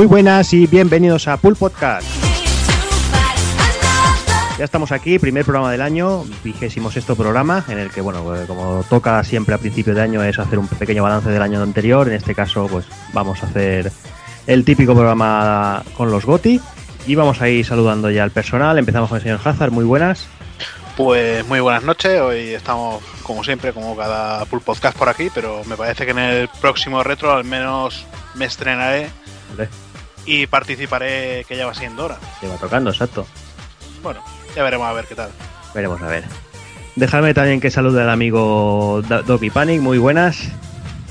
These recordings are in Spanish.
Muy buenas y bienvenidos a Pool Podcast. Ya estamos aquí, primer programa del año, vigésimo sexto programa, en el que, bueno, pues, como toca siempre a principio de año, es hacer un pequeño balance del año anterior. En este caso, pues vamos a hacer el típico programa con los GOTI y vamos a ir saludando ya al personal. Empezamos con el señor Hazard, muy buenas. Pues muy buenas noches, hoy estamos como siempre, como cada Pool Podcast por aquí, pero me parece que en el próximo retro al menos me estrenaré Hombre, y participaré, que ya va siendo hora. te va tocando, exacto. Bueno, ya veremos a ver qué tal. Veremos a ver. Dejadme también que salude al amigo Doggy Panic, muy buenas.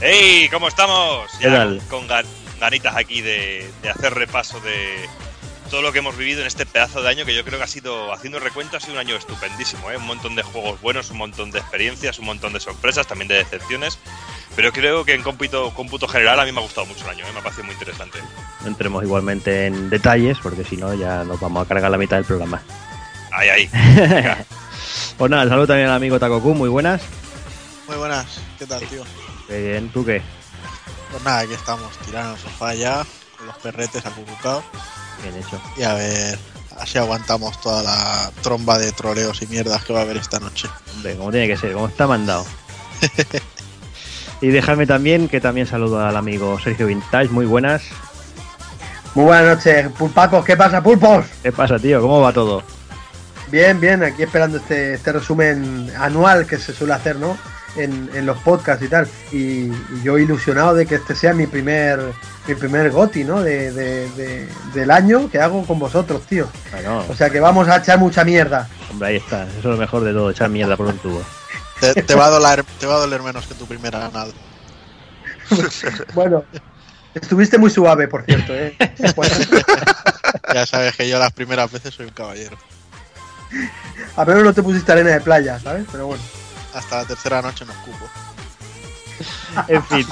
¡Hey! ¿Cómo estamos? ¿Qué Ya tal? con gan- ganitas aquí de, de hacer repaso de todo lo que hemos vivido en este pedazo de año que yo creo que ha sido, haciendo recuento, ha sido un año estupendísimo, ¿eh? Un montón de juegos buenos, un montón de experiencias, un montón de sorpresas, también de decepciones. Pero creo que en cómputo, cómputo general a mí me ha gustado mucho el año, ¿eh? me ha parecido muy interesante. No entremos igualmente en detalles, porque si no ya nos vamos a cargar la mitad del programa. Ahí, ahí. Pues nada, saludo también al amigo Takoku, muy buenas. Muy buenas, ¿qué tal, tío? Qué bien, ¿tú qué? Pues nada, aquí estamos, tirados en el sofá ya, con los perretes acucucados, Bien hecho. y a ver, así aguantamos toda la tromba de troleos y mierdas que va a haber esta noche. Hombre, como tiene que ser, como está mandado. y dejadme también que también saludo al amigo Sergio Vintage, muy buenas. Muy buenas noches, pulpacos, ¿qué pasa, pulpos? ¿Qué pasa, tío? ¿Cómo va todo? Bien, bien, aquí esperando este, este resumen anual que se suele hacer, ¿no? En, en los podcasts y tal. Y, y yo ilusionado de que este sea mi primer mi primer goti, ¿no? De, de- de- del año que hago con vosotros, tío. O sea que vamos a echar mucha mierda. hombre, ahí está. Eso es lo mejor de todo, echar mierda por un tubo. Te, te va a doler, te va a doler menos que tu primera ganada. Bueno, estuviste muy suave, por cierto, ¿eh? Ya sabes que yo las primeras veces soy un caballero. a menos no te pusiste arena de playa, ¿sabes? Pero bueno. Hasta la tercera noche no escupo. En fin,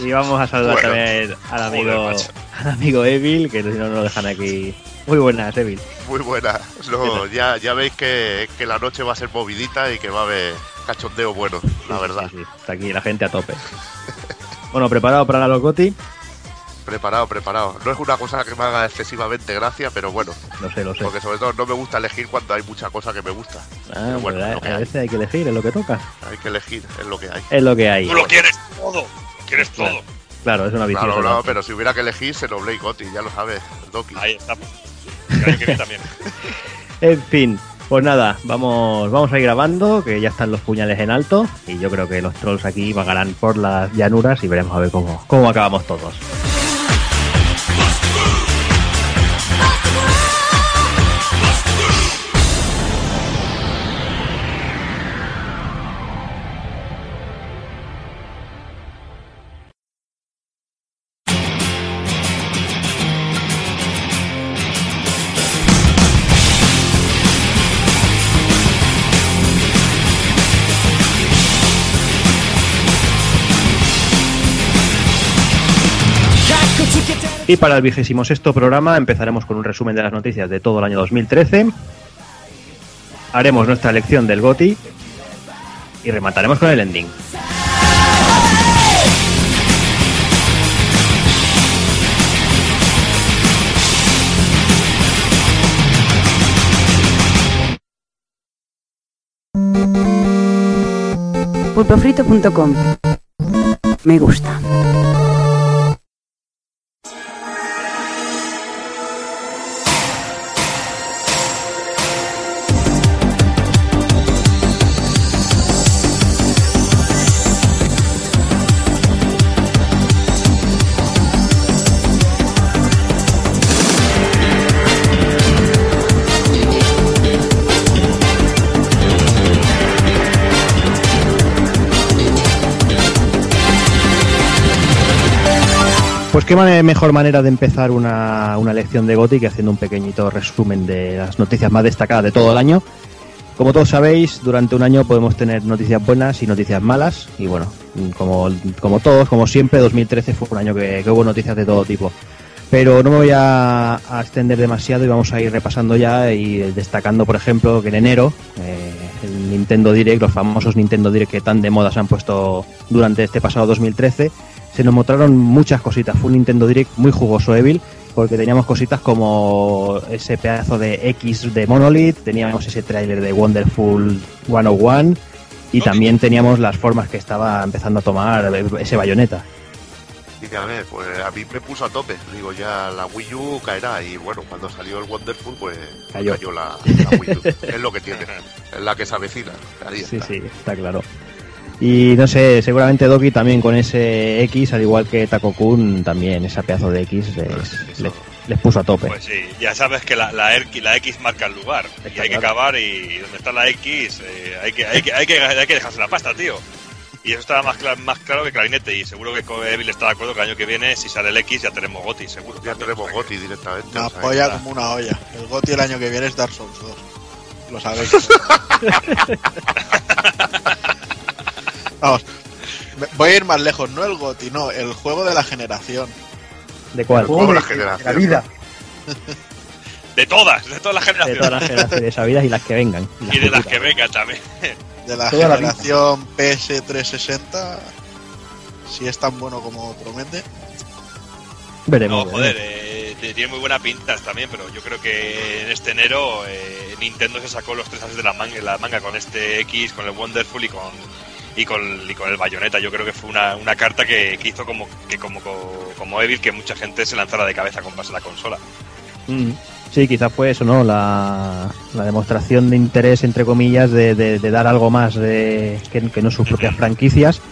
y vamos a saludar Bueno. también al amigo, al amigo Evil, que si no nos lo dejan aquí. Muy buenas, Evil. Muy buena. No, ya, ya veis que, que la noche va a ser movidita y que va a haber cachondeo bueno, la verdad. Sí, sí, está aquí la gente a tope. Bueno, preparado para la Locoti. Preparado, preparado. No es una cosa que me haga excesivamente gracia, pero bueno, Lo sé, lo sé. porque sobre todo no me gusta elegir cuando hay mucha cosa que me gusta. Ah, Pero bueno, lo a hay. veces hay que elegir, es lo que toca. Hay que elegir, es lo que hay. Es lo que hay. Tú lo quieres todo, quieres Claro. todo. Claro, es una visión. Claro, no, pero si hubiera que elegir, se Blade Gotti, ya lo sabes, Doki. Ahí estamos. Que también. En fin, pues nada, vamos, vamos a ir grabando, que ya están los puñales en alto. Y yo creo que los trolls aquí vagarán por las llanuras y veremos a ver cómo, cómo acabamos todos. Y para el vigésimo sexto programa empezaremos con un resumen de las noticias de todo el año 2013. Haremos nuestra elección del GOTI y remataremos con el ending. pulpofrito.com. Me gusta. Qué mejor manera de empezar una, una lección de que haciendo un pequeñito resumen de las noticias más destacadas de todo el año. Como todos sabéis, durante un año podemos tener noticias buenas y noticias malas. Y bueno, como, como todos, como siempre, 2013 fue un año que, hubo noticias de todo tipo. Pero no me voy a, a extender demasiado y vamos a ir repasando ya y destacando, por ejemplo, que en enero eh, el Nintendo Direct, los famosos Nintendo Direct que tan de moda se han puesto durante este pasado 2013, se nos mostraron muchas cositas. Fue un Nintendo Direct muy jugoso, Evil, porque teníamos cositas como ese pedazo de X de Monolith, teníamos ese tráiler de Wonderful 101 y también teníamos las formas que estaba empezando a tomar ese bayoneta. Y a ver, pues a mí me puso a tope. Digo, ya la Wii U caerá. Y bueno, cuando salió el Wonderful, pues Cayó. cayó, la, la Wii U. es lo que tiene. Es la que se avecina. Ahí Sí, está. sí, está claro. Y no sé, seguramente Doki también con ese X, al igual que Takokun, también ese pedazo de X les, Eso. les- les puso a tope. Pues sí, ya sabes que la, la, R- la X marca el lugar. Y hay que acabar y donde está la X eh, hay, que, hay, que, hay, que, hay que dejarse la pasta, tío. Y eso estaba más, cla- más claro que clarinete. Y seguro que Evil está de acuerdo que el año que viene, si sale el X, ya tenemos Goti, seguro. Ya también. tenemos O sea Goti directamente. Una o sea, polla como una olla. El GOTI el año que viene es Dark Souls 2. Lo sabéis. Vamos. Voy a ir más lejos, no el GOTI, no, el juego de la generación. ¿De cuál? Juego de la de generación. la vida. De todas, de todas las De generaciones. todas las generaciones sabidas y las que vengan. y de las que vengan también. De la Toda la generación PS360. Si es tan bueno como promete. Veremos. No, joder, eh, tiene muy buena pinta también, pero yo creo que en este enero eh, Nintendo se sacó los tres ases de la manga, la manga con este X, con el Wonderful y con y con, y con el Bayonetta. Yo creo que fue una, una carta que, que hizo como que como, como Evil que mucha gente se lanzara de cabeza a comprarse la consola. Mm. Sí, quizás fue eso, ¿no? La, la demostración de interés, entre comillas, de, de- de dar algo más de, que, que no sus propias franquicias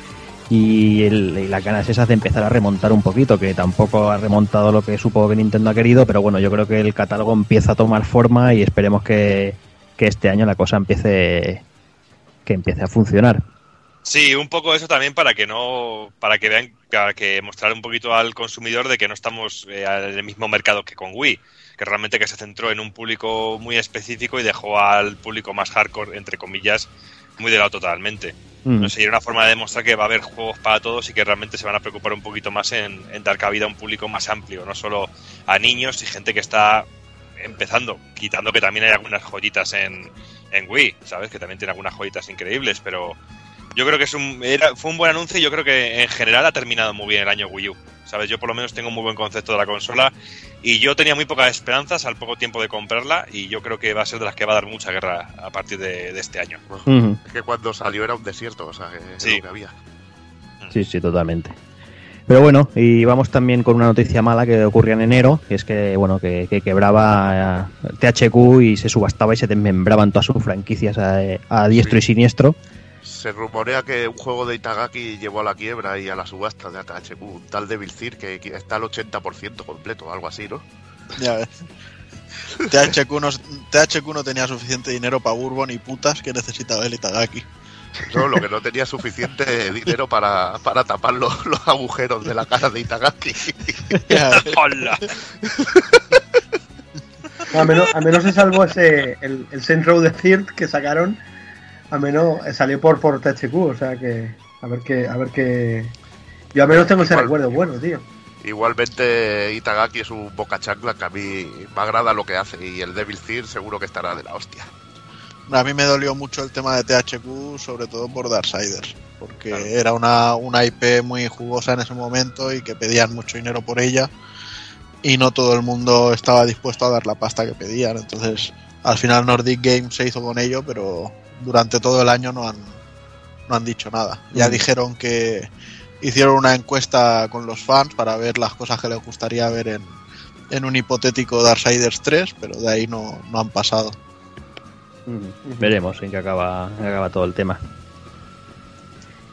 y, el- y las ganas esas de empezar a remontar un poquito, que tampoco ha remontado lo que supongo que Nintendo ha querido, pero bueno, yo creo que el catálogo empieza a tomar forma y esperemos que, que este año la cosa empiece que empiece a funcionar. Sí, un poco eso también para que no, para que vean, para que mostrar un poquito al consumidor de que no estamos eh, en el mismo mercado que con Wii, que realmente que se centró en un público muy específico y dejó al público más hardcore, entre comillas, muy de lado totalmente. Mm. No sé, y era una forma de demostrar que va a haber juegos para todos y que realmente se van a preocupar un poquito más en, en dar cabida a un público más amplio, no solo a niños y gente que está empezando, quitando que también hay algunas joyitas en, en Wii, ¿sabes? Que también tiene algunas joyitas increíbles, pero yo creo que es un, era, fue un buen anuncio y yo creo que en general ha terminado muy bien el año Wii U. ¿Sabes? Yo por lo menos tengo un muy buen concepto de la consola y yo tenía muy pocas esperanzas al poco tiempo de comprarla y yo creo que va a ser de las que va a dar mucha guerra a partir de, de este año. Es que cuando salió era un desierto, o sea, que Sí. lo que había. Sí, sí, totalmente. Pero bueno, y vamos también con una noticia mala que ocurría en enero, que es que bueno, que, que quebraba eh, THQ y se subastaba y se desmembraban todas sus franquicias a, a diestro y siniestro. Se rumorea que un juego de Itagaki llevó a la quiebra y a la subasta de ATHQ, un tal Devil Cir que está al 80% completo, algo así, ¿no? Ya ves. THQ no, THQ no tenía suficiente dinero para Bourbon y putas que necesitaba el Itagaki. No, lo que no tenía suficiente dinero para, para tapar los, los agujeros de la cara de Itagaki. ¡Hola! No, al menos, al menos se salvó ese, el, el Saint Row de Third que sacaron, al menos eh, salió por, por THQ, o sea que, a ver qué, a ver qué... Yo al menos tengo ese Igual- recuerdo bueno, tío. Igualmente Itagaki es un boca chancla que a mí me agrada lo que hace y el Devil Cir seguro que estará de la hostia. A mí me dolió mucho el tema de THQ, sobre todo por Darksiders, porque Claro. era una, una IP muy jugosa en ese momento y que pedían mucho dinero por ella y no todo el mundo estaba dispuesto a dar la pasta que pedían. Entonces, al final Nordic Games se hizo con ello, pero durante todo el año no han, no han dicho nada. Ya Mm. dijeron que hicieron una encuesta con los fans para ver las cosas que les gustaría ver en, en un hipotético Darksiders 3, pero de ahí no, no han pasado. Veremos en qué acaba, en qué acaba todo el tema.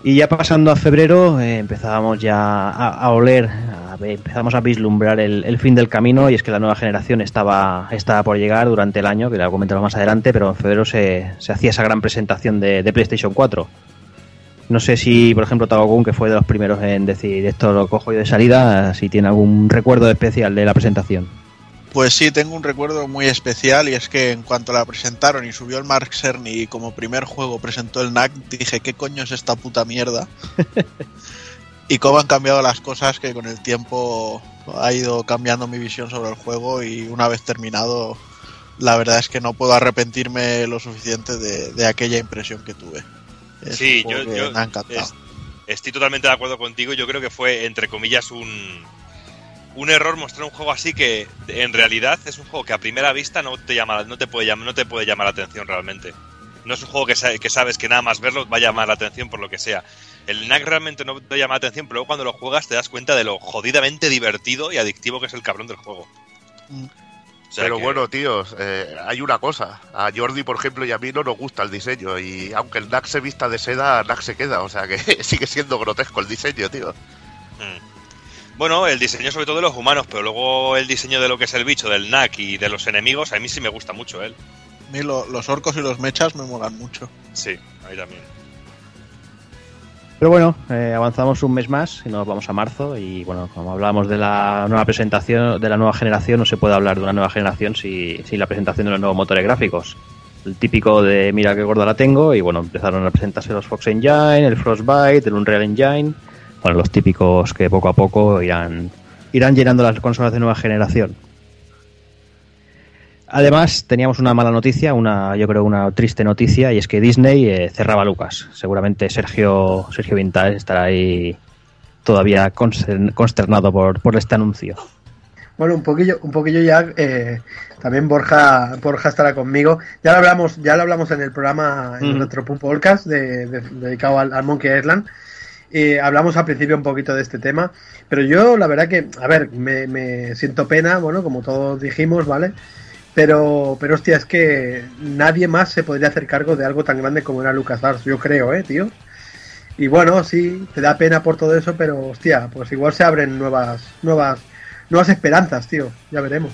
Y ya pasando a febrero, eh, empezábamos ya a, a oler, empezamos a vislumbrar el, el fin del camino y es que la nueva generación estaba, estaba por llegar durante el año, que la comentaremos más adelante, pero en febrero se, se hacía esa gran presentación de, de PlayStation 4. No sé si, por ejemplo, Tagogun, que fue de los primeros en decir esto lo cojo yo de salida, si tiene algún recuerdo especial de la presentación. Pues sí, tengo un recuerdo muy especial y es que en cuanto la presentaron y subió el Mark Cerny y como primer juego presentó el NAC, dije, ¿qué coño es esta puta mierda? y cómo han cambiado las cosas que con el tiempo ha ido cambiando mi visión sobre el juego y una vez terminado, la verdad es que no puedo arrepentirme lo suficiente de, de aquella impresión que tuve. Es Sí, yo, yo me ha encantado. es- estoy totalmente de acuerdo contigo. Yo creo que fue, entre comillas, un, un error mostrar un juego así que en realidad es un juego que a primera vista no te llama, no te puede llamar, no te puede llamar la atención realmente. No es un juego que, que sabes que nada más verlo va a llamar la atención por lo que sea. El NAC realmente no te llama la atención, pero luego cuando lo juegas te das cuenta de lo jodidamente divertido y adictivo que es el cabrón del juego. Mm. O sea Pero que- bueno, tíos, eh, hay una cosa. A Jordi, por ejemplo, y a mí no nos gusta el diseño. Y aunque el NAC se vista de seda, NAC se queda. O sea que sigue siendo grotesco el diseño, tío. Mm. Bueno, el diseño sobre todo de los humanos, pero luego el diseño de lo que es el bicho, del NAC y de los enemigos, a mí sí me gusta mucho él. A mí lo- los orcos y los mechas me molan mucho. Sí, a mí también. Pero bueno, eh, avanzamos un mes más y nos vamos a marzo y bueno, como hablábamos de la nueva presentación, de la nueva generación, no se puede hablar de una nueva generación sin, sin la presentación de los nuevos motores gráficos. El típico de mira qué gorda la tengo y bueno, empezaron a presentarse los Fox Engine, el Frostbite, el Unreal Engine, bueno, los típicos que poco a poco irán, irán llenando las consolas de nueva generación. Además, teníamos una mala noticia, una, yo creo una triste noticia, y es que Disney eh, cerraba Lucas. Seguramente Sergio, Sergio Vintage estará ahí todavía constern- consternado por, por este anuncio. Bueno, un poquillo, un poquillo ya. eh, también Borja, Borja estará conmigo. Ya lo hablamos, ya lo hablamos en el programa en nuestro podcast de- de- dedicado al, al Monkey Island. Eh, hablamos al principio un poquito de este tema, pero yo la verdad que, a ver, me, me siento pena, bueno, como todos dijimos, ¿vale? Pero, pero hostia, es que nadie más se podría hacer cargo de algo tan grande como era LucasArts, yo creo, ¿eh, tío? Y bueno, sí, te da pena por todo eso, pero hostia, pues igual se abren nuevas, nuevas, nuevas esperanzas, tío, ya veremos.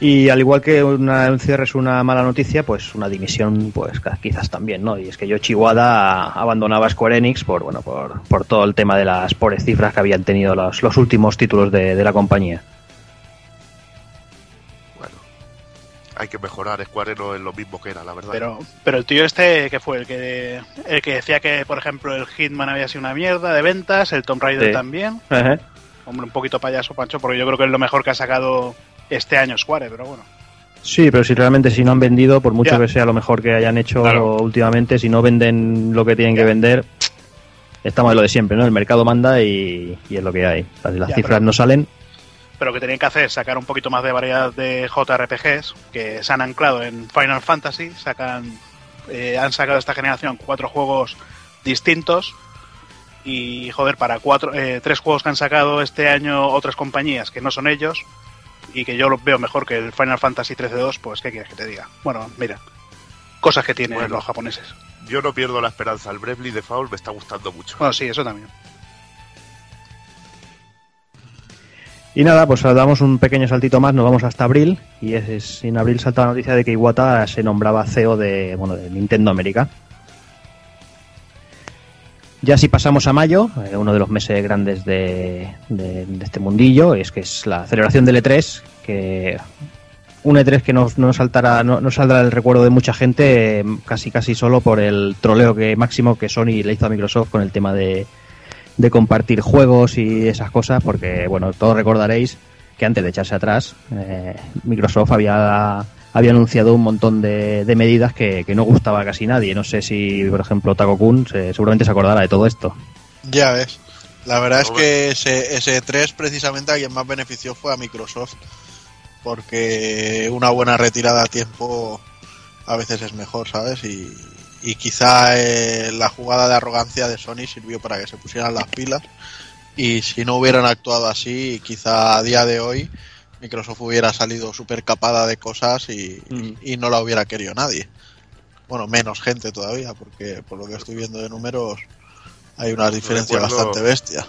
Y al igual que una, un cierre es una mala noticia, pues una dimisión, pues quizás también, ¿no? Y es que Yoshi Wada abandonaba Square Enix por, bueno, por, por todo el tema de las pobres cifras que habían tenido los, los últimos títulos de, de la compañía. Hay que mejorar. Square no es lo mismo que era, la verdad. Pero, pero el tío este, que fue? El que, el que decía que, por ejemplo, el Hitman había sido una mierda de ventas, el Tomb Raider Sí. también. Ajá. Hombre, un poquito payaso, Pancho, porque yo creo que es lo mejor que ha sacado este año Square, pero bueno. Sí, pero si realmente si no han vendido, por mucho Ya. que sea lo mejor que hayan hecho Claro. últimamente, si no venden lo que tienen que vender, estamos en lo de siempre, ¿no? El mercado manda y, y es lo que hay. Las, las Ya, cifras pero- no salen. Pero lo que tenían que hacer es sacar un poquito más de variedad de JRPGs que se han anclado en Final Fantasy. Sacan, eh, han sacado esta generación cuatro juegos distintos. Y joder, para cuatro, eh, tres juegos que han sacado este año otras compañías que no son ellos y que yo lo veo mejor que el Final Fantasy 13-2, pues ¿qué quieres que te diga? Bueno, mira, cosas que tienen Bueno. los japoneses. Yo no pierdo la esperanza. El Bravely Default me está gustando mucho. Bueno, sí, eso también. Y nada, pues damos un pequeño saltito más, nos vamos hasta abril. Y es, es- en abril salta la noticia de que Iwata se nombraba CEO de, bueno, de Nintendo América. Ya si pasamos a mayo, eh, uno de los meses grandes de, de- este mundillo, es que es la celebración del E3, que un E3 que no, no saltará, no, no saldrá del recuerdo de mucha gente, eh, casi casi solo por el troleo que máximo que Sony le hizo a Microsoft con el tema de, de compartir juegos y esas cosas, porque bueno, todos recordaréis que antes de echarse atrás, eh, Microsoft había, había anunciado un montón de, de medidas que, que no gustaba a casi nadie. No sé si, por ejemplo, Taco Kun se- seguramente se acordará de todo esto. Ya ves. La verdad es que ese, ese 3 precisamente a quien más benefició fue a Microsoft. Porque una buena retirada a tiempo a veces es mejor, ¿sabes? Y, y quizá eh, la jugada de arrogancia de Sony sirvió para que se pusieran las pilas. Y si no hubieran actuado así, quizá a día de hoy Microsoft hubiera salido súper capada de cosas y, Mm. y no la hubiera querido nadie. Bueno, menos gente todavía, porque por lo que estoy viendo de números hay una diferencia Recuerdo- bastante bestia.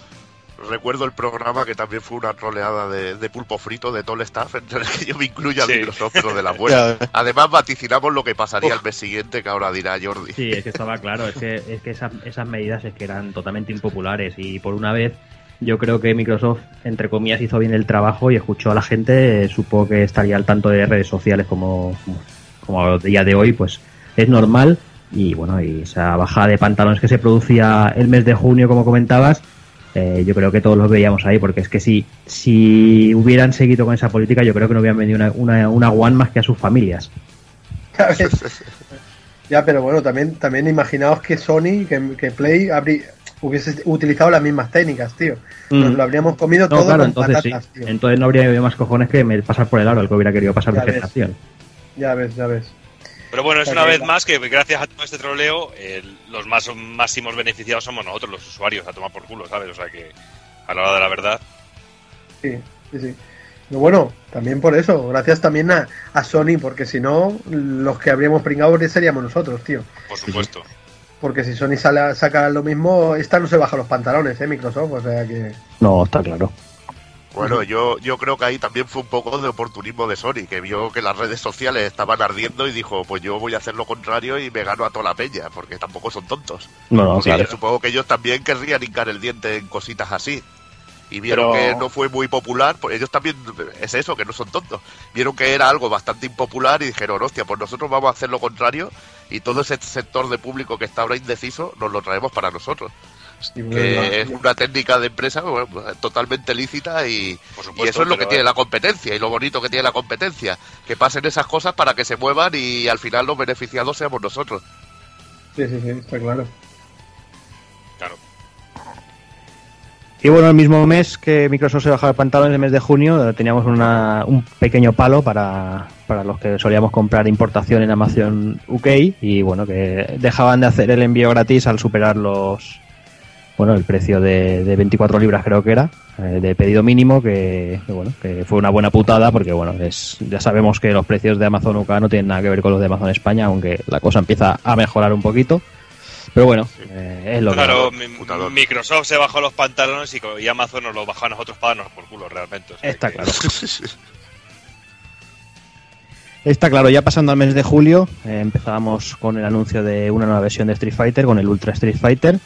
Recuerdo el programa que también fue una troleada de, de pulpo frito de todo el staff, entre el que yo me incluyo a Sí. Microsoft, pero de la buena. Además, vaticinamos lo que pasaría el mes siguiente, que ahora dirá Jordi. Sí, es que estaba claro, es que, es que esas, esas medidas es que eran totalmente impopulares y por una vez yo creo que Microsoft, entre comillas, hizo bien el trabajo y escuchó a la gente, supo que estaría al tanto de redes sociales como, como, como a día de hoy, pues es normal y bueno, y esa bajada de pantalones que se producía el mes de junio, como comentabas, eh, yo creo que todos los veíamos ahí, porque es que si, si hubieran seguido con esa política, yo creo que no hubieran vendido una, una, una One más que a sus familias. Ya pero bueno, también, también imaginaos que Sony, que, que Play abrí, hubiese utilizado las mismas técnicas, tío. Mm. Nos lo habríamos comido No, todo claro, con entonces sí. tío. Entonces no habría habido más cojones que pasar por el aro el que hubiera querido pasar Ya ves. vegetación. Ya ves, ya ves. Pero bueno, es una vez más que gracias a todo este troleo, los más máximos beneficiados somos nosotros, los usuarios, a tomar por culo, ¿sabes? O sea que, a la hora de la verdad, Sí, sí, sí. Pero bueno, también por eso, gracias también a, a Sony, porque si no, los que habríamos pringado seríamos nosotros, tío. por supuesto. Porque si Sony sale, saca lo mismo, esta no se baja los pantalones, ¿eh? Microsoft, o sea que... No, está claro. Bueno, yo, yo creo que ahí también fue un poco de oportunismo de Sony, que vio que las redes sociales estaban ardiendo y dijo, pues yo voy a hacer lo contrario y me gano a toda la peña, porque tampoco son tontos. No, no, claro. supongo que ellos también querrían hincar el diente en cositas así. Y vieron Pero- que no fue muy popular, pues ellos también, es eso, que no son tontos. Vieron que era algo bastante impopular y dijeron, hostia, pues nosotros vamos a hacer lo contrario y todo ese sector de público que está ahora indeciso nos lo traemos para nosotros. Sí, Que es una técnica de empresa bueno, pues, totalmente lícita y, eso es lo que tiene la competencia y lo bonito que tiene la competencia. Que pasen esas cosas para que se muevan y al final los beneficiados seamos nosotros. sí, sí, sí, está claro. Claro. Y bueno, el mismo mes que Microsoft se bajaba el pantalón, en el mes de junio, eh, teníamos una- un pequeño palo para, para los que solíamos comprar importación en Amazon UK y bueno, que dejaban de hacer el envío gratis al superar los, bueno, el precio de, de 24 libras creo que era, eh, de pedido mínimo, que, que bueno, que fue una buena putada porque bueno, es, ya sabemos que los precios de Amazon UK no tienen nada que ver con los de Amazon España, aunque la cosa empieza a mejorar un poquito. Pero bueno, eh, es lo que Claro, que- putador. Microsoft se bajó los pantalones y, Amazon nos los bajó a nosotros para darnos por culo, realmente. o sea Está que- claro. Está claro, ya pasando al mes de julio, eh, empezábamos con el anuncio de una nueva versión de Street Fighter, con el Ultra Street Fighter.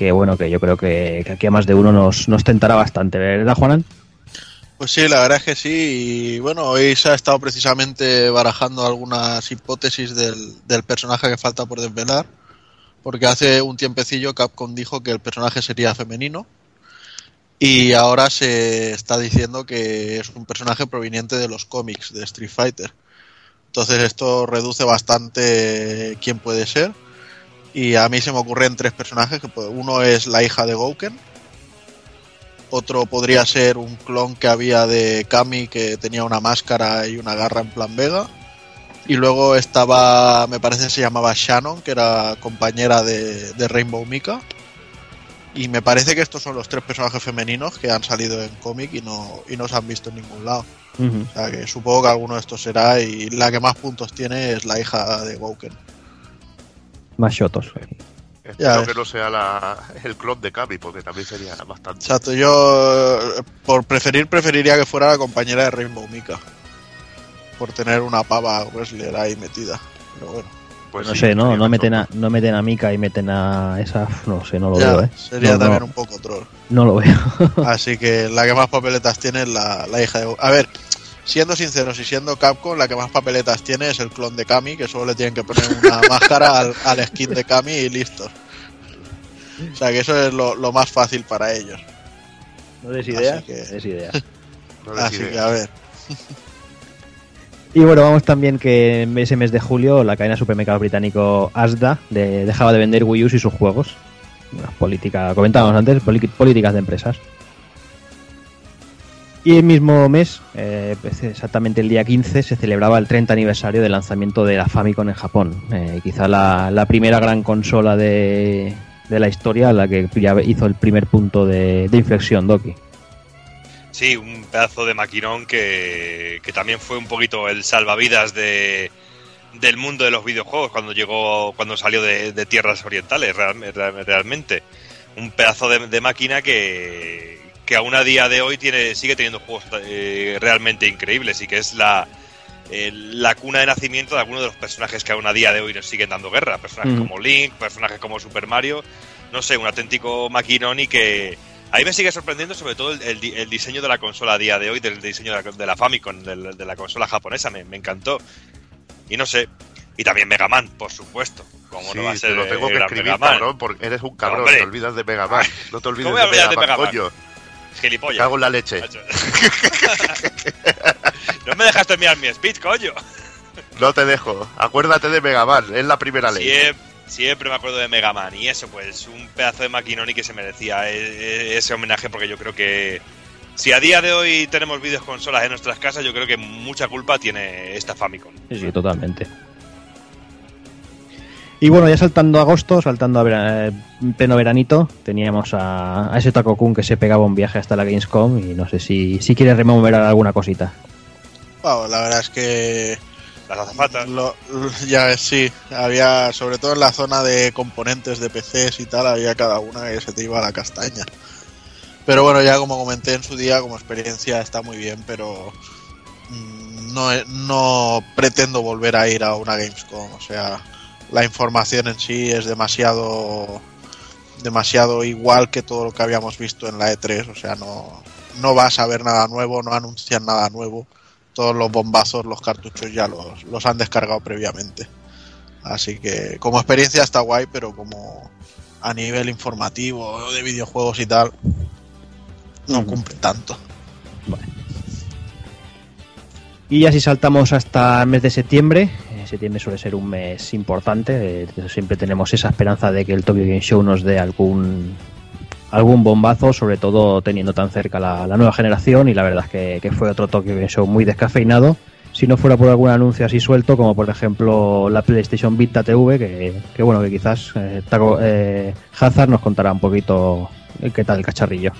Que bueno, que yo creo que, que aquí a más de uno nos, tentará bastante, ¿verdad, Juanan? Pues sí, la verdad es que sí. Y bueno, hoy se ha estado precisamente barajando algunas hipótesis del, del personaje que falta por desvelar. Porque hace un tiempecillo Capcom dijo que el personaje sería femenino. Y ahora se está diciendo que es un personaje proveniente de los cómics de Street Fighter. Entonces esto reduce bastante quién puede ser. Y a mí se me ocurren tres personajes. que Uno es la hija de Gouken. Otro podría ser un clon que había de Kami que tenía una máscara y una garra en plan Vega. Y luego estaba, me parece que se llamaba Shannon, que era compañera de, de Rainbow Mika. Y me parece que estos son los tres personajes femeninos que han salido en cómic y no, y no se han visto en ningún lado. O sea que supongo que alguno de estos será y la que más puntos tiene es la hija de Gouken. Más shotos. Espero que no sea la- el clon de Kami, porque también sería bastante. Exacto, yo eh, por preferir preferiría que fuera la compañera de Rainbow Mika. Por tener una pava wrestler ahí metida. Pero bueno, Pues no sí, sé, no, no meten, a, no meten a Mika y meten a esa, no sé, no lo ya, veo, ¿eh? sería No, también no. un poco troll. No lo veo. Así que la que más papeletas tiene es la, la hija de... A ver, siendo sinceros y siendo Capcom, la que más papeletas tiene es el clon de Kami, que solo le tienen que poner una máscara al, al skin de Kami y listo. O sea que eso es lo, lo más fácil para ellos. No des ideas, Así que- des ideas. No des Así que a ver. Y bueno, vamos también que en ese mes de julio la cadena supermercado británico Asda de- dejaba de vender Wii U y sus juegos. Una política, comentábamos antes, políticas de empresas. Y el mismo mes, eh, exactamente el día 15, se celebraba el 30 aniversario del lanzamiento de la Famicom en Japón. Eh, quizá la, primera gran consola de, de la historia, la que ya hizo el primer punto de, de inflexión, Doki. Sí, un pedazo de maquinón que, que también fue un poquito el salvavidas de, del mundo de los videojuegos cuando llegó, cuando salió de, tierras orientales, real- real- realmente. Un pedazo de máquina que, que aún a día de hoy tiene, sigue teniendo juegos eh, realmente increíbles y que es la, eh, la cuna de nacimiento de algunos de los personajes que aún a día de hoy nos siguen dando guerra. Personajes Mm. como Link, personajes como Super Mario, no sé, un auténtico maquinón y que a mí me sigue sorprendiendo sobre todo el, el el diseño de la consola a día de hoy, del diseño de la, de la Famicom, del- de, la consola japonesa, me, me encantó. Y no sé, y también Mega Man, por supuesto. Como Sí, no va a ser te lo tengo que escribir, cabrón, porque eres un cabrón, Hombre. te olvidas de Mega Man. No te olvides ¿Cómo voy a de Mega de Man, Mega Man? coño. Me Gilipollas. cago en la leche. no me dejas terminar mi speech, coño. No te dejo. Acuérdate de Mega Man, es la primera ley. Siem- Siempre me acuerdo de Mega Man y eso, pues un pedazo de maquinón y que se merecía e- e- ese homenaje porque yo creo que si a día de hoy tenemos vídeos consolas en nuestras casas, yo creo que mucha culpa tiene esta Famicom. Sí, sí, totalmente. Y bueno, ya saltando agosto, saltando a eh, pleno veranito, teníamos a, a ese Taco Kun que se pegaba un viaje hasta la Gamescom y no sé si, si quiere rememorar alguna cosita. Wow, la verdad es que Las azafatas. Lo- ya sí, había, sobre todo en la zona de componentes de PCs y tal, había cada una que se te iba a la castaña. Pero bueno, ya como comenté en su día, como experiencia está muy bien, pero mm, no, no pretendo volver a ir a una Gamescom. O sea, la información en sí es demasiado demasiado igual que todo lo que habíamos visto en la E3. O sea, no, no vas a ver nada nuevo, no anuncian nada nuevo todos los bombazos, los cartuchos ya los, los han descargado previamente. Así que como experiencia está guay, pero como a nivel informativo de videojuegos y tal, no Ujú. cumple tanto. Y así saltamos hasta el mes de septiembre. Septiembre suele ser un mes importante. eh, siempre tenemos esa esperanza de que el Tokyo Game Show nos dé algún algún bombazo, sobre todo teniendo tan cerca la, la nueva generación. Y la verdad es que, que fue otro Tokyo Game Show muy descafeinado. Si no fuera por algún anuncio así suelto, como por ejemplo la PlayStation Vita TV, que, que bueno, que quizás eh, Taco- eh, Hazard nos contará un poquito qué tal el cacharrillo.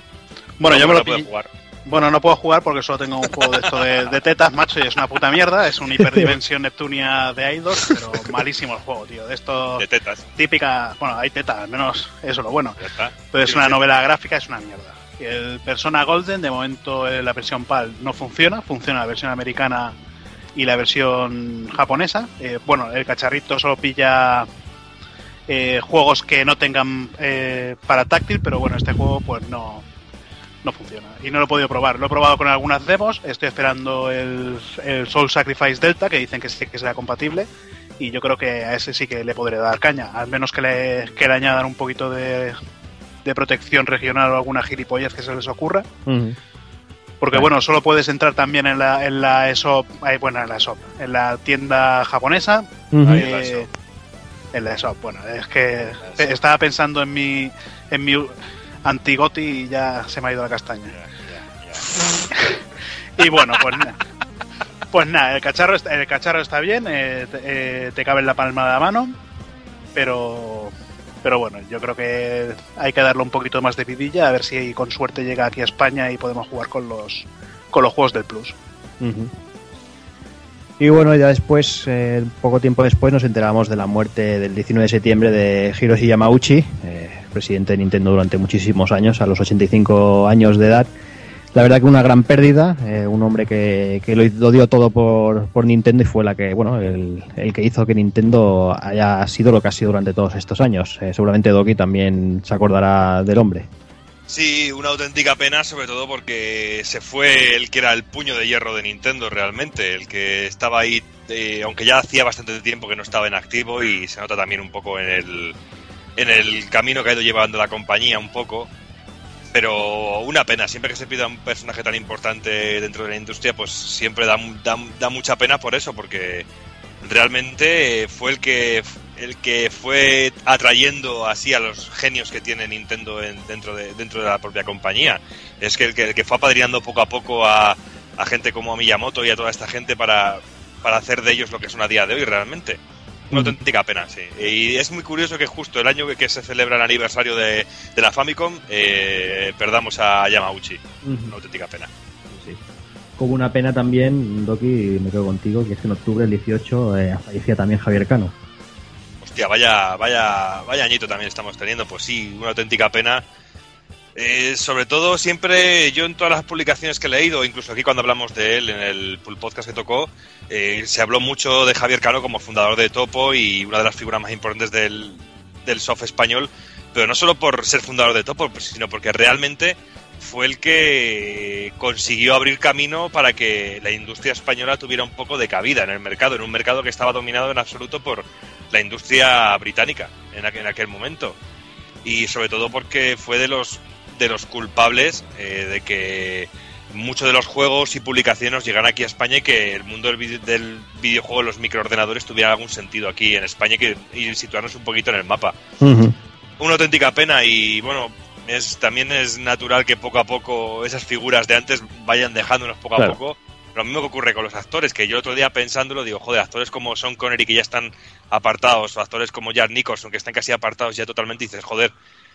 Bueno, yo me lo puedo jugar. Bueno, no puedo jugar porque solo tengo un juego de esto de, de tetas, macho, y es una puta mierda. Es una hiperdimensión Neptunia de Eidos, pero malísimo el juego, tío. De esto De tetas. típica. Bueno, hay tetas, al menos eso es lo bueno. Pero es una novela gráfica, es una mierda. El Persona Golden, de momento eh, la versión PAL no funciona, funciona la versión americana y la versión japonesa. Eh, bueno, el cacharrito solo pilla eh, juegos que no tengan eh, para táctil, pero bueno, este juego pues no, no funciona. Y no lo he podido probar. Lo he probado con algunas demos, estoy esperando el, el Soul Sacrifice Delta, que dicen que sí que será compatible. Y yo creo que a ese sí que le podré dar caña, al menos que le, que le añadan un poquito de, de protección regional o alguna gilipollez que se les ocurra. Porque Vale. bueno, solo puedes entrar también en la, en la ESOP, eh, bueno, en la ESOP, en la tienda japonesa. En la eh, ESOP. en la ESOP, bueno, es que estaba pensando en mi, en mi antigoti y ya se me ha ido la castaña. Ya, ya, ya. Y bueno, pues nada. Pues nada, el cacharro, está- el cacharro está bien, eh, te, eh, te cabe en la palma de la mano, pero pero bueno, yo creo que hay que darle un poquito más de vidilla, a ver si con suerte llega aquí a España y podemos jugar con los con los juegos del Plus. Y bueno, ya después, eh, poco tiempo después, nos enteramos de la muerte del 19 de septiembre de Hiroshi Yamauchi, eh, presidente de Nintendo durante muchísimos años, a los 85 años de edad. La verdad que una gran pérdida, eh, un hombre que, que lo, dio todo por, por Nintendo y fue la que, bueno, el, el que hizo que Nintendo haya sido lo que ha sido durante todos estos años. Eh, seguramente Doki también se acordará del hombre. Sí, una auténtica pena, sobre todo porque se fue el que era el puño de hierro de Nintendo realmente, el que estaba ahí, eh, aunque ya hacía bastante tiempo que no estaba en activo y se nota también un poco en el, en el camino que ha ido llevando la compañía un poco. Pero una pena, siempre que se pida un personaje tan importante dentro de la industria, pues siempre da, da, da mucha pena por eso, porque realmente fue el que el que fue atrayendo así a los genios que tiene Nintendo en- dentro de dentro de la propia compañía. Es que el que, fue apadrinando poco a poco a, a gente como Miyamoto y a toda esta gente para, para hacer de ellos lo que son a día de hoy realmente. Una auténtica pena, sí. Y es muy curioso que justo el año que, se celebra el aniversario de, de la Famicom eh, perdamos a Yamauchi. Una auténtica pena. Sí. Como una pena también, Doki, me quedo contigo, que es que en octubre del 18 eh, fallecía también Javier Cano. Hostia, vaya, vaya, vaya añito también estamos teniendo. Pues sí, una auténtica pena. Eh, sobre todo, siempre yo en todas las publicaciones que he leído, incluso aquí cuando hablamos de él en el podcast que tocó, eh, se habló mucho de Javier Cano como fundador de Topo y una de las figuras más importantes del, del soft español, pero no solo por ser fundador de Topo, pues, sino porque realmente fue el que consiguió abrir camino para que la industria española tuviera un poco de cabida en el mercado, en un mercado que estaba dominado en absoluto por la industria británica en aquel momento. Y sobre todo porque fue de los de los culpables eh, de que muchos de los juegos y publicaciones llegan aquí a España y que el mundo del, vide- del videojuego, los microordenadores, tuviera algún sentido aquí en España y, que, y situarnos un poquito en el mapa. Ujú. Una auténtica pena y bueno, es también es natural que poco a poco esas figuras de antes vayan dejándonos poco Claro. a poco. Lo mismo que ocurre con los actores, que yo otro día pensándolo digo, joder, actores como Sean Connery que ya están apartados, o actores como Jack Nicholson que están casi apartados ya totalmente, y dices, joder,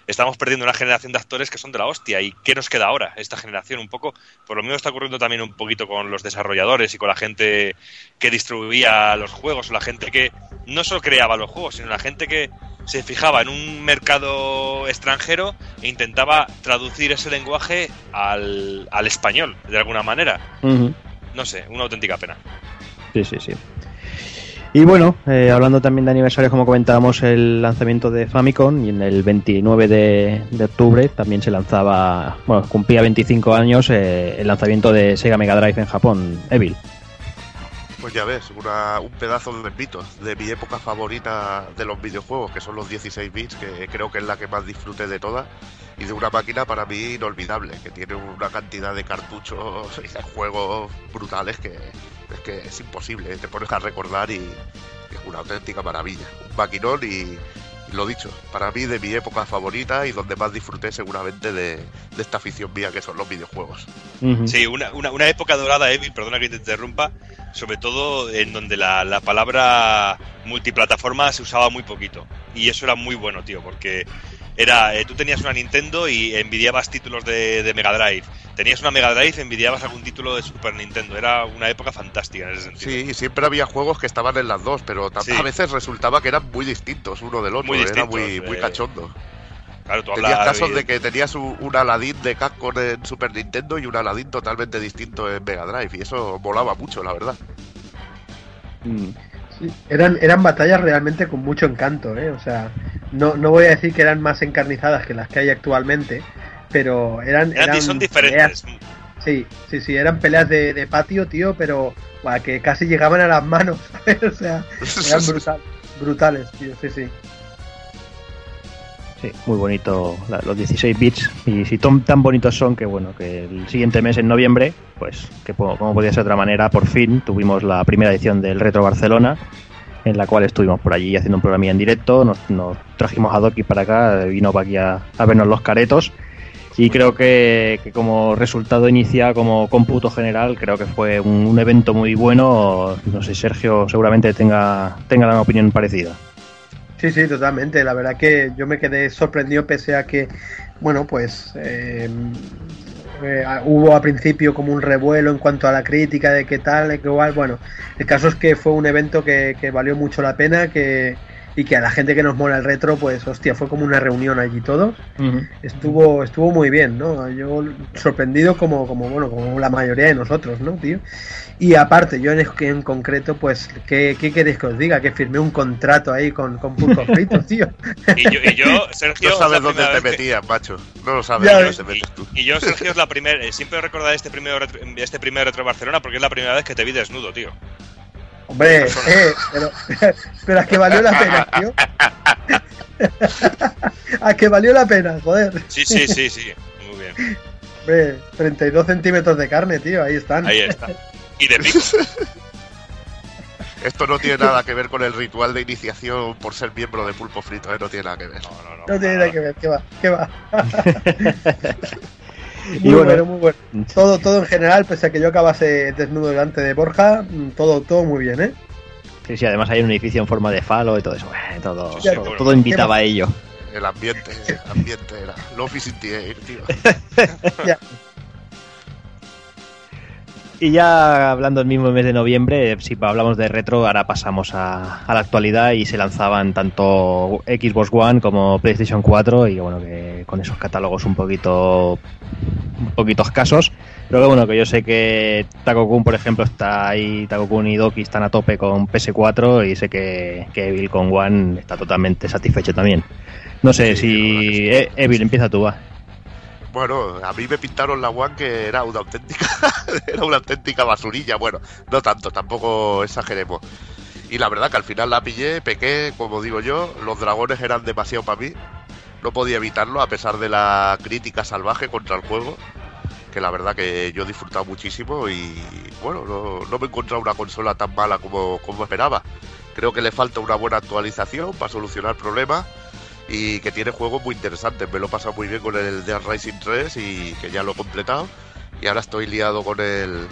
estamos perdiendo una generación de actores que son de la hostia. ¿Y qué nos queda ahora? Esta generación un poco. Por lo mismo está ocurriendo también un poquito con los desarrolladores y con la gente que distribuía los juegos, o la gente que no solo creaba los juegos, sino la gente que se fijaba en un mercado extranjero e intentaba traducir ese lenguaje al, al español, de alguna manera. No sé, una auténtica pena. Sí, sí, sí. Y bueno, eh, hablando también de aniversario, como comentábamos, el lanzamiento de Famicom y en el 29 de, de octubre también se lanzaba, bueno, cumplía 25 años eh, el lanzamiento de Sega Mega Drive en Japón, Evil. Pues ya ves, una- un pedazo de mitos de mi época favorita de los videojuegos, que son los 16 bits, que creo que es la que más disfruté de todas, y de una máquina para mí inolvidable, que tiene una cantidad de cartuchos y de juegos brutales que es que es imposible, te pones a recordar y es una auténtica maravilla. Un maquinón y, y lo dicho, para mí de mi época favorita y donde más disfruté seguramente de, de esta afición mía que son los videojuegos. Sí, una, una, una época dorada, Evil, perdona que te interrumpa, sobre todo en donde la, la palabra multiplataforma se usaba muy poquito. Y eso era muy bueno, tío, porque era eh, tú tenías una Nintendo y envidiabas títulos de, de Mega Drive. Tenías una Mega Drive y envidiabas algún título de Super Nintendo. Era una época fantástica en ese sentido. Sí, y siempre había juegos que estaban en las dos, pero Sí. a veces resultaba que eran muy distintos uno del otro, Muy era distintos, muy, muy eh, cachondo. Claro, tú Tenías hablas casos de que tenías un, un Aladdin de Capcom en Super Nintendo y un Aladdin totalmente distinto en Mega Drive, y eso molaba mucho, la verdad. Mm. Sí, eran, eran batallas realmente con mucho encanto, ¿eh? O sea, no, no voy a decir que eran más encarnizadas que las que hay actualmente, pero eran... eran, eran son peleas- diferentes. sí, sí, sí, eran peleas de, de patio, tío, pero que casi llegaban a las manos, ¿sabes? O sea, eran brutal- brutales, tío, sí, sí. Muy bonito la- los 16 bits. Y si ton- tan bonitos son que bueno, que el siguiente mes en noviembre, pues que como podía ser de otra manera, por fin tuvimos la primera edición del Retro Barcelona en la cual estuvimos por allí haciendo un programa en directo, nos, trajimos a Doki para acá, vino para aquí a, vernos los caretos. Y creo que, que como resultado inicial, como cómputo general, creo que fue un, un evento muy bueno, no sé, Sergio seguramente tenga, tenga una opinión parecida. Sí, sí, totalmente. La verdad que yo me quedé sorprendido pese a que, bueno, pues eh, eh, hubo a principio como un revuelo en cuanto a la crítica de qué tal, de qué igual. Bueno, el caso es que fue un evento que, que valió mucho la pena que, y que a la gente que nos mola el retro, pues hostia, fue como una reunión allí todos. Estuvo, estuvo muy bien, ¿no? Yo sorprendido como, como, bueno, como la mayoría de nosotros, ¿no, tío? Y aparte, yo en, en concreto, pues, ¿qué, ¿qué queréis que os diga? Que firmé un contrato ahí con, con Pulpo Frito, tío. Y yo, y yo, Sergio, No es sabes dónde te vez que- metías, macho. No lo sabes Ya dónde te metes tú. Y yo, Sergio, es la primera. eh, Siempre recordaré este primer, retro, este primer retro Barcelona porque es la primera vez que te vi desnudo, tío. Hombre, eh, pero, pero a que valió la pena, tío. a que valió la pena, joder. Sí, sí, sí, sí. Muy bien. Hombre, 32 centímetros de carne, tío, ahí están. Ahí está. Y de pico. Esto no tiene nada que ver con el ritual de iniciación por ser miembro de Pulpo Frito, ¿eh? no tiene nada que ver. No, no, no. No tiene nada que ver, que va, que va. Y Muy bueno, bueno, muy bueno. Todo, todo en general, pese a que yo acabase desnudo delante de Borja, mm, todo, todo muy bien, ¿eh? Sí, sí, además hay un edificio en forma de falo y todo eso. eh, todo, Sí, sí, todo, bueno. todo invitaba a ello. El ambiente, el ambiente era. Love is in the air, tío. Y ya hablando del mismo mes de noviembre, eh, si hablamos de retro, ahora pasamos a, a la actualidad y se lanzaban tanto Xbox One como PlayStation 4 y bueno, que con esos catálogos un poquito un poquito escasos. Pero que bueno, que yo sé que Taco Kun, por ejemplo, está ahí, Taco Kun y Doki están a tope con PS4 y sé que, que Evil con One está totalmente satisfecho también. No sé Sí, si... sí. eh, Evil, empieza tú, va. Bueno, a mí me pintaron la One que era una auténtica, era una auténtica basurilla. Bueno, no tanto, tampoco exageremos. Y la verdad que al final la pillé, pequé, como digo yo, los dragones eran demasiado para mí. No podía evitarlo a pesar de la crítica salvaje contra el juego. que la verdad que yo he disfrutado muchísimo y bueno, no, no me he encontrado una consola tan mala como, como esperaba. Creo que le falta una buena actualización para solucionar problemas y que tiene juegos muy interesantes. Me lo he pasado muy bien con el Dead Rising 3 y que ya lo he completado. Y ahora estoy liado con el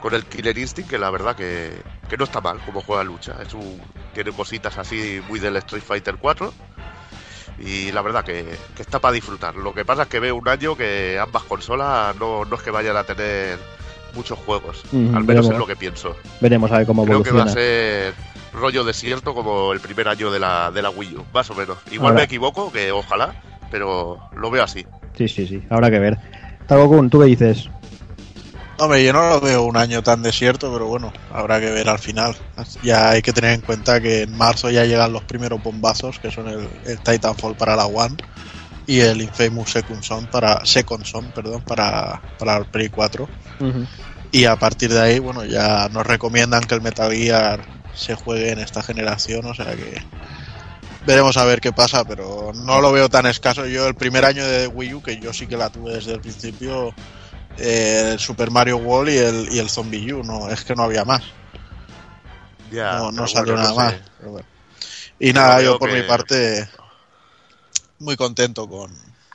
con el Killer Instinct, que la verdad que, que no está mal como juega lucha. Es un, tiene cositas así muy del Street Fighter 4 y la verdad que, que está para disfrutar. Lo que pasa es que veo un año que ambas consolas no, no es que vayan a tener muchos juegos, Ujú, al menos veremos. es lo que pienso. Veremos a ver cómo Creo que va a evoluciona. ser rollo desierto como el primer año de la, de la Wii U, más o menos. Igual Ahora- me equivoco, que ojalá, pero lo veo así. Sí, sí, sí. Habrá que ver. Tagokun, ¿tú qué dices? Hombre, yo no lo veo un año tan desierto, pero bueno, habrá que ver al final. Ya hay que tener en cuenta que en marzo ya llegan los primeros bombazos, que son el, el Titanfall para la One y el Infamous Second Son para Second Son, perdón, para, para el Play 4. Y a partir de ahí, bueno, ya nos recomiendan que el Metal Gear se juegue en esta generación, o sea que veremos a ver qué pasa, pero no lo veo tan escaso. Yo el primer año de Wii U, que yo sí que la tuve desde el principio, eh, el Super Mario World y el, y el Zombie U, no, es que no había más, Ya, no, salió bueno, no nada sé. más. pero bueno. Y nada, yo por que- mi parte muy contento con,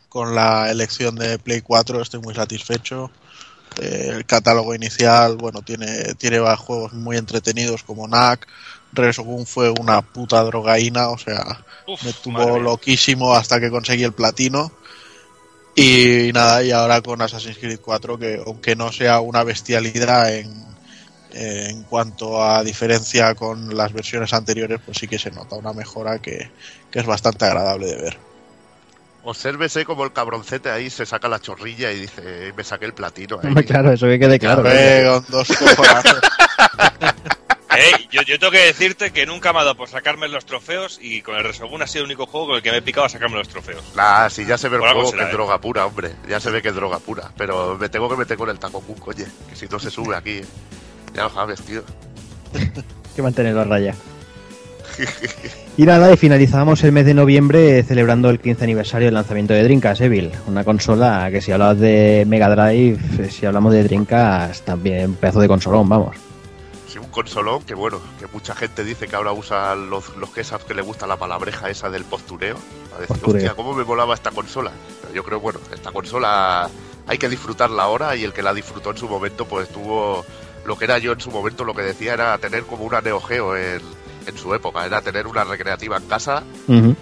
con la elección de Play 4, estoy muy satisfecho. Eh, el catálogo inicial, bueno, tiene, tiene juegos muy entretenidos como NAC. Resogun fue una puta drogaína, o sea, Uf, me tuvo loquísimo hasta que conseguí el platino. Y nada, y ahora con Assassin's Creed 4, que aunque no sea una bestialidad en, en cuanto a diferencia con las versiones anteriores, pues sí que se nota una mejora que, que es bastante agradable de ver. Obsérvese como el cabroncete ahí se saca la chorrilla y dice, me saqué el platino. ahí". Claro, eso que quede claro. Hombre, con dos cojonazos. Ey, yo, yo tengo que decirte que nunca me ha dado por sacarme los trofeos y con el Resogun ha sido el único juego con el que me he picado a sacarme los trofeos. Nah, si ya se ve el juego será, que es ¿eh? droga pura, hombre. Ya se ve que es droga pura. Pero me tengo que meter con el Takokun, coño. Que si no se sube aquí. Ya lo sabes, tío. Hay que mantenerlo a raya. Y nada, y finalizamos el mes de noviembre celebrando el 15 aniversario del lanzamiento de Dreamcast Evil, una consola que si hablas de Mega Drive, eh, si hablamos de Dreamcast, también un pedazo de consolón, vamos. Sí, un consolón que bueno, que mucha gente dice que ahora usa los, los quesas que le gusta la palabreja esa del postureo. A decir, Postureo. hostia, cómo me molaba esta consola. Pero yo creo, bueno, esta consola hay que disfrutarla ahora y el que la disfrutó en su momento, pues tuvo lo que era yo en su momento, lo que decía era tener como una Neo Geo en, en su época, era tener una recreativa en casa eh,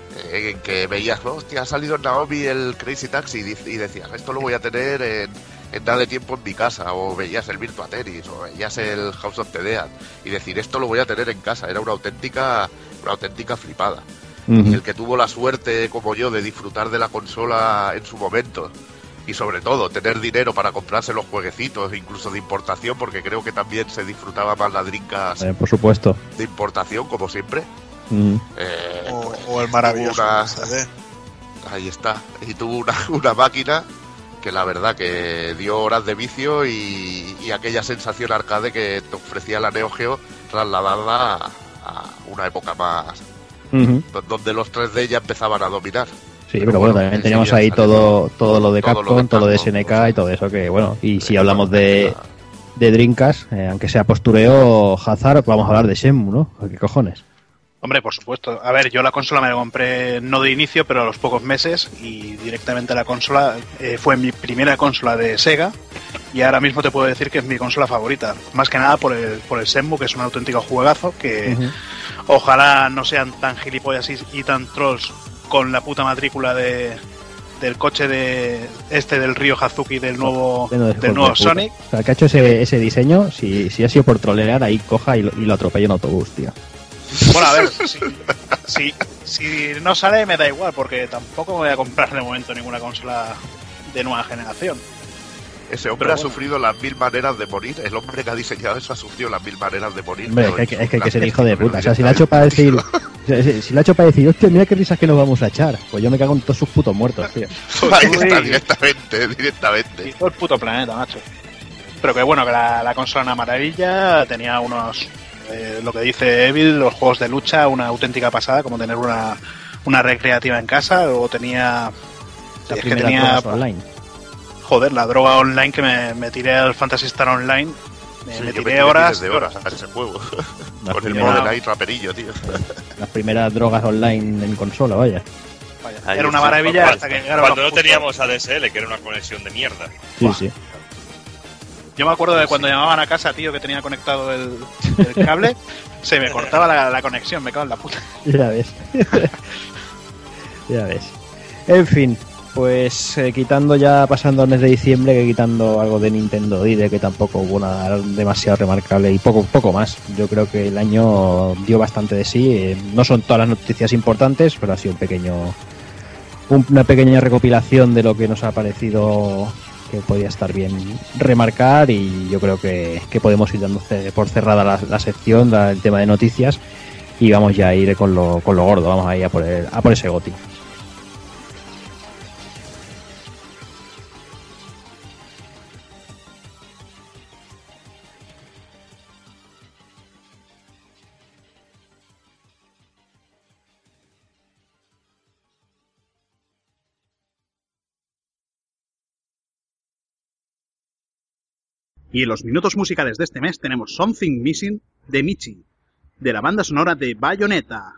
en que veías, hostia, ha salido en Naomi el Crazy Taxi y, decías, esto lo voy a tener en, en nada de tiempo en mi casa, o veías el Virtua Tennis, o veías el House of the Dead, y decir, esto lo voy a tener en casa, era una auténtica, una auténtica flipada. Y el que tuvo la suerte, como yo, de disfrutar de la consola en su momento, y sobre todo tener dinero para comprarse los jueguecitos, incluso de importación, porque creo que también se disfrutaba más la Dreamcast Eh, por supuesto. de importación, como siempre. Ujú. eh, o, pues, o el maravilloso una-. Ahí está. Y tuvo una, una máquina que la verdad que dio horas de vicio y, y aquella sensación arcade que te ofrecía la Neo Geo trasladada a, a una época más donde los 3D ya empezaban a dominar. Sí, pero bueno, también teníamos ahí todo, todo lo de todo lo Capcom, de todo lo de SNK y todo eso que, bueno, y si hablamos de, de Dreamcast, eh, aunque sea postureo, Hazard, vamos a hablar de Shenmue, ¿no? ¿Qué cojones? Hombre, por supuesto. A ver, yo la consola me la compré no de inicio, pero a los pocos meses y directamente la consola eh, fue mi primera consola de Sega y ahora mismo te puedo decir que es mi consola favorita. Más que nada por el, por el Shenmue, que es un auténtico juegazo que ojalá no sean tan gilipollas y, y tan trolls con la puta matrícula de del coche de este del río Hazuki del nuevo del nuevo. Sonic O sea, el que ha hecho ese, ese diseño, si, si ha sido por trolear, ahí coja y lo, y lo atropella en autobús, tío. Bueno, a ver, si, si, si no sale me da igual, porque tampoco me voy a comprar de momento ninguna consola de nueva generación. Ese hombre Pero ha bueno. sufrido las mil maneras de morir. El hombre que ha diseñado eso ha sufrido las mil maneras de morir. Hombre, es que, es que hay que ser hijo de puta. O sea, si la ha hecho para decir, si, la ha hecho para decir, hostia, mira qué risas que nos vamos a echar. Pues yo me cago en todos sus putos muertos, tío. Ahí está, Uy. directamente, Y directamente. todo el puto planeta, macho. Pero que bueno, que la, la consola era una maravilla, tenía unos, eh, lo que dice Evil, los juegos de lucha, una auténtica pasada, como tener una, una recreativa en casa, luego tenía... La es que primera tenía online. Joder, la droga online que me, me tiré al Fantasy Star Online. Me, Sí, me yo tiré horas. de horas a ese juego. Con el primera- modo Night raperillo, tío. Las primeras drogas online en consola, vaya. Vaya, Ahí era una maravilla cuando- hasta que llegaron Cuando no teníamos ADSL, que era una conexión de mierda. Sí, sí. Yo me acuerdo de cuando llamaban a casa, tío, que tenía conectado el, el cable, se me cortaba la, la conexión, me cago en la puta. Ya ves. ya ves. En fin, pues eh, quitando ya, pasando el mes de diciembre, que quitando algo de Nintendo y de que tampoco hubo nada demasiado remarcable y poco, poco más. Yo creo que el año dio bastante de sí. eh, no son todas las noticias importantes, pero ha sido un pequeño, un- una pequeña recopilación de lo que nos ha parecido que podía estar bien remarcar y yo creo que, podemos ir dando por cerrada la, la sección, la- el tema de noticias y vamos ya a ir con lo, con lo gordo, vamos a ir a por, el- a por ese goti. Y en los minutos musicales de este mes tenemos Something Missing de Michi, de la banda sonora de Bayonetta.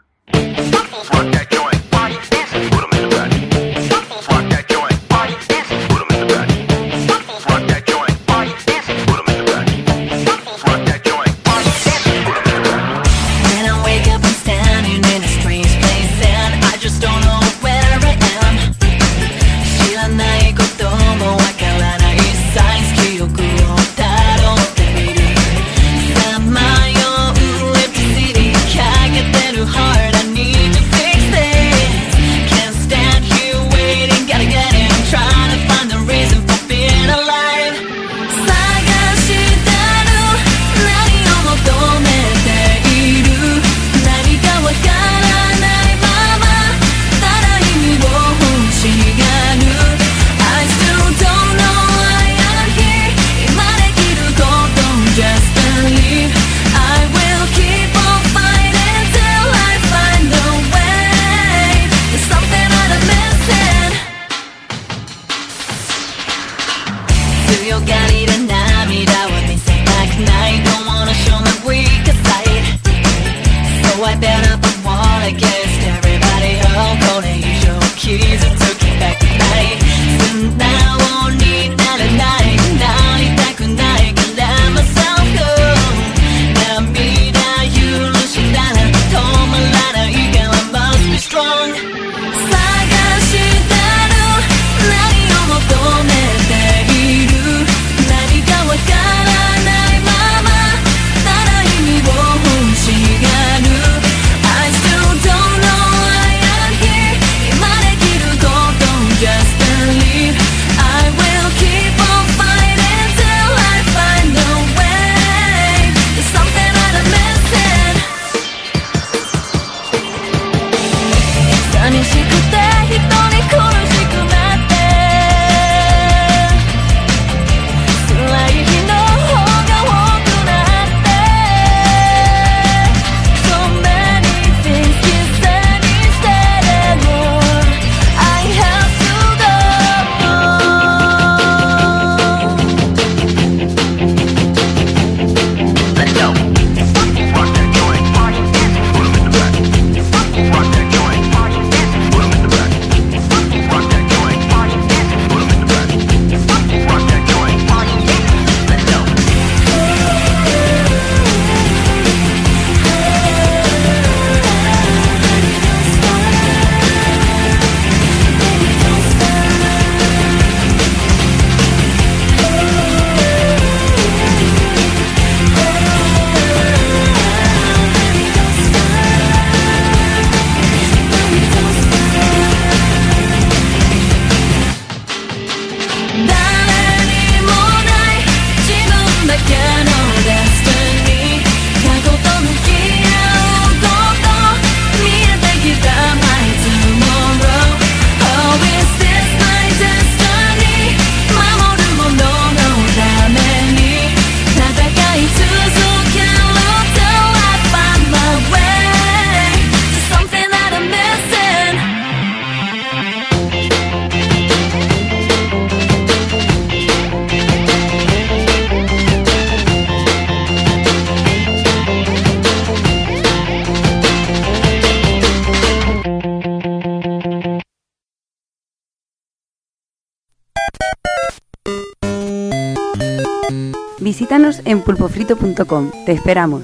En pulpofrito.com. Te esperamos.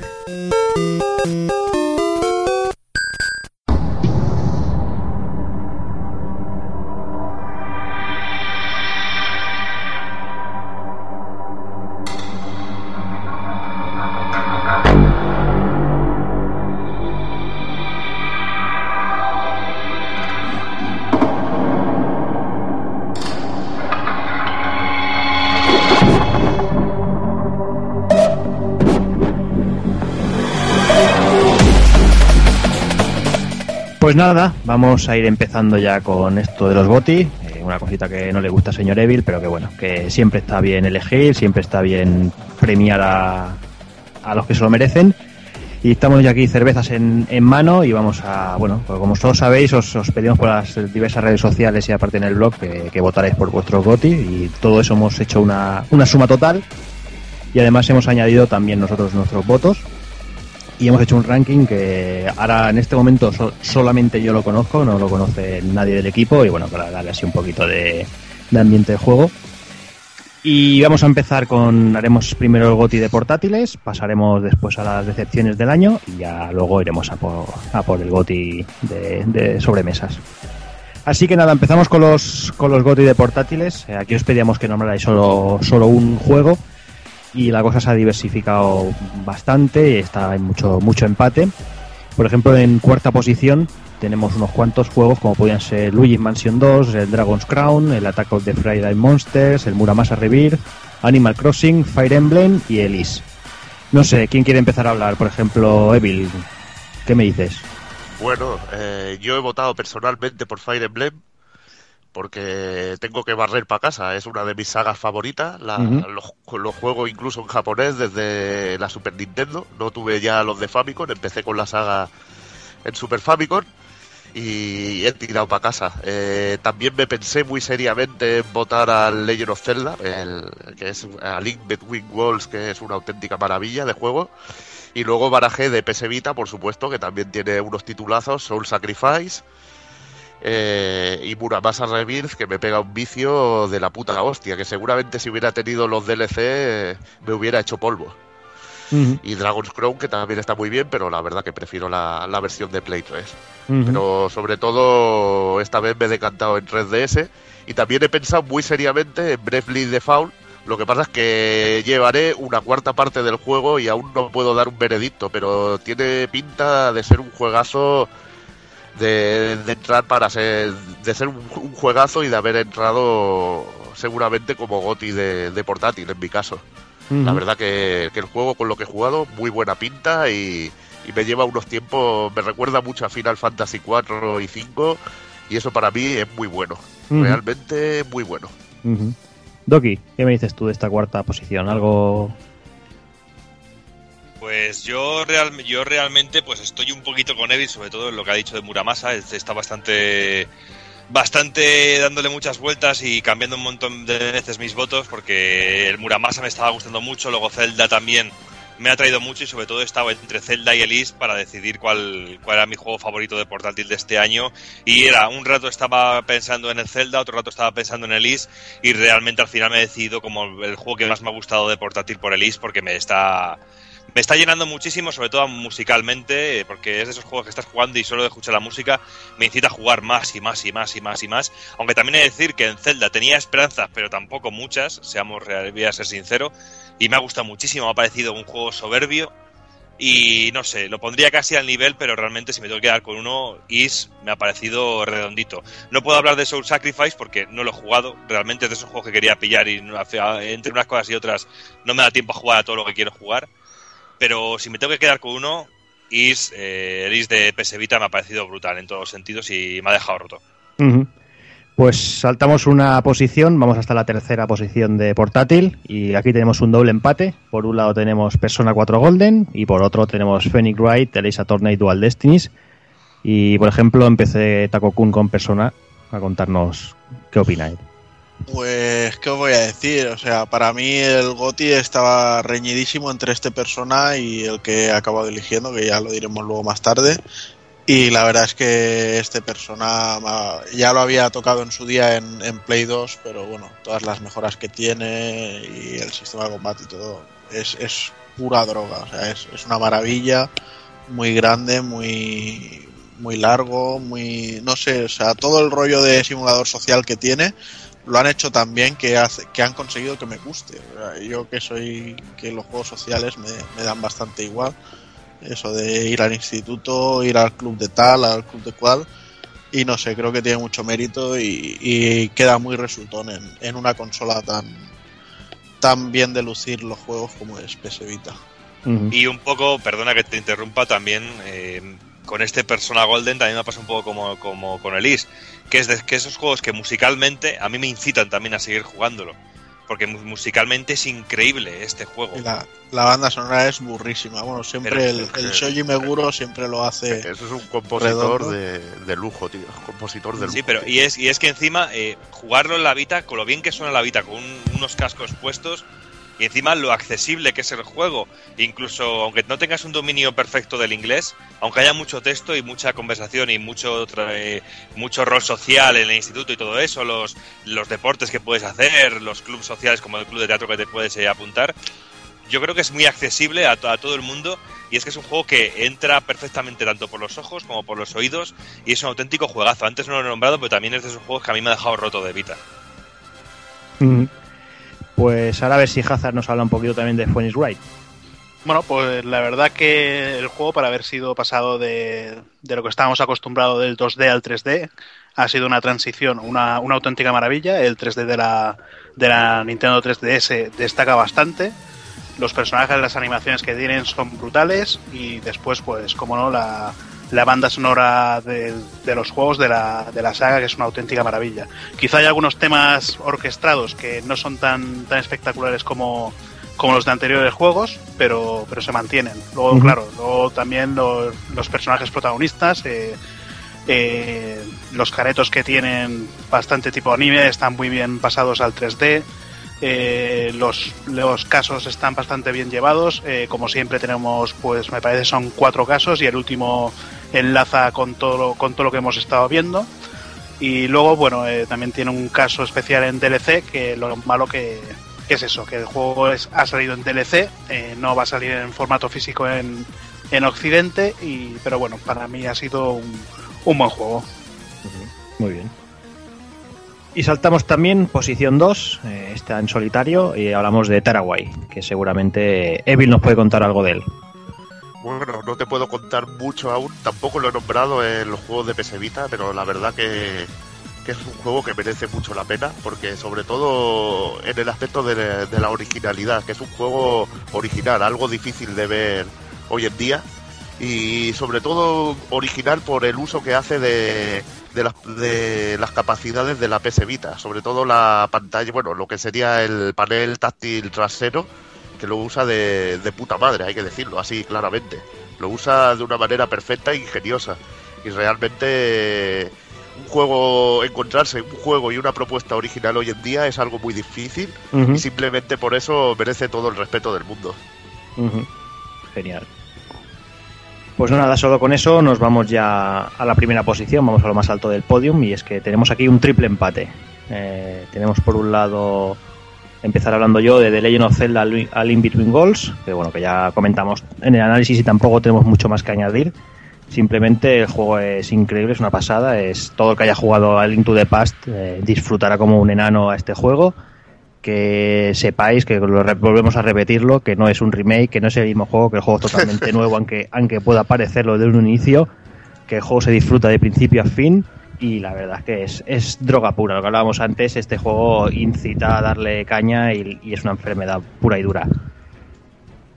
Pues nada, vamos a ir empezando ya con esto de los GOTI, eh, una cosita que no le gusta al señor Evil, pero que bueno, que siempre está bien elegir, siempre está bien premiar a, a los que se lo merecen. Y estamos ya aquí cervezas en, en mano y vamos a, bueno, pues como todos sabéis, os, os pedimos por las diversas redes sociales y aparte en el blog que, que votaréis por vuestros GOTI y todo eso hemos hecho una, una suma total. Y además hemos añadido también nosotros nuestros votos y hemos hecho un ranking que ahora en este momento so- solamente yo lo conozco, no lo conoce nadie del equipo y bueno, para darle así un poquito de, de ambiente de juego. Y vamos a empezar con, haremos primero el GOTI de portátiles, pasaremos después a las decepciones del año y ya luego iremos a por, a por el GOTI de, de sobremesas. Así que nada, empezamos con los, con los GOTI de portátiles. Eh, Aquí os pedíamos que nombrarais solo, solo un juego y la cosa se ha diversificado bastante está en mucho, mucho empate. Por ejemplo, en cuarta posición tenemos unos cuantos juegos como podían ser Luigi's Mansion 2, el Dragon's Crown, el Attack of the Friday Monsters, el Muramasa Rebirth, Animal Crossing, Fire Emblem y Elise. No sé, ¿quién quiere empezar a hablar? Por ejemplo, Evil, ¿qué me dices? Bueno, eh, yo he votado personalmente por Fire Emblem porque tengo que barrer para casa. Es una de mis sagas favoritas. La, los, los juego incluso en japonés desde la Super Nintendo. No tuve ya los de Famicom. Empecé con la saga en Super Famicom y he tirado para casa. Eh, también me pensé muy seriamente en votar al Legend of Zelda, el, que es a Link Between Worlds, que es una auténtica maravilla de juego. Y luego barajé de PS Vita, por supuesto, que también tiene unos titulazos, Soul Sacrifice eh, y Muramasa Rebirth, que me pega un vicio de la puta hostia, que seguramente si hubiera tenido los DLC eh, me hubiera hecho polvo. Y Dragon's Crown, que también está muy bien, pero la verdad que prefiero la, la versión de Play 3. Ujú. Pero sobre todo, esta vez me he decantado en 3DS y también he pensado muy seriamente en Bravely Default. Lo que pasa es que llevaré una cuarta parte del juego y aún no puedo dar un veredicto, pero tiene pinta de ser un juegazo de, de entrar para ser de ser un, un juegazo y de haber entrado seguramente como Goti de, de portátil en mi caso. La verdad que, que el juego con lo que he jugado, muy buena pinta y, y me lleva unos tiempos, me recuerda mucho a Final Fantasy 4 y 5 y eso para mí es muy bueno, realmente muy bueno. Doki, ¿qué me dices tú de esta cuarta posición? ¿Algo Pues yo, real, yo realmente pues estoy un poquito con Evil, sobre todo en lo que ha dicho de Muramasa. es- Está bastante bastante dándole muchas vueltas y cambiando un montón de veces mis votos porque el Muramasa me estaba gustando mucho, luego Zelda también me ha traído mucho y sobre todo he estado entre Zelda y Elise para decidir cuál, cuál era mi juego favorito de portátil de este año y era un rato estaba pensando en el Zelda, otro rato estaba pensando en Elise y realmente al final me he decidido como el juego que más me ha gustado de portátil por Elise porque me está me está llenando muchísimo, sobre todo musicalmente, porque es de esos juegos que estás jugando y solo escuchar la música me incita a jugar más y más y más y más y más. Aunque también he de decir que en Zelda tenía esperanzas, pero tampoco muchas, seamos real, voy a ser sincero, y me ha gustado muchísimo, me ha parecido un juego soberbio. Y no sé, lo pondría casi al nivel, pero realmente si me tengo que quedar con uno, Is me ha parecido redondito. No puedo hablar de Soul Sacrifice porque no lo he jugado, realmente es de esos juegos que quería pillar y entre unas cosas y otras no me da tiempo a jugar a todo lo que quiero jugar. Pero si me tengo que quedar con uno, Is, eh, el Is de PS Vita me ha parecido brutal en todos los sentidos y me ha dejado roto. Pues saltamos una posición, vamos hasta la tercera posición de portátil y aquí tenemos un doble empate. Por un lado tenemos Persona 4 Golden y por otro tenemos Phoenix Wright, Elisa Attorney Dual Destinies. Y por ejemplo empecé Taco Kun con Persona a contarnos qué opináis. Pues, ¿qué os voy a decir? O sea, para mí el GOTI estaba reñidísimo entre este persona y el que he acabado eligiendo, que ya lo diremos luego más tarde. Y la verdad es que este persona ya lo había tocado en su día en, en Play 2, pero bueno, todas las mejoras que tiene y el sistema de combate y todo es, es pura droga, o sea, es, es una maravilla, muy grande, muy, muy largo, muy, no sé, o sea, todo el rollo de simulador social que tiene lo han hecho tan bien que, hace, que han conseguido que me guste. Yo que soy, que los juegos sociales me, me dan bastante igual, eso de ir al instituto, ir al club de tal, al club de cual, y no sé, creo que tiene mucho mérito y, y queda muy resultón en, en una consola tan tan bien de lucir los juegos como es PS Vita. Y un poco, perdona que te interrumpa, también eh, con este Persona Golden también me pasa un poco como, como con el Is, que es de que esos juegos que musicalmente a mí me incitan también a seguir jugándolo. Porque mu- musicalmente es increíble este juego. La, la banda sonora es burrísima. Bueno, siempre Pero el, Shoji Meguro siempre lo hace. Eso es un compositor de, de lujo, tío. Compositor de lujo. Sí, pero tío. y es, y es que encima eh, jugarlo en la Vita, con lo bien que suena la Vita, con un- unos cascos puestos, y encima lo accesible que es el juego, incluso aunque no tengas un dominio perfecto del inglés, aunque haya mucho texto y mucha conversación y mucho eh, mucho rol social en el instituto y todo eso, los, los deportes que puedes hacer, los clubes sociales como el club de teatro que te puedes eh, apuntar, yo creo que es muy accesible a, to- a todo el mundo y es que es un juego que entra perfectamente tanto por los ojos como por los oídos y es un auténtico juegazo. Antes no lo he nombrado, pero también es de esos juegos que a mí me ha dejado roto de Vita. Ujú. Pues ahora a ver si Hazard nos habla un poquito también de Phoenix Wright. Bueno, pues la verdad que el juego, para haber sido pasado de, de lo que estábamos acostumbrados del 2D al 3D, ha sido una transición, una, una auténtica maravilla. El 3D de la, de la Nintendo 3DS destaca bastante. Los personajes, las animaciones que tienen son brutales y después, pues, como no, la, la banda sonora de, de los juegos de la, de la saga, que es una auténtica maravilla. Quizá hay algunos temas orquestados que no son tan, tan espectaculares como, como los de anteriores juegos, pero, pero se mantienen. Luego, claro, luego también los, los personajes protagonistas, eh, eh, los caretos que tienen bastante tipo anime, están muy bien pasados al 3D. eh, los, los casos están bastante bien llevados. eh, como siempre tenemos, pues me parece son cuatro casos y el último enlaza con todo lo, con todo lo que hemos estado viendo. Y luego, bueno, eh, también tiene un caso especial en DLC, que lo malo que, que es eso, que el juego es, ha salido en DLC, eh, no va a salir en formato físico en, en Occidente, y, pero bueno, para mí ha sido un, un buen juego. Muy bien. Y saltamos también posición 2, eh, está en solitario, y hablamos de Tarawai, que seguramente Evil nos puede contar algo de él. Bueno, no te puedo contar mucho aún, tampoco lo he nombrado en los juegos de PS Vita, pero la verdad que, es un juego que merece mucho la pena, porque sobre todo en el aspecto de, la originalidad, que es un juego original, algo difícil de ver hoy en día, y sobre todo original por el uso que hace de, las, de las capacidades de la PS Vita, sobre todo la pantalla, bueno, lo que sería el panel táctil trasero, que lo usa de, de puta madre, hay que decirlo así claramente. Lo usa de una manera perfecta e ingeniosa. Y realmente un juego, encontrarse un juego y una propuesta original hoy en día es algo muy difícil y simplemente por eso merece todo el respeto del mundo. Genial. Pues nada, solo con eso nos vamos ya a la primera posición, vamos a lo más alto del podium, y es que tenemos aquí un triple empate. Eh, tenemos por un lado empezar hablando yo de The Legend of Zelda A Link- A Link Between Goals, que bueno, que ya comentamos en el análisis y tampoco tenemos mucho más que añadir. Simplemente el juego es increíble, es una pasada, es todo el que haya jugado a Link to the Past eh, disfrutará como un enano a este juego. Que sepáis que lo volvemos a repetirlo, que no es un remake, que no es el mismo juego, que el juego es totalmente nuevo, aunque, aunque pueda parecerlo de un inicio, que el juego se disfruta de principio a fin y la verdad que es, es droga pura. Lo que hablábamos antes, este juego incita a darle caña y, es una enfermedad pura y dura.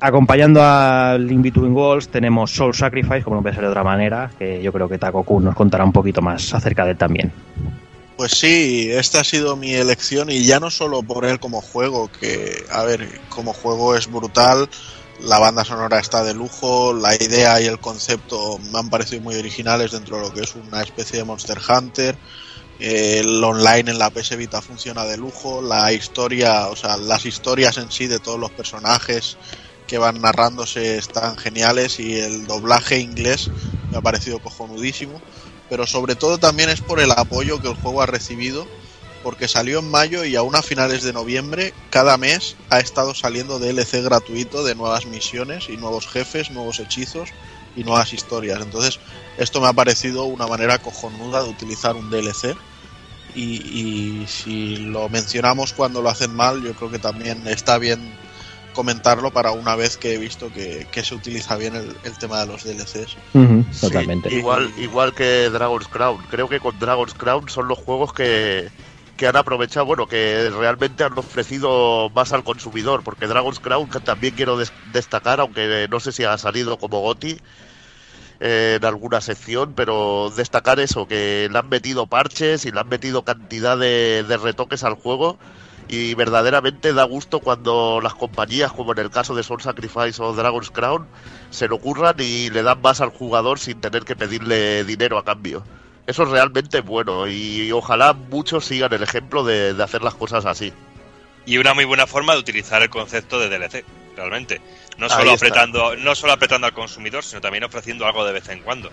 Acompañando a Link Between Worlds tenemos Soul Sacrifice, como no puede ser de otra manera, que yo creo que Taco Kun nos contará un poquito más acerca de él también. Pues sí, esta ha sido mi elección y ya no solo por él como juego, que, a ver, como juego es brutal, la banda sonora está de lujo, la idea y el concepto me han parecido muy originales dentro de lo que es una especie de Monster Hunter, el online en la PS Vita funciona de lujo, la historia, o sea, las historias en sí de todos los personajes que van narrándose están geniales y el doblaje inglés me ha parecido cojonudísimo. Pero sobre todo también es por el apoyo que el juego ha recibido porque salió en mayo y aún a finales de noviembre, cada mes ha estado saliendo DLC gratuito de nuevas misiones y nuevos jefes, nuevos hechizos y nuevas historias. Entonces, esto me ha parecido una manera cojonuda de utilizar un DLC. Y, y si lo mencionamos cuando lo hacen mal, yo creo que también está bien comentarlo para una vez que he visto que, que se utiliza bien el, el tema de los DLCs. Ujú, Sí, totalmente. igual, igual que Dragon's Crown. Creo que con Dragon's Crown son los juegos que, que han aprovechado, bueno, que realmente han ofrecido más al consumidor, porque Dragon's Crown que también quiero des- destacar, aunque no sé si ha salido como GOTI eh, en alguna sección, pero destacar eso, que le han metido parches y le han metido cantidad de, de retoques al juego. Y verdaderamente da gusto cuando las compañías, como en el caso de Soul Sacrifice o Dragon's Crown, se lo ocurran y le dan más al jugador sin tener que pedirle dinero a cambio. Eso es realmente bueno y ojalá muchos sigan el ejemplo de, de hacer las cosas así. Y una muy buena forma de utilizar el concepto de DLC, realmente. No solo, apretando, no solo apretando al consumidor, sino también ofreciendo algo de vez en cuando.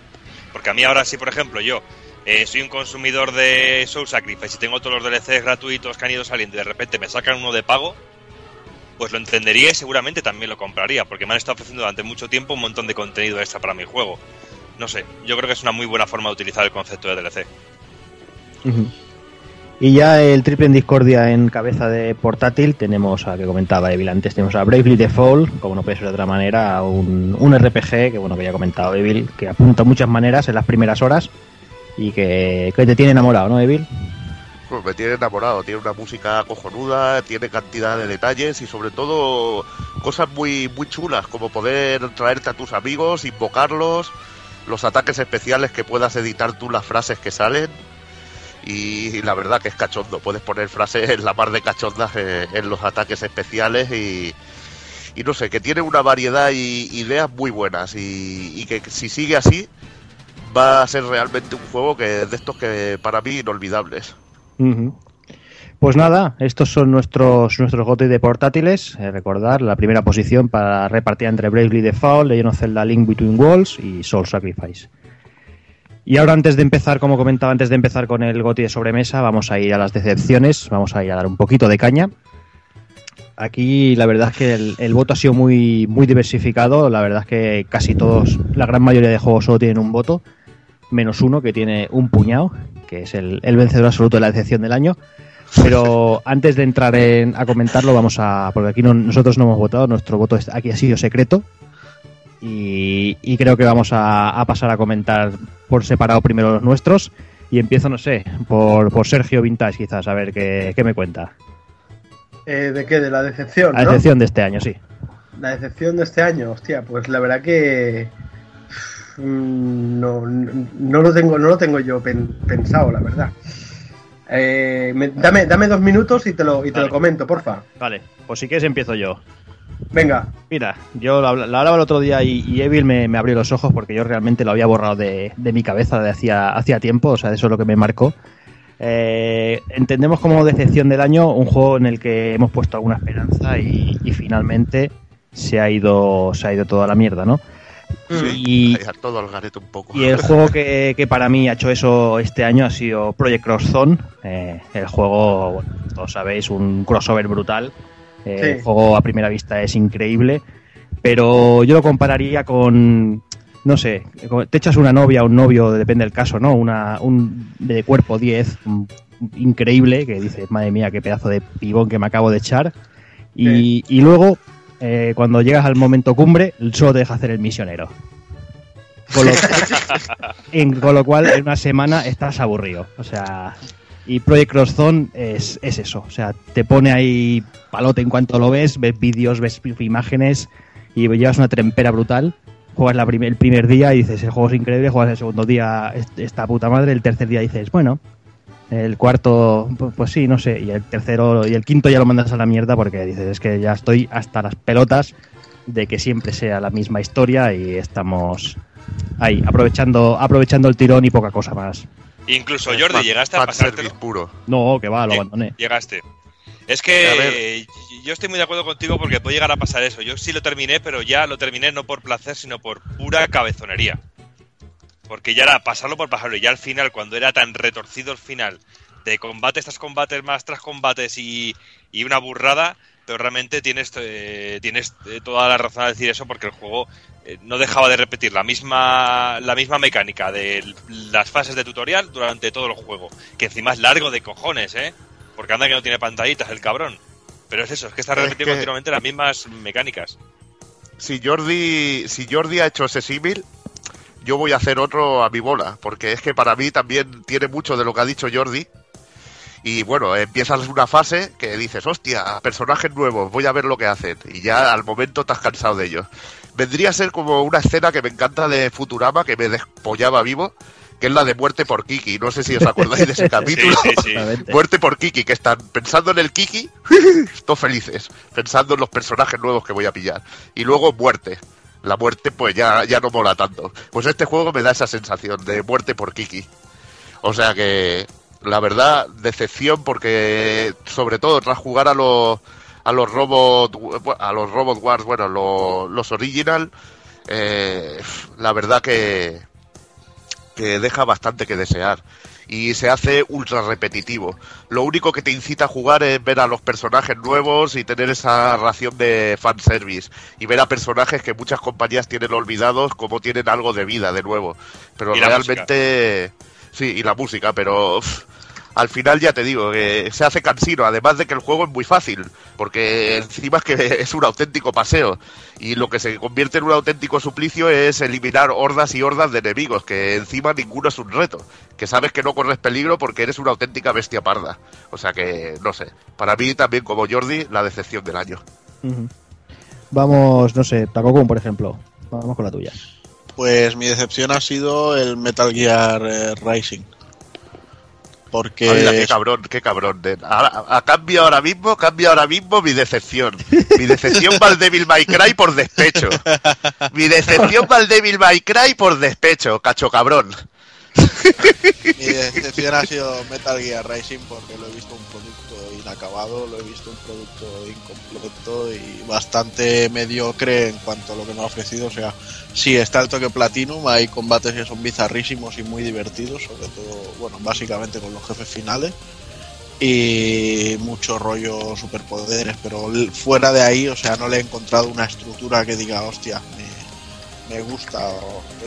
Porque a mí ahora sí, por ejemplo, yo eh, soy un consumidor de Soul Sacrifice y tengo todos los DLCs gratuitos que han ido saliendo y de repente me sacan uno de pago, pues lo entendería y seguramente también lo compraría, porque me han estado ofreciendo durante mucho tiempo un montón de contenido extra para mi juego. No sé, yo creo que es una muy buena forma de utilizar el concepto de DLC. Y ya el triple en discordia en cabeza de portátil tenemos a que comentaba Evil antes, tenemos a Bravely Default, como no puede ser de otra manera, un, un RPG que bueno que ya ha comentado Evil, que apunta muchas maneras en las primeras horas y que, que te tiene enamorado, ¿no, Evil? Pues me tiene enamorado, tiene una música cojonuda, tiene cantidad de detalles y sobre todo cosas muy, muy chulas, como poder traerte a tus amigos, invocarlos, los ataques especiales que puedas editar tú las frases que salen. Y, la verdad que es cachondo, puedes poner frases en la mar de cachondas eh, en los ataques especiales y, y no sé, que tiene una variedad y ideas muy buenas y, que si sigue así va a ser realmente un juego que de estos que para mí inolvidables. Pues nada, estos son nuestros nuestros de portátiles. Eh, recordar la primera posición para repartir entre Bravely Default, Legend of Zelda Link Between Worlds y Soul Sacrifice. Y ahora antes de empezar, como comentaba antes de empezar con el goti de sobremesa, vamos a ir a las decepciones, vamos a ir a dar un poquito de caña. Aquí la verdad es que el, el voto ha sido muy, muy diversificado, la verdad es que casi todos, la gran mayoría de juegos solo tienen un voto, menos uno que tiene un puñado, que es el, el vencedor absoluto de la decepción del año. Pero antes de entrar en- a comentarlo, vamos a. Porque aquí no- nosotros no hemos votado, nuestro voto es- aquí ha sido secreto. Y, y creo que vamos a, a pasar a comentar por separado primero los nuestros. Y empiezo, no sé, por, por Sergio Vintage, quizás, a ver qué, qué me cuenta. Eh, ¿De qué? De la decepción, A ¿no? excepción de este año, sí. La decepción de este año, hostia, pues la verdad que mm, no, no lo tengo, no lo tengo yo pen- pensado, la verdad. Eh, me- dame, dame dos minutos y te lo, y te Vale. lo comento, porfa. Vale, pues si quieres empiezo yo. Venga, Mira, yo lo hablaba el otro día y, y Evil me, me abrió los ojos porque yo realmente lo había borrado de, de mi cabeza de hacía, hacía tiempo, o sea, eso es lo que me marcó. Eh, entendemos como decepción del año un juego en el que hemos puesto alguna esperanza y, y finalmente se ha ido se ha ido toda la mierda, ¿no? Y, a todo al garete un poco. y el juego que, que para mí ha hecho eso este año ha sido Project Cross Zone. Eh, el juego, bueno, todos sabéis, un crossover brutal. Eh, Sí. El juego a primera vista es increíble. Pero yo lo compararía con. No sé, te echas una novia o un novio, depende del caso, ¿no? Una, un de cuerpo 10, un- increíble, que dices, madre mía, qué pedazo de pibón que me acabo de echar. Y, y luego, eh, cuando llegas al momento cumbre, solo te deja hacer el misionero. Con lo, en- con lo cual, en una semana estás aburrido. O sea, y Project Cross Zone es, es eso. O sea, te pone ahí palote en cuanto lo ves, ves vídeos, ves imágenes y llevas una trempera brutal. Juegas la prim- el primer día y dices, el juego es increíble, juegas el segundo día, "Est- esta puta madre, el tercer día dices, bueno, el cuarto, pu- pues sí, no sé, y el tercero y el quinto ya lo mandas a la mierda porque dices, es que ya estoy hasta las pelotas de que siempre sea la misma historia y estamos ahí, aprovechando, aprovechando el tirón y poca cosa más. Incluso Jordi, llegaste a pasártelo. puro. No, que va, lo Lleg- abandoné. Llegaste. Es A que eh, yo estoy muy de acuerdo contigo porque puede llegar a pasar eso. Yo sí lo terminé, pero ya lo terminé no por placer, sino por pura cabezonería. Porque ya era pasarlo por pasarlo. Y ya al final, cuando era tan retorcido el final, de combates tras combates más tras combates y, y una burrada, pero realmente tienes, eh, tienes eh, toda la razón a decir eso porque el juego eh, no dejaba de repetir la misma, la misma mecánica de las fases de tutorial durante todo el juego, que encima es largo de cojones, ¿eh? Porque anda que no tiene pantallitas el cabrón. Pero es eso, es que está Es repitiendo que- continuamente las mismas mecánicas. si Jordi, si Jordi ha hecho ese símil, yo voy a hacer otro a mi bola, porque es que para mí también tiene mucho de lo que ha dicho Jordi. Y bueno, empiezas una fase que dices, hostia, personajes nuevos, voy a ver lo que hacen. Y ya al momento te has cansado de ellos. Vendría a ser como una escena que me encanta de Futurama, que me despollaba vivo, que es la de muerte por Kiki. No sé si os acordáis de ese capítulo. Sí, sí, sí. Exactamente. Muerte por Kiki, que están pensando en el Kiki, todos felices, pensando en los personajes nuevos que voy a pillar. Y luego muerte. La muerte pues ya, ya no mola tanto. Pues este juego me da esa sensación de muerte por Kiki. O sea que, la verdad, decepción porque, sobre todo tras jugar a los a los robot a los robot wars, bueno, lo- los original, eh, la verdad que que deja bastante que desear y se hace ultra repetitivo. Lo único que te incita a jugar es ver a los personajes nuevos y tener esa ración de fanservice y ver a personajes que muchas compañías tienen olvidados como tienen algo de vida de nuevo. Pero realmente sí, y la música, pero uf, al final ya te digo que se hace cansino, además de que el juego es muy fácil, porque encima es que es un auténtico paseo y lo que se convierte en un auténtico suplicio es eliminar hordas y hordas de enemigos, que encima ninguno es un reto, que sabes que no corres peligro porque eres una auténtica bestia parda. O sea que, no sé, para mí también como Jordi, la decepción del año. Vamos, no sé, Takokun, por ejemplo. Vamos con la tuya. Pues mi decepción ha sido el Metal Gear eh, Rising. Porque Anda, qué cabrón, qué cabrón. de- Ahora, a, cambio ahora mismo, cambia ahora mismo mi decepción. Mi decepción va al Devil May Cry por despecho. Mi decepción va al Devil May Cry por despecho, cacho cabrón. mi decepción ha sido Metal Gear Rising porque lo he visto un producto inacabado, lo he visto un producto incompleto y bastante mediocre en cuanto a lo que me ha ofrecido. O sea, sí, está el toque Platinum, hay combates que son bizarrísimos y muy divertidos, sobre todo, bueno, básicamente con los jefes finales. Y mucho rollo superpoderes, pero fuera de ahí, o sea, no le he encontrado una estructura que diga, hostia, me, me gusta.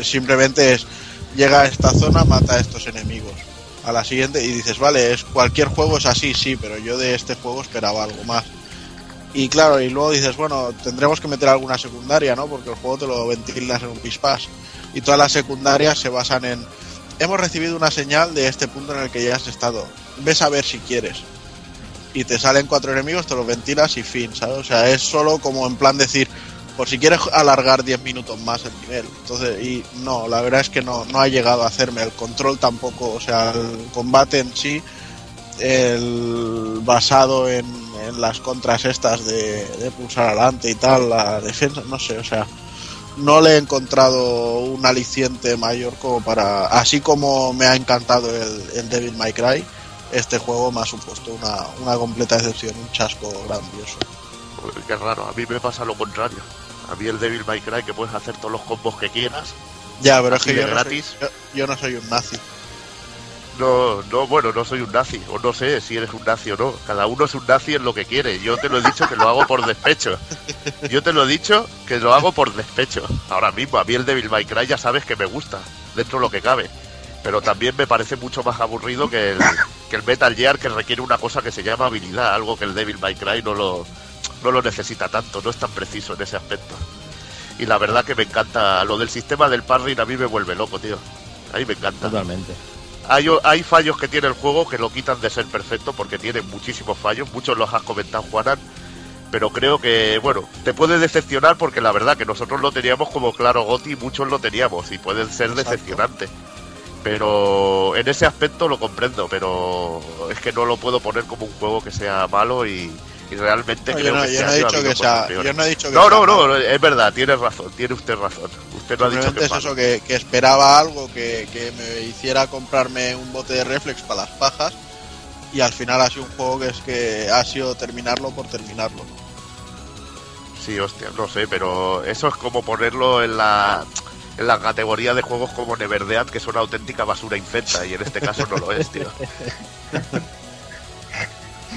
Simplemente es, llega a esta zona, mata a estos enemigos. A la siguiente y dices, vale, es cualquier juego es así, sí, pero yo de este juego esperaba algo más. Y claro, y luego dices, bueno, tendremos que meter alguna secundaria, ¿no? Porque el juego te lo ventilas en un pispás. Y todas las secundarias se basan en, hemos recibido una señal de este punto en el que ya has estado. Ves a ver si quieres. Y te salen cuatro enemigos, te los ventilas y fin, ¿sabes? O sea, es solo como en plan decir, por si quieres alargar 10 minutos más el nivel. Entonces, y no, la verdad es que no, no ha llegado a hacerme. El control tampoco, o sea, el combate en sí, el basado en, las contras estas de, pulsar adelante y tal, la defensa, no sé, o sea, no le he encontrado un aliciente mayor como para, así como me ha encantado el, el Devil May Cry, este juego me ha supuesto una, una completa decepción, un chasco grandioso. Qué raro, a mí me pasa lo contrario. A mí el Devil May Cry que puedes hacer todos los combos que quieras. Ya, pero es que yo no, soy, gratis. yo, yo no soy un nazi. No, no, bueno, no soy un nazi, o no sé si eres un nazi o no. Cada uno es un nazi en lo que quiere. Yo te lo he dicho que lo hago por despecho. Yo te lo he dicho que lo hago por despecho. Ahora mismo, a mí el Devil May Cry ya sabes que me gusta, dentro de lo que cabe. Pero también me parece mucho más aburrido que el, que el Metal Gear que requiere una cosa que se llama habilidad, algo que el Devil May Cry no lo, no lo necesita tanto, no es tan preciso en ese aspecto. Y la verdad que me encanta, lo del sistema del parring a mí me vuelve loco, tío. A mí me encanta. Totalmente. Hay, hay fallos que tiene el juego que lo quitan de ser perfecto porque tiene muchísimos fallos, muchos los has comentado, Juanan, pero creo que, bueno, te puede decepcionar porque la verdad que nosotros lo teníamos como claro Goti, muchos lo teníamos y pueden ser Exacto. decepcionantes. Pero en ese aspecto lo comprendo, pero es que no lo puedo poner como un juego que sea malo y, y realmente No, creo yo, no, que yo no he dicho que sea, yo no he dicho que No, sea no, es verdad, tiene razón, tiene usted razón. Usted no ha dicho que es es eso, que, que esperaba algo que, que me hiciera comprarme un bote de reflex para las pajas y al final ha sido un juego que es que ha sido terminarlo por terminarlo. Sí, hostia, no sé, pero eso es como ponerlo en la en la categoría de juegos como Neverdead, que son una auténtica basura infecta, y en este caso no lo es, tío.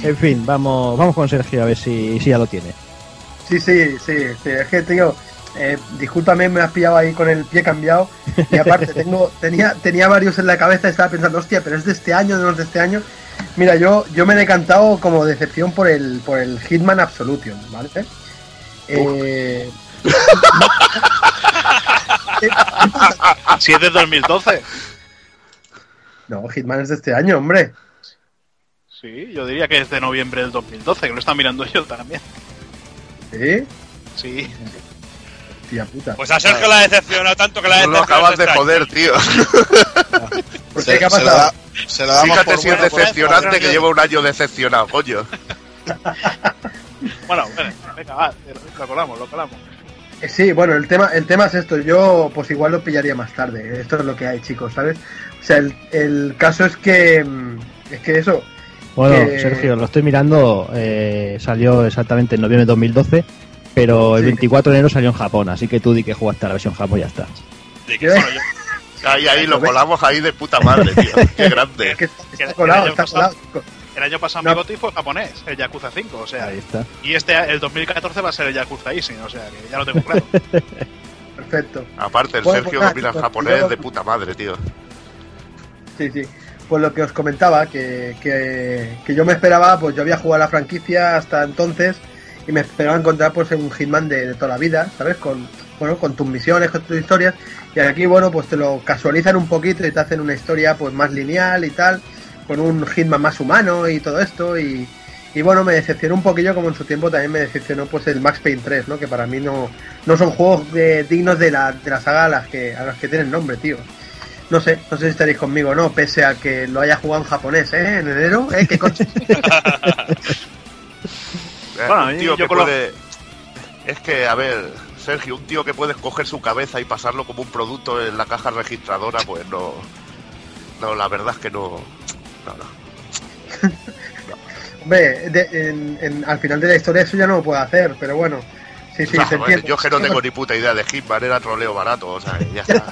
En fin, vamos, vamos con Sergio a ver si, si ya lo tiene. Sí, sí, sí, sí. Es que, tío, eh, discúlpame, me has pillado ahí con el pie cambiado. Y aparte, tengo, tenía, tenía varios en la cabeza y estaba pensando, hostia, pero es de este año, no es de este año. Mira, yo, yo me he decantado como decepción por el, por el Hitman Absolution, ¿vale? Eh, Si es de 2012. no, Hitman es de este año, hombre. Sí, yo diría que es de noviembre del 2012, que lo están mirando yo también. ¿Sí? Sí. Tía puta. Pues a Sergio la ha decepcionado tanto que la ha No lo decepcionado acabas de este año. joder, tío. ¿Por Se, qué? ¿Qué ha se pasado? se lo damos Fíjate por si es bueno, pues, decepcionante que que- lleva un año decepcionado, coño. Bueno, venga, venga, va, lo colamos, lo colamos. Eh, Sí, bueno, el tema, el tema es esto. Yo, pues igual lo pillaría más tarde. Esto es lo que hay, chicos, ¿sabes? O sea, el, el caso es que. mm, Es que eso. Bueno, Que- Sergio, lo estoy mirando, eh, salió exactamente en noviembre de 2012, pero el Sí. 24 de enero salió en Japón, así que tú di que jugaste a la versión Japón y ya está. Bueno, yo- Ahí, ahí, lo colamos ahí de puta madre, tío. Qué grande. Es que está, Que- está colado, que está el año colado. El año pasado No. mi goti fue japonés, el Yakuza 5, o sea, Ahí está. y este, el 2014 va a ser el Yakuza Easy, o sea, que ya lo tengo claro. Perfecto. Aparte, el Sergio domina el pues, japonés yo- de puta madre, tío. Sí, sí. Pues lo que os comentaba, que, que, yo me esperaba, pues yo había jugado a la franquicia hasta entonces y me esperaba encontrar pues un Hitman de, de toda la vida, ¿sabes? Con, bueno, con tus misiones, con tus historias. Y aquí, bueno, pues te lo casualizan un poquito y te hacen una historia pues más lineal y tal, con un Hitman más humano y todo esto. Y, y bueno, me decepcionó un poquillo como en su tiempo también me decepcionó pues el Max Payne 3, ¿no? Que para mí no, no son juegos de- dignos de la, de la saga a las que, a las que tienen nombre, tío. No sé, no sé si estaréis conmigo o no, pese a que lo haya jugado en japonés, ¿eh? En enero, ¿eh? ¿Qué coche? Eh, Bueno, un tío yo que lo- puede... Es que, a ver, Sergio, un tío que puede coger su cabeza y pasarlo como un producto en la caja registradora, pues no... No, la verdad es que no... No, no. Hombre, de- en- en- al final de la historia eso ya no lo puedo hacer, pero bueno. Sí, sí, se bueno, yo es que no tengo ni puta idea de Hitman, era troleo barato, o sea, ya está.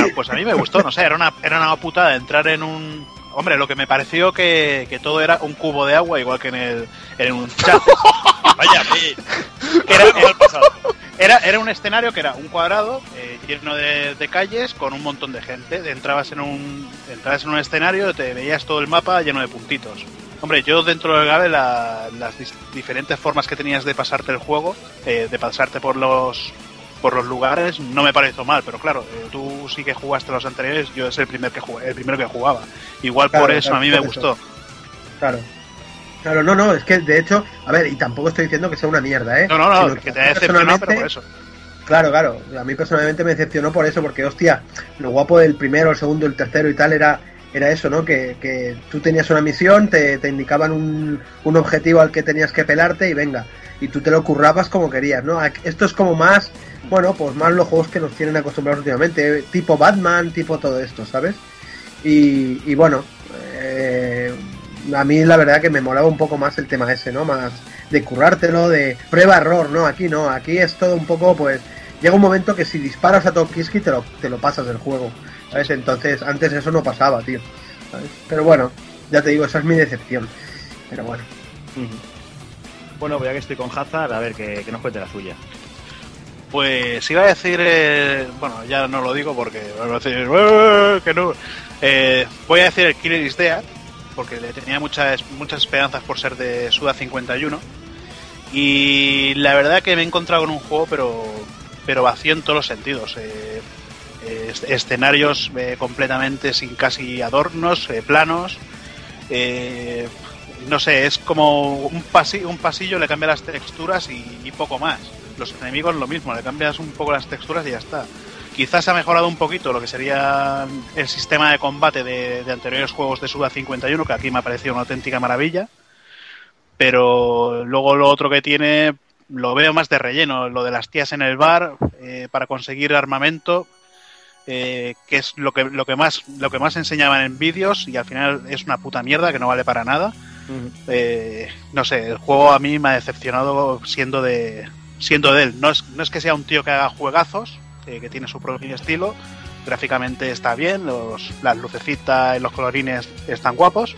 Ah, pues a mí me gustó, no sé, era una, era una putada entrar en un... Hombre, lo que me pareció que, que todo era un cubo de agua, igual que en el en un chat. Vaya, era, era, era un escenario que era un cuadrado eh, lleno de, de calles con un montón de gente. Entrabas en un entrabas en un escenario, te veías todo el mapa lleno de puntitos. Hombre, yo dentro de Gabe la- las diferentes formas que tenías de pasarte el juego, eh, de pasarte por los por los lugares, no me pareció mal, pero claro, eh, tú sí que jugaste los anteriores, yo es el primer que jugué, el primero que jugaba. Igual por eso claro, a mí me gustó. Claro. Claro, no, no, es que de hecho, a ver, y tampoco estoy diciendo que sea una mierda, ¿eh? No, no, no, Sino que te decepcionado, pero por eso. Claro, claro. A mí personalmente me decepcionó por eso, porque hostia, lo guapo del primero, el segundo, el tercero y tal era, era eso, ¿no? Que, que tú tenías una misión, te, te indicaban un, un objetivo al que tenías que pelarte y venga. Y tú te lo currabas como querías, ¿no? Esto es como más, bueno, pues más los juegos que nos tienen acostumbrados últimamente, eh, tipo Batman, tipo todo esto, ¿sabes? Y, bueno, eh, a mí la verdad que me molaba un poco más el tema ese, ¿no? Más de currártelo, de prueba-error, ¿no? Aquí no, aquí es todo un poco, pues, llega un momento que si disparas a Tokiski te lo, te lo pasas del juego, ¿sabes? Entonces, antes eso no pasaba, tío. Pero bueno, ya te digo, esa es mi decepción. Pero bueno, Bueno, pues ya que estoy con Hazard, a ver que, que nos cuente la suya. Pues iba a decir, eh, bueno, ya no lo digo porque van a decir "Eh, que no. Eh, voy a decir el Killer is Dead, porque le tenía muchas muchas esperanzas por ser de Suda 51. Y la verdad que me he encontrado con un juego, pero pero vacío en todos los sentidos. Escenarios completamente sin casi adornos, planos. No sé, es como un, pasi- un pasillo, le cambia las texturas y poco más. Los enemigos lo mismo, le cambias un poco las texturas y ya está. Quizás ha mejorado un poquito lo que sería el sistema de combate de, de anteriores juegos de Suda 51, que aquí me ha parecido una auténtica maravilla. Pero luego lo otro que tiene lo veo más de relleno, lo de las tías en el bar eh, para conseguir armamento, eh, que es lo que, lo que más lo que más enseñaban en vídeos y al final es una puta mierda que no vale para nada. Eh, no sé, el juego a mí me ha decepcionado siendo de siendo de él. No es, no es que sea un tío que haga juegazos, eh, que tiene su propio estilo. Gráficamente está bien, los, las lucecitas y los colorines están guapos.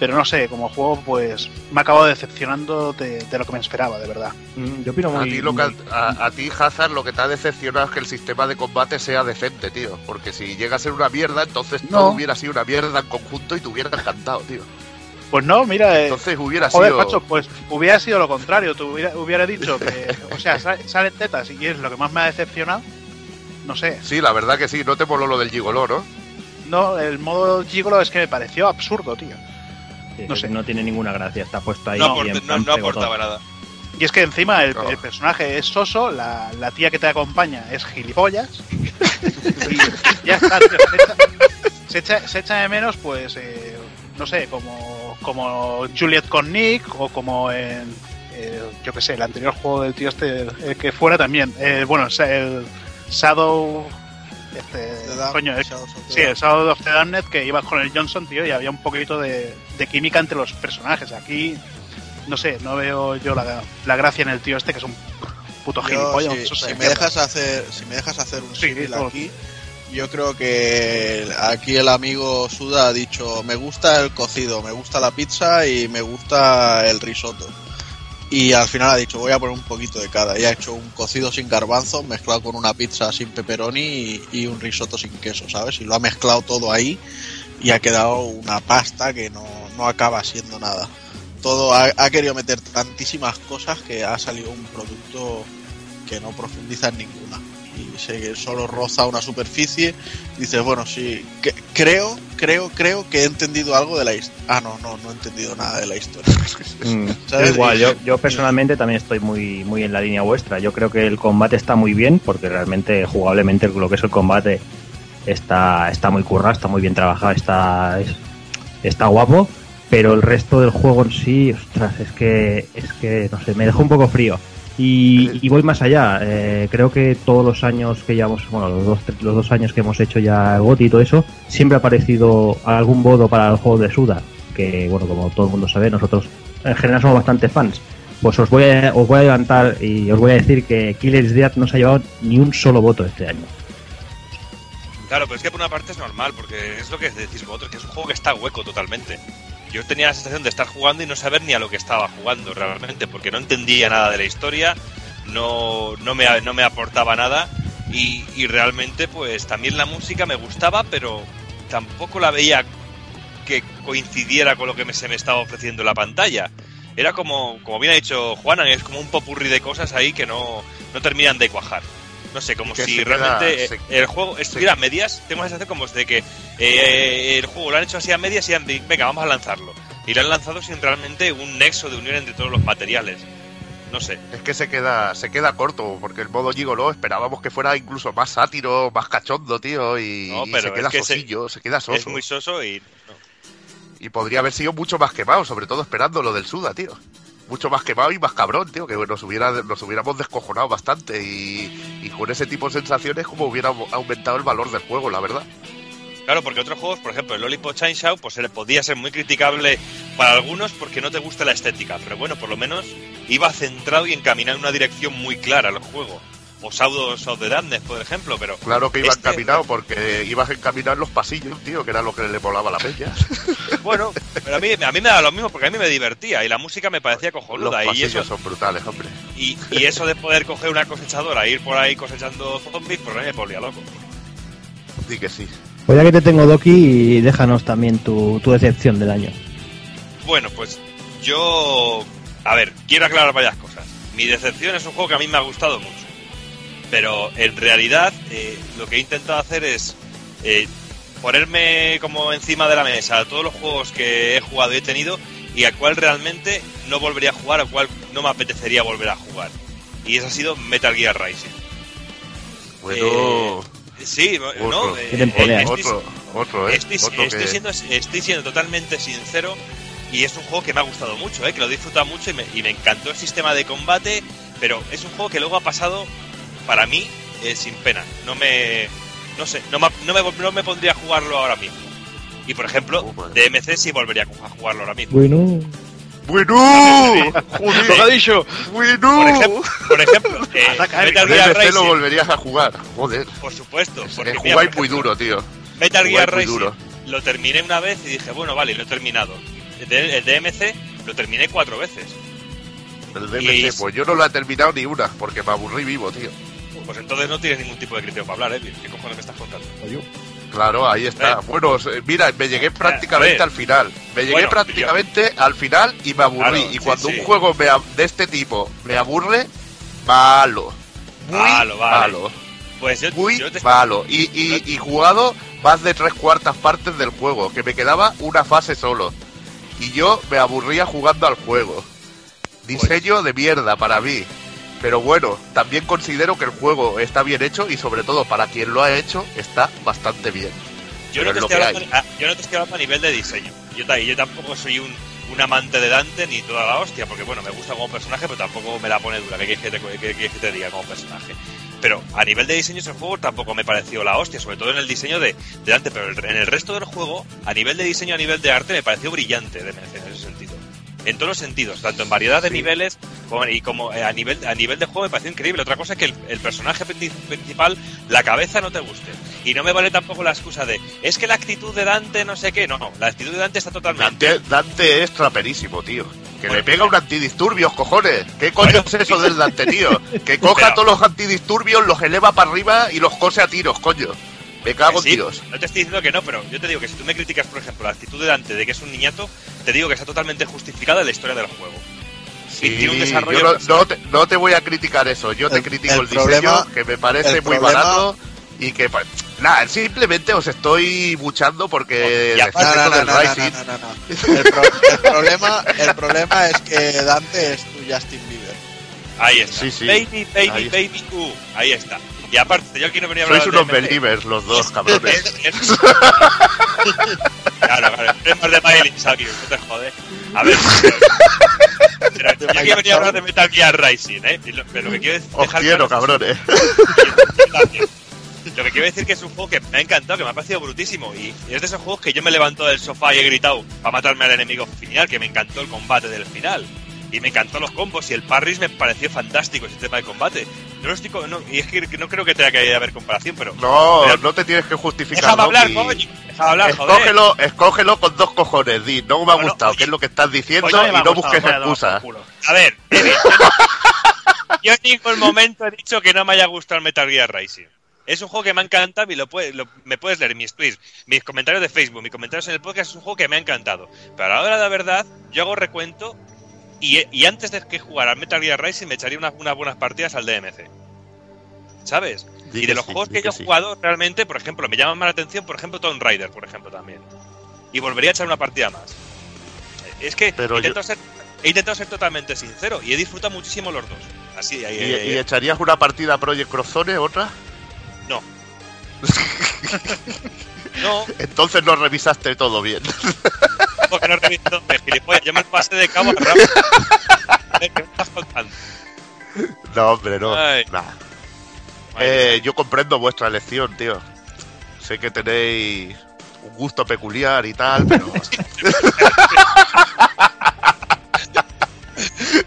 Pero no sé, como juego, pues me ha acabado decepcionando de, de lo que me esperaba, de verdad. Mm, Yo opino A muy, ti, lo que, a, a ti, Hazard, lo que te ha decepcionado es que el sistema de combate sea decente, tío. Porque si llega a ser una mierda, entonces No. todo hubiera sido una mierda en conjunto y te hubiera encantado, tío. Pues no, mira, eh, Entonces hubiera Joder, sido. macho, pues hubiera sido lo contrario. Te hubiera, hubiera dicho que, o sea, sa- salen tetas y es lo que más me ha decepcionado. No sé, Sí, la verdad que sí, no te moló lo del gigoló, ¿no? no, el modo gigolo es que me pareció absurdo, tío. sí, no sé. no tiene ninguna gracia, está puesto ahí. No, y aporte- en no, plan no pegotón. aportaba nada. Y es que encima el, No. el personaje es soso, la, la tía que te acompaña es gilipollas. y ya está, tío, se, echa, se, echa, se echa de menos, pues, eh, no sé, como, como Juliet con Nick o como en, eh, yo que sé, el anterior juego del tío este, que fuera también. Eh, bueno, el, Shadow... Este, Damned, coño, el- Sí, el. Shadow of the Damned que ibas con el Johnson, tío, y había un poquito de, de química entre los personajes. Aquí, no sé, no veo yo la, la gracia en el tío este, que es un puto Yo, gilipollas. si, me dejas hacer, si me dejas hacer un Sí, símil aquí, yo creo que aquí el amigo Suda ha dicho, me gusta el cocido, me gusta la pizza y me gusta el risotto. Y al final ha dicho, voy a poner un poquito de cada. Y ha hecho un cocido sin garbanzo mezclado con una pizza sin pepperoni y, un risotto sin queso, ¿sabes? Y lo ha mezclado todo ahí y ha quedado una pasta que no, no acaba siendo nada. Todo ha querido meter tantísimas cosas que ha salido un producto que no profundiza en ninguna. Y se solo roza una superficie. Dices, bueno, sí, que- creo, creo, creo que he entendido algo de la historia. Ah, no, no, no he entendido nada de la historia. Mm. Igual, yo, yo personalmente también estoy muy, muy en la línea vuestra. Yo creo que el combate está muy bien, porque realmente jugablemente lo que es el combate está, está muy currado, está muy bien trabajado, está, es- está guapo, pero el resto del juego en sí, ostras, es que, es que, no sé, me dejó un poco frío. Y, y voy más allá, eh, creo que todos los años que llevamos, bueno, los dos, años que hemos hecho ya el GOTY y todo eso, siempre ha aparecido algún bodo para el juego de Suda, que bueno, como todo el mundo sabe, nosotros en general somos bastante fans. Pues os voy a, os voy a levantar y os voy a decir que Killer's Dead no se ha llevado ni un solo voto este año. Claro, pero es que por una parte es normal, porque es lo que decís vosotros, que es un juego que está hueco totalmente. Yo tenía la sensación de estar jugando y no saber ni a lo que estaba jugando realmente, porque no entendía nada de la historia, no, no, me, no me aportaba nada y, y realmente pues también la música me gustaba, pero tampoco la veía que coincidiera con lo que me, se me estaba ofreciendo en la pantalla. Era como, como bien ha dicho Juana, es como un popurrí de cosas ahí que no, no terminan de cuajar. No sé, como si queda- realmente eh, el juego estuviera a medias. Tengo la sensación como de que eh, el juego lo han hecho así a medias y han dicho, venga, vamos a lanzarlo. Y lo han lanzado sin realmente un nexo de unión entre todos los materiales. No sé. Es que se queda, se queda corto, porque el modo gigolo esperábamos que fuera incluso más sátiro, más cachondo, tío, y, No, y se queda es se- sosillo, se queda Es soso. muy soso y... no. Y podría haber sido mucho más quemado, sobre todo esperando lo del Suda, tío. Mucho más quemado y más cabrón, tío, que nos, hubiera, nos hubiéramos descojonado bastante y, con ese tipo de sensaciones como hubiera aumentado el valor del juego, la verdad. Claro, porque otros juegos, por ejemplo, el Lollipop Chainsaw, pues se podía ser muy criticable para algunos porque no te gusta la estética, pero bueno, por lo menos iba centrado y encaminado en una dirección muy clara al juego. O Saudos of the Damned, por ejemplo, pero... Claro que iba Este- encaminado, porque ibas encaminado en los pasillos, tío, que era lo que le molaba a la peña. Bueno, pero a mí, a mí me da lo mismo porque a mí me divertía y la música me parecía los cojonuda y pasillos eso, son brutales, hombre. y, y eso de poder coger una cosechadora e ir por ahí cosechando zombies, pues a mí me ponía loco. Sí que sí. Pues ya que te tengo, Doki, y déjanos también tu, tu decepción del año. Bueno, pues yo... A ver, quiero aclarar varias cosas. Mi decepción es un juego que a mí me ha gustado mucho. Pero en realidad eh, lo que he intentado hacer es eh, ponerme como encima de la mesa todos los juegos que he jugado y he tenido y a cuál realmente no volvería a jugar o cuál no me apetecería volver a jugar. Y ese ha sido Metal Gear Rising. Bueno, Eh, sí, otro. no, eh, temporada. eh, estoy- otro, otro, ¿eh? Estoy, Otro estoy que- siendo, estoy siendo totalmente sincero y es un juego que me ha gustado mucho, ¿eh? que lo he disfrutado mucho y me, y me encantó el sistema de combate, pero es un juego que luego ha pasado para mí eh, sin pena. No me, no sé, no me, no, me, no me pondría a jugarlo ahora mismo. Y por ejemplo, Oh. DMC sí volvería a jugarlo ahora mismo. Bueno, Bueno, Lo que ha joder, dicho. bueno. Por ejemplo, por ejemplo eh, Metal El Gear DMC lo Rising, volverías a jugar, joder. por supuesto. Porque, mira, jugáis por muy duro, tío. Metal Jugáis Gear muy Rising duro. lo terminé una vez y dije, bueno, vale, lo he terminado. El, DMC lo terminé cuatro veces. El Y- DMC, pues yo no lo he terminado ni una, porque me aburrí vivo, tío. Pues entonces no tienes ningún tipo de criterio para hablar, ¿eh? ¿Qué cojones me estás contando? Claro, ahí está. Eh. Bueno, mira, me llegué prácticamente al final. Me llegué Bueno, prácticamente al final y me aburrí. Claro, y cuando sí. un juego me de este tipo me aburre, malo. Muy Malo, vale. malo. Pues yo, Muy yo te- malo. Y, y, y jugado más de tres cuartas partes del juego, que me quedaba una fase solo. Y yo me aburría jugando al juego. Diseño de mierda para mí. Pero bueno, también considero que el juego está bien hecho y sobre todo para quien lo ha hecho está bastante bien. Yo no, te es estoy hablando, ah, yo no te estoy hablando a nivel de diseño. Yo, ta- yo tampoco soy un, un amante de Dante ni toda la hostia, porque bueno, me gusta como personaje, pero tampoco me la pone dura. ¿Qué quieres que te, qué diga como personaje? Pero a nivel de diseño ese juego tampoco me pareció la hostia, sobre todo en el diseño de, de Dante, pero en el resto del juego, a nivel de diseño, a nivel de arte, me pareció brillante de en ese sentido. En todos los sentidos, tanto en variedad de Sí. niveles como, y como eh, a nivel a nivel de juego me pareció increíble. Otra cosa es que el, el personaje princi- principal, la cabeza no te guste. Y no me vale tampoco la excusa de es que la actitud de Dante no sé qué. No, no, la actitud de Dante está totalmente. Dante, Dante es traperísimo, tío. Que Bueno, le pega un antidisturbios, cojones. ¿Qué coño Bueno, es eso del Dante, tío? Que coja Pero- todos los antidisturbios, los eleva para arriba y los cose a tiros, coño. Me cago en Sí. No te estoy diciendo que no, pero yo te digo que si tú me criticas, por ejemplo, la actitud de Dante de que es un niñato, te digo que está totalmente justificada en la historia del juego. Sí, tiene un desarrollo yo no, te, no te voy a criticar eso. Yo te El- critico el el, diseño, que me parece muy problema- barato y que... Nada, simplemente os estoy buchando porque Y aparte decís No, no, del no, no, Rising. no, no, no. El, pro- el problema, el problema es que Dante es tu Justin Bieber. Ahí está. Sí, sí. Baby, baby, Ahí baby, uh. Ahí está. Y aparte, yo aquí no venía a hablar Sois de unos believers los dos, cabrones. Es- es- claro, claro. Temas de Miley Cyrus, no te jodes. A ver. Pero, yo aquí venía a hablar de Metal Gear Rising, ¿eh? Lo, pero lo que quiero es Os quiero, cabrones. Lo que quiero decir que es un juego que me ha encantado, que me ha parecido brutísimo. Y es de esos juegos que yo me levanto del sofá y he gritado para matarme al enemigo final, que me encantó el combate del final. Y me encantó los combos y el parris me pareció fantástico ese tema de combate. No lo estoy no, y es que no creo que tenga que haber comparación, pero. No, Pero- no te tienes que justificar. Déjame hablar, coño. Déjame hablar, joder. Escógelo, escógelo con dos cojones, Di. No me ha Bueno, gustado, oye, que es lo que estás diciendo, Pues y no gustado, busques excusas. A ver, David, yo, yo en ningún momento he dicho que no me haya gustado el Metal Gear Rising. Es un juego que me ha encantado y lo, puede- lo- me puedes leer mis tweets, mis comentarios de Facebook, mis comentarios en el podcast. Es un juego que me ha encantado. Pero a la hora de la verdad, yo hago recuento y, y antes de que jugara al Metal Gear Rising me echaría unas, unas buenas partidas al DMC. ¿Sabes? Y de los sí, juegos que yo he sí. jugado, realmente, por ejemplo, me llaman más la atención, por ejemplo, Tomb Raider, por ejemplo, también. Y volvería a echar una partida más. Es que Pero he, intentado ser, he intentado ser totalmente sincero y he disfrutado muchísimo los dos. Así, ahí, ¿Y, y echarías una partida a Project Crosszone, otra? No. No, Entonces no revisaste todo bien. porque no he revisto. Me gilipollas, yo me pasé de cabo a rabo. ¿Qué me estás contando? No, hombre, no. Nah. Eh, yo comprendo vuestra elección, tío. Sé que tenéis un gusto peculiar y tal, pero...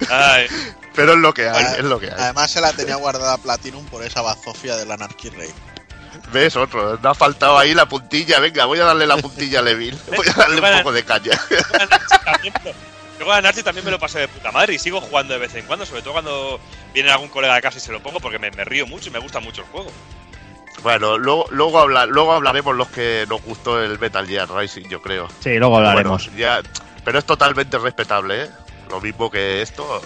Ay, pero es lo que hay, es lo que hay. Además se la tenía guardada Platinum por esa bazofia del Anarchy Rey. ¿Ves? Otro. Me ha faltado ahí la puntilla. Venga, voy a darle la puntilla a Levin. Voy a darle un poco de caña. luego a Narchi también me lo- luego a Narchi también me lo pasé de puta madre y sigo jugando de vez en cuando, sobre todo cuando viene algún colega de casa y se lo pongo porque me, me río mucho y me gusta mucho el juego. Bueno, luego, luego, habla- luego hablaremos los que nos gustó el Metal Gear Rising, yo creo. Sí, luego hablaremos. Bueno, ya, pero es totalmente respetable, ¿eh? Lo mismo que esto,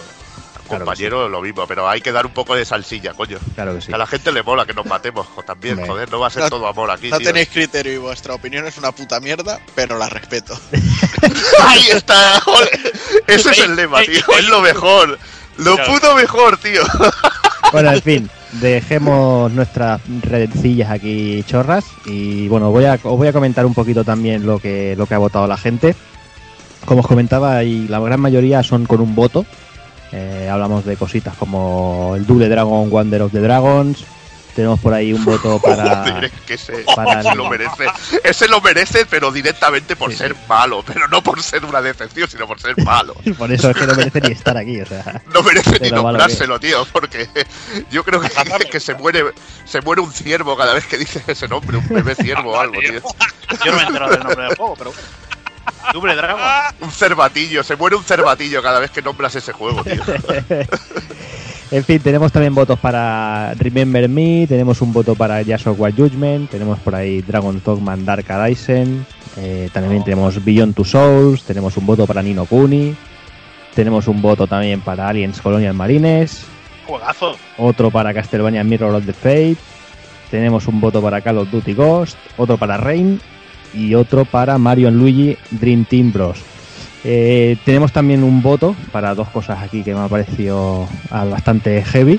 Claro compañero, lo mismo. Pero hay que dar un poco de salsilla, coño. Claro que sí. A la gente le mola que nos matemos también, joder, no va a ser No- todo amor aquí, No tío. tenéis criterio y vuestra opinión es una puta mierda, pero la respeto. Ahí está, joder. Ese es el lema, tío. Es lo mejor. Lo Claro. puto mejor, tío. Bueno, en fin, dejemos nuestras redecillas aquí chorras y bueno, voy a, os voy a comentar un poquito también lo que, lo que ha votado la gente. Como os comentaba, y la gran mayoría son con un voto. Eh, hablamos de cositas como el Double Dragon Wonder of the Dragons, Tenemos por ahí un voto para. Joder, es que ese, para ese el- lo merece. Ese lo merece, pero directamente por Sí, ser sí. malo. Pero no por ser una decepción, sino por ser malo. Por eso es que no merece ni estar aquí, o sea. No merece ni nombrárselo, tío, porque yo creo que, que se muere se muere un ciervo cada vez que dices ese nombre, un bebé ciervo o algo, tío. Yo no me he enterado del nombre del juego, pero. Double Dragon. Un cervatillo, se muere un cervatillo cada vez que nombras ese juego, tío. En fin, tenemos también votos para Remember Me, tenemos un voto para Jazz of War Judgment, tenemos por ahí Dragon Dogman Dark Arisen, eh, también tenemos Beyond Two Souls, tenemos un voto para Nino Kuni, tenemos un voto también para Aliens Colonial Marines, Juegazo. otro para Castlevania Mirror of the Fate, tenemos un voto para Call of Duty Ghost, otro para Rain y otro para Mario Luigi Dream Team Bros. Eh, tenemos también un voto para dos cosas aquí que me ha parecido ah, bastante heavy.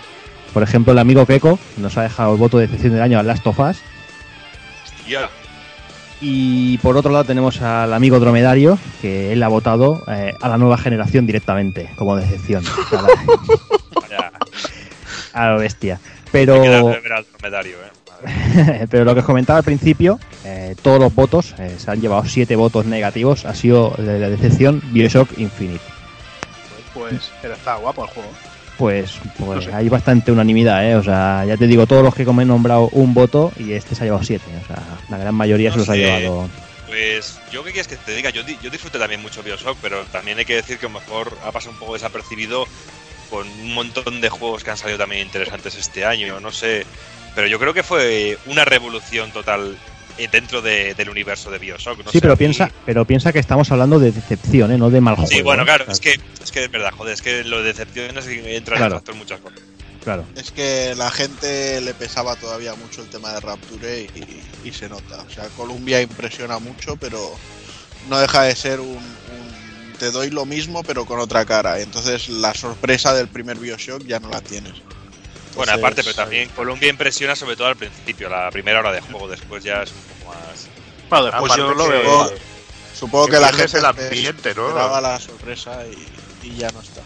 Por ejemplo, el amigo Keko nos ha dejado el voto de excepción del año al Last of Us. Hostia, Y por otro lado tenemos al amigo Dromedario, que él ha votado eh, a la nueva generación directamente, como decepción. La- a lo bestia. hay que darle Pero, ver al dromedario, eh. Pero lo que os comentaba al principio, eh, todos los votos, eh, se han llevado siete votos negativos, ha sido de la decepción Bioshock Infinite. Pues, pero está guapo el juego. Pues, pues No sé. hay bastante unanimidad, ¿eh? O sea, ya te digo, todos los que me he nombrado un voto y este se ha llevado siete. O sea, la gran mayoría No se los ha llevado. Pues yo qué quieres que te diga, yo, yo disfruté también mucho Bioshock, pero también hay que decir que a lo mejor ha pasado un poco desapercibido con un montón de juegos que han salido también interesantes este año, no sé. Pero yo creo que fue una revolución total eh, dentro de- del universo de Bioshock. no sí, sé, pero piensa, pero piensa que estamos hablando de decepción, ¿eh? No de mal juego. Sí, bueno, ¿eh? claro, es que es que es verdad, joder, es que lo de decepciones entra Claro. en factor muchas cosas. Claro. Es que la gente le pesaba todavía mucho el tema de Rapture y, y se nota. O sea, Columbia impresiona mucho, pero no deja de ser un, un- Te doy lo mismo, pero con otra cara. Entonces la sorpresa del primer Bioshock ya no la tienes. Bueno, aparte, pero también Colombia impresiona sobre todo al principio, la primera hora de juego, después ya es un poco más... Bueno, después Aparte yo lo que- veo. Supongo, que que, la gente el ambiente, ¿no? esperaba la sorpresa y, y ya no está.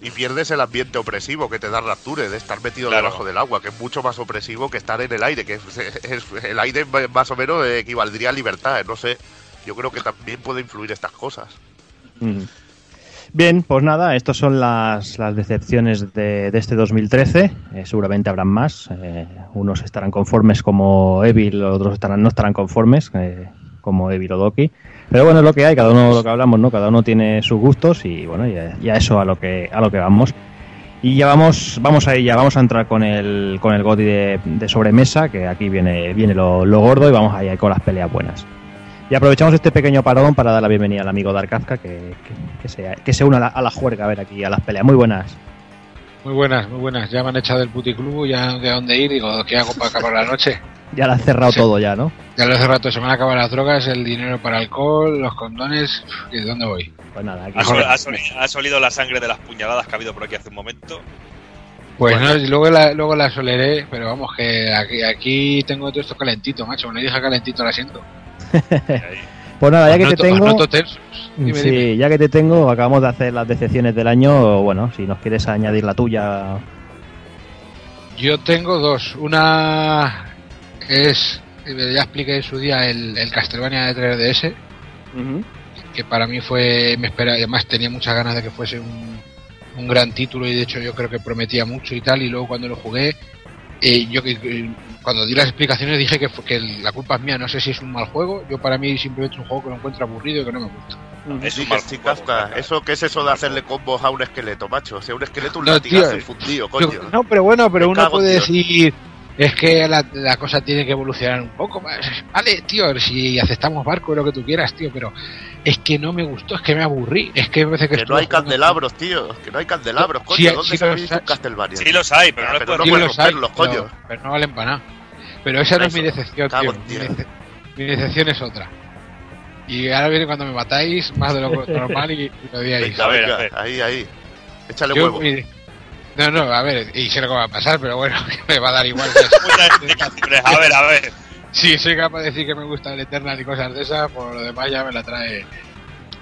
Y pierdes el ambiente opresivo que te da Rapture, de estar metido Claro. debajo del agua, que es mucho más opresivo que estar en el aire, que es, es- el aire más o menos equivaldría a libertad, no sé. Yo creo que también puede influir estas cosas. Ujú. Bien, pues nada, estas son las, las decepciones de, de este 2013. Eh, seguramente habrán más. Eh, unos estarán conformes como Evil, otros estarán, no estarán conformes eh, como Evil o Doki. Pero bueno, es lo que hay, cada uno lo que hablamos, ¿no? Cada uno tiene sus gustos y bueno, y a, y a eso a lo que a lo que vamos. Y ya vamos, vamos a ya vamos a entrar con el con el GOTY de, sobremesa, que aquí viene, viene lo gordo y vamos a ir con las peleas buenas. Y aprovechamos este pequeño parón para dar la bienvenida al amigo Dark Kafka que, que, que se, que se une a la, a la juerga a ver aquí a las peleas. Muy buenas. Muy buenas, muy buenas. Ya me han echado del puticlub, ya a dónde ir. Digo, ¿qué hago para acabar la noche? Ya la has cerrado Sí. todo ya, ¿no? Ya lo hace rato, se me han acabado las drogas, el dinero para alcohol, los condones. ¿Y de dónde voy? Pues nada, aquí ¿Has, Mejor- has olido, has olido la sangre de las puñaladas que ha habido por aquí hace un momento? Pues Bueno. no, luego la, luego la soleré, pero vamos, que aquí, aquí tengo todo esto calentito, macho. Cuando dije calentito lo siento. Pues nada, ya Os que te os tengo. Dime, sí, dime. ya que te tengo, acabamos de hacer las decepciones del año. Bueno, si nos quieres añadir la tuya. Yo tengo dos. Una es, eh, ya expliqué en su día, el, el Castlevania de 3DS, que para mí fue, me espera, además tenía muchas ganas de que fuese un, un gran título y de hecho yo creo que prometía mucho y tal, y luego cuando lo jugué, eh, yo que- eh, cuando di las explicaciones dije que, fue- que la culpa es mía, no sé si es un mal juego, yo para mí simplemente es un juego que lo encuentro aburrido y que no me gusta. Es un mal Kafka. claro. ¿Eso qué es eso de hacerle combos a un esqueleto, macho? O sea, un esqueleto, un No, latigazo tío, infundido, Yo- coño. no, pero bueno, pero Me uno cago, puede tío. decir es que la, la cosa tiene que evolucionar un poco más. Vale, tío, si aceptamos barco lo que tú quieras, tío, pero es que no me gustó, es que me aburrí, es que me parece que Que no hay candelabros, tío. Que no hay candelabros, coño. Sí, ¿Dónde sí se los Castlevania? Sí los hay, pero Ah, no pero les no puedes Sí puedes los romperlos, pero, coño. pero no valen para nada. Pero esa no es mi decepción, tío. Mi, Dios. dece- mi decepción es otra. Y ahora viene cuando me matáis más de lo normal y, lo odiáis. Venga, A ver, venga, a ver. ahí, ahí. Échale Yo, huevo. mi- no, no, a ver, y sé lo que va a pasar, pero bueno, que me va a dar igual. A ver, a ver. Si soy capaz de decir que me gusta el Eternal y cosas de esas, por lo demás ya me la trae.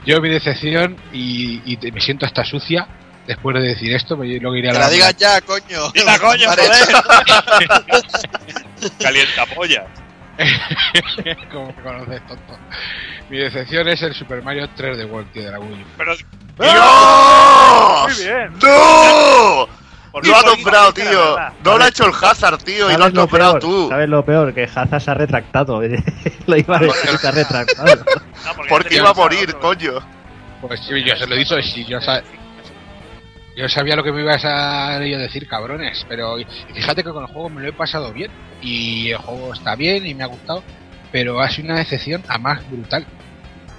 Yo mi decepción, y, y te- me siento hasta sucia, después de decir esto, pues yo luego iré a la. la digas ya, coño. ¡Dila, coño, joder! Calienta polla. Como me conoces, tonto. Mi decepción es el Super Mario 3 de World, tío, de la Wii. Pero ¡Dios! Muy bien. ¡No! Por Lo ha nombrado, tío. No lo ha hecho el Hazard, tío, y lo has ¿Sabes lo, nombrado peor? tú. ¿Sabes lo peor? Que Hazard se ha retractado. lo iba a decir, se ha retractado. No, porque iba a morir, otro. coño. Pues sí, yo se lo he dicho, sí, yo, sa- yo sabía lo que me ibas a decir, cabrones, pero fíjate que con el juego me lo he pasado bien, y el juego está bien y me ha gustado, pero ha sido una decepción a más brutal.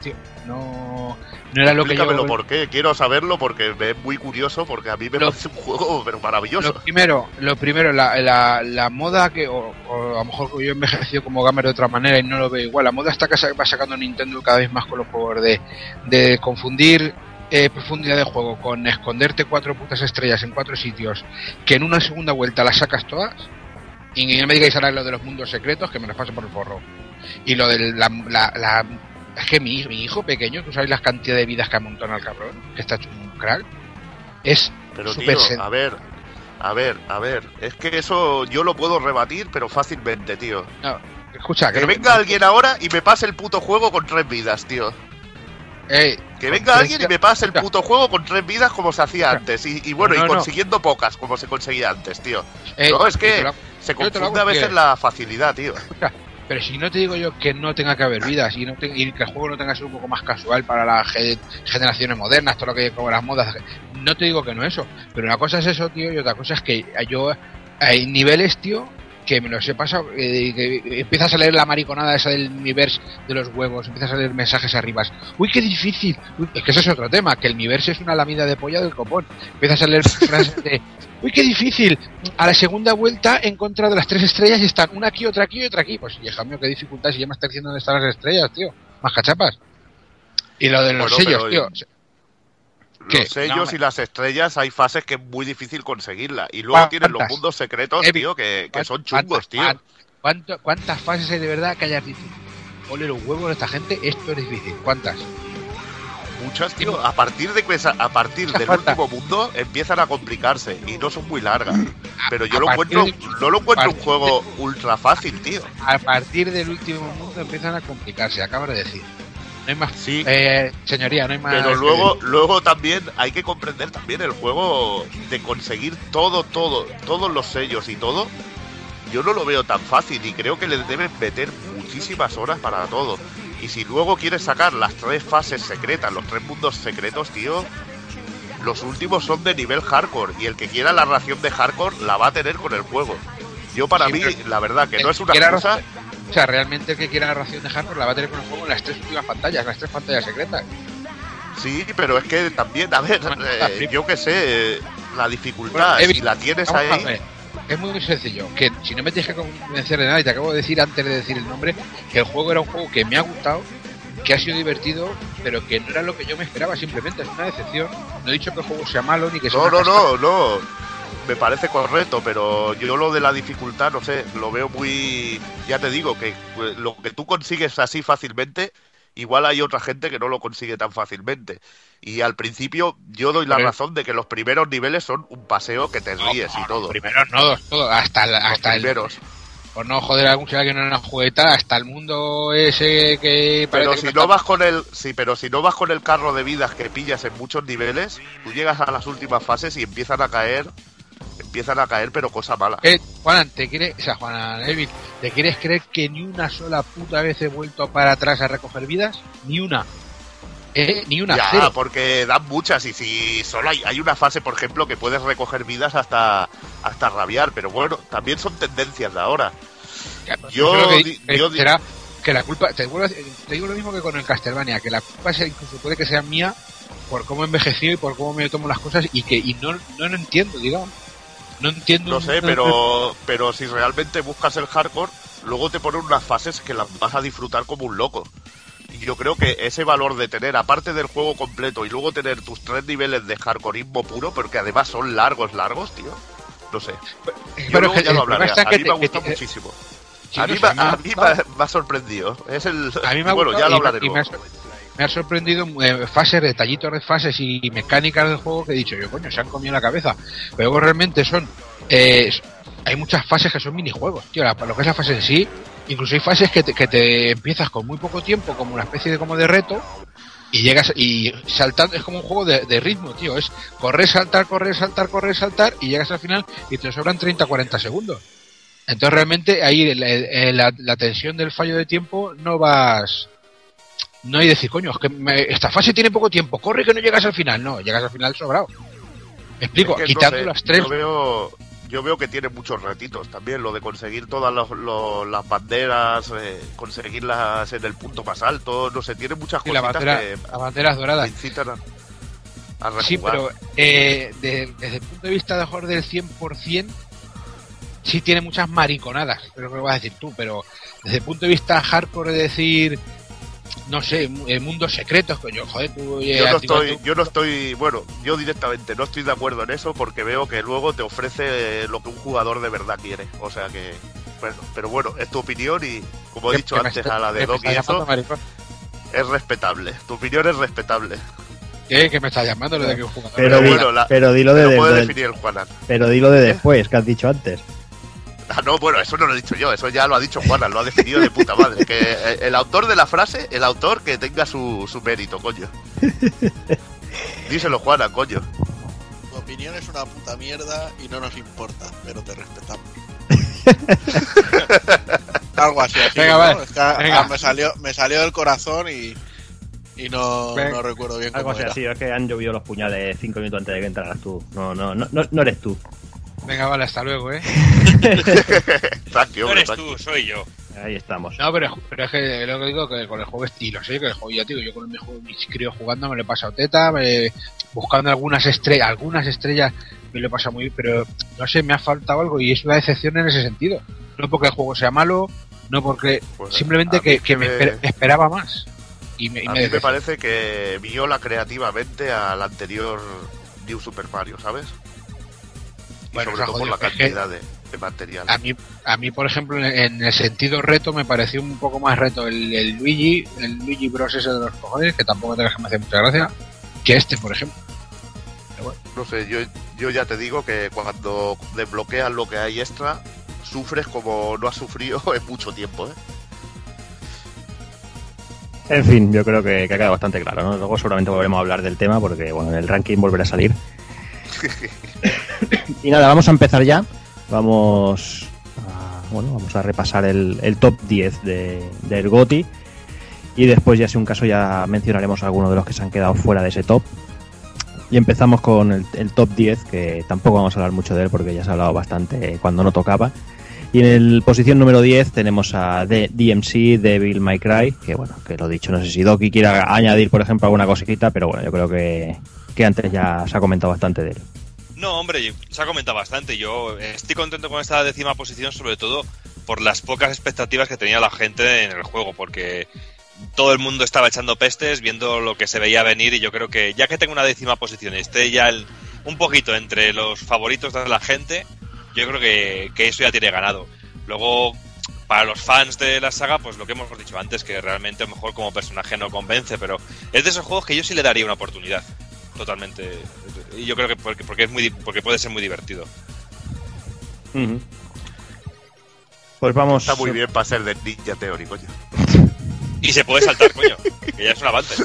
Tío, no, no era lo que yo... Por qué. Quiero saberlo porque me es muy curioso, porque a mí me Lo- parece un juego pero maravilloso. Lo primero, lo primero, la, la, la moda que, o, o a lo mejor yo he envejecido como gamer de otra manera y no lo veo igual, la moda está que va sacando Nintendo cada vez más con los juegos de, de confundir eh, profundidad de juego con esconderte cuatro putas estrellas en cuatro sitios, que en una segunda vuelta las sacas todas, y no me digáis ahora lo de los mundos secretos, que me los paso por el forro. Y lo de la, la, la- es que mi, mi hijo pequeño, tú sabes las cantidad de vidas que amontona el cabrón, que está hecho un crack, es Pero tío, a ver, a ver, a ver. Es que eso yo lo puedo rebatir, pero fácilmente, tío. no, escucha, Que venga alguien ahora y me pase el puto juego con tres vidas, tío. Eh, Que venga alguien y me pase el puto juego con tres vidas como se hacía Escucha. antes. Y, y bueno, No, y no. consiguiendo pocas como se conseguía antes, tío. eh, no, es que lo- se confunde a veces que- la facilidad, tío. Pero si no te digo yo que no tenga que haber vidas y, no te- y que el juego no tenga que ser un poco más casual para las ge- generaciones modernas, todo lo que como las modas, no te digo que no eso. Pero una cosa es eso, tío, y otra cosa es que yo hay niveles, tío, que me los he pasado, eh, que empiezas a leer la mariconada esa del universo de los huevos, empiezas a leer mensajes arriba. Uy, qué difícil. Uy, es que ese es otro tema, que el universo es una lamida de polla del copón. Empiezas a leer frases de, uy, qué difícil. A la segunda vuelta he encontrado las tres estrellas y están una aquí, otra aquí y otra aquí. Pues, hija mío, qué dificultad si ya me está diciendo dónde están las estrellas, tío. Más cachapas. Y lo de los Bueno, sellos, tío. ¿Qué? Los sellos No, y las estrellas hay fases que es muy difícil conseguirla. Y luego tienen los ¿Cuántas? mundos secretos, Evi- tío, que, que son ¿Cuántas- chungos, tío. ¿Cuántas fases hay de verdad que hayas dicho? Ole los huevos de esta gente, esto es difícil. ¿Cuántas? Muchas, tío. A partir de que a partir del último mundo empiezan a complicarse y no son muy largas. Pero yo a lo encuentro, no lo encuentro un juego ultra fácil, tío. A partir del último mundo empiezan a complicarse, acabas de decir. No hay más. Sí. Eh, señoría, no hay más. Pero luego, luego también hay que comprender también el juego de conseguir todo, todo, todos los sellos y todo. Yo no lo veo tan fácil y creo que le deben meter muchísimas horas para todo. Y si luego quieres sacar las tres fases secretas, los tres mundos secretos, tío, los últimos son de nivel hardcore. Y el que quiera la ración de hardcore la va a tener con el juego. Yo para Sí, mí, la verdad, que no es una cosa... O sea, realmente el que quiera la ración de hardcore la va a tener con el juego en las tres últimas pantallas, las tres pantallas secretas. Sí, pero es que también, a ver, eh, yo qué sé, eh, la dificultad, Bueno, si la tienes ahí... Es muy sencillo, que si no me tienes que convencer de nada, y te acabo de decir antes de decir el nombre, que el juego era un juego que me ha gustado, que ha sido divertido, pero que no era lo que yo me esperaba, simplemente es una decepción. No he dicho que el juego sea malo ni que sea No, no, no, no. Me parece correcto, pero yo lo de la dificultad, no sé, lo veo muy... Ya te digo, que eh, lo que tú consigues así fácilmente, igual hay otra gente que no lo consigue tan fácilmente. Y al principio yo doy la razón de que los primeros niveles son un paseo que te ríes y todo. Primero no, dos, todo, hasta, el- Los hasta el, primeros. por no joder a algún chaval que no una jugueta, hasta el mundo ese que Pero si que no está- vas con el, sí, pero si no vas con el carro de vidas que pillas en muchos niveles, tú llegas a las últimas fases y empiezan a caer, empiezan a caer, pero cosa mala. Eh, Juan, ¿te quieres, o sea, Juan Evil, ¿te quieres creer que ni una sola puta vez he vuelto para atrás a recoger vidas? Ni una. Eh, ni una, Ya, cero. porque dan muchas y si solo hay, hay una fase, por ejemplo, que puedes recoger vidas hasta, hasta rabiar, pero bueno, también son tendencias de ahora. Ya, pues, yo creo que, eh, yo di- será que la culpa, te, vuelvo te digo lo mismo que con el Castlevania, que la culpa sea, incluso puede que sea mía por cómo he envejecido y por cómo me tomo las cosas y que y no, no lo entiendo, digamos. No entiendo. No sé, pero, pero si realmente buscas el hardcore, luego te ponen unas fases que las vas a disfrutar como un loco. Y yo creo que ese valor de tener, aparte del juego completo, y luego tener tus tres niveles de hardcoreismo puro, porque además son largos, largos, tío. No sé. Yo Pero luego que- ya lo hablaré. está A mí te- me ha gustado muchísimo. A mí, me- me ha a mí gustado. me, me ha sorprendido. Es el... A mí me ha bueno, gustado ya lo hablaré y me ha luego. Me ha sorprendido eh, fases, detallitos de fases y mecánicas del juego que he dicho yo, coño, se han comido la cabeza. Pero realmente son. eh, hay muchas fases que son minijuegos, tío. La, lo que es la fase en sí, incluso hay fases que te, que te empiezas con muy poco tiempo, como una especie de como de reto, y llegas y saltando, es como un juego de, de ritmo, tío. Es correr, saltar, correr, saltar, correr, saltar, y llegas al final y te sobran 30, 40 segundos. Entonces realmente ahí la, la tensión del fallo de tiempo no vas no hay decir coño es que me- esta fase tiene poco tiempo corre que no llegas al final no llegas al final sobrado. Me explico Es que no quitando sé, las tres. Yo veo, yo veo que tiene muchos retitos también, lo de conseguir todas los- los- las banderas, eh, conseguirlas en el punto más alto, no sé, tiene muchas y la cositas bandera, que las banderas doradas. incitan a, a rejugar. sí pero eh, de- desde el punto de vista de mejor del 100% sí tiene muchas mariconadas pero que lo vas a decir tú pero desde el punto de vista hardcore de decir no sé eh, mundos secretos coño joder tú eh, Yo no estoy, yo no estoy, bueno, yo directamente no estoy de acuerdo en eso porque veo que luego te ofrece lo que un jugador de verdad quiere. O sea que, pero bueno, es tu opinión y como he dicho antes está- a la de Doc y está eso, es respetable. Tu opinión es respetable. ¿Qué? que me estás llamando lo de que un jugador Pero, Pero di- bueno, la- pero dilo de, definir el Juanan. pero dilo de después, que has dicho antes. Ah, no, bueno, eso no lo he dicho yo, eso ya lo ha dicho Juanan, lo ha definido de puta madre. Que eh, el autor de la frase, el autor que tenga su, su mérito, coño. Díselo, Juanan, coño. Tu opinión es una puta mierda y no nos importa, pero te respetamos. Algo así, así Venga, ¿no? vale, Es que, ah, me salió, me salió del corazón y, y no, no recuerdo bien Algo cómo así, era. así, es que han llovido los puñales cinco minutos antes de que entraras tú. No, no, no, no, no eres tú. Venga vale hasta luego eh Tranqui, No hombre, eres tranqui. tú, soy yo. Ahí estamos. No, pero, pero es que lo que digo que con el juego estilo, sí, que el juego ya digo, yo con mi juego, mis críos jugando me lo he pasado teta, me- buscando algunas estrellas, algunas estrellas me lo he pasado muy bien, pero no sé, me ha faltado algo y es una decepción en ese sentido. No porque el juego sea malo, no porque Pues, simplemente que, que me me- esper- esperaba más. Y me, y A me mí me parece que viola creativamente al anterior New Super Mario, ¿sabes? Y Bueno, sobre todo por la cantidad de, de material. A mí, a mí, por ejemplo, en, en el sentido reto, me pareció un poco más reto el, el Luigi, el Luigi Bros. ese de los cojones, que tampoco te que me hace mucha gracia, que este, por ejemplo. No sé, yo, yo ya te digo que cuando desbloqueas lo que hay extra, sufres como no has sufrido en mucho tiempo, ¿eh? En fin, yo creo que, que ha quedado bastante claro, ¿no? Luego seguramente volveremos a hablar del tema porque, bueno, en el ranking volverá a salir. Y nada, vamos a empezar ya. Vamos a, bueno, vamos a repasar el, top 10 de, del GOTI. Y después, ya si un caso, ya mencionaremos algunos de los que se han quedado fuera de ese top. Y empezamos con el, top 10, que tampoco vamos a hablar mucho de él porque ya se ha hablado bastante cuando no tocaba. Y en el posición número 10 tenemos a DMC, Devil May Cry, que bueno, que lo dicho, no sé si Doki quiera añadir, por ejemplo, alguna cosita, pero bueno, yo creo que, que antes ya se ha comentado bastante de él. No, hombre, se ha comentado bastante. Yo estoy contento con esta décima posición, sobre todo por las pocas expectativas que tenía la gente en el juego, porque todo el mundo estaba echando pestes, viendo lo que se veía venir, y yo creo que ya que tengo una décima posición y esté ya el- un poquito entre los favoritos de la gente, yo creo que, que eso ya tiene ganado. Luego, para los fans de la saga, pues lo que hemos dicho antes, que realmente a lo mejor como personaje no convence, pero es de esos juegos que yo sí le daría una oportunidad. Totalmente. Y yo creo que porque, porque es muy di- porque puede ser muy divertido. Pues vamos. Está muy bien para ser de Ninja Theory, coño. Y se puede saltar, coño. Que ya es un avance.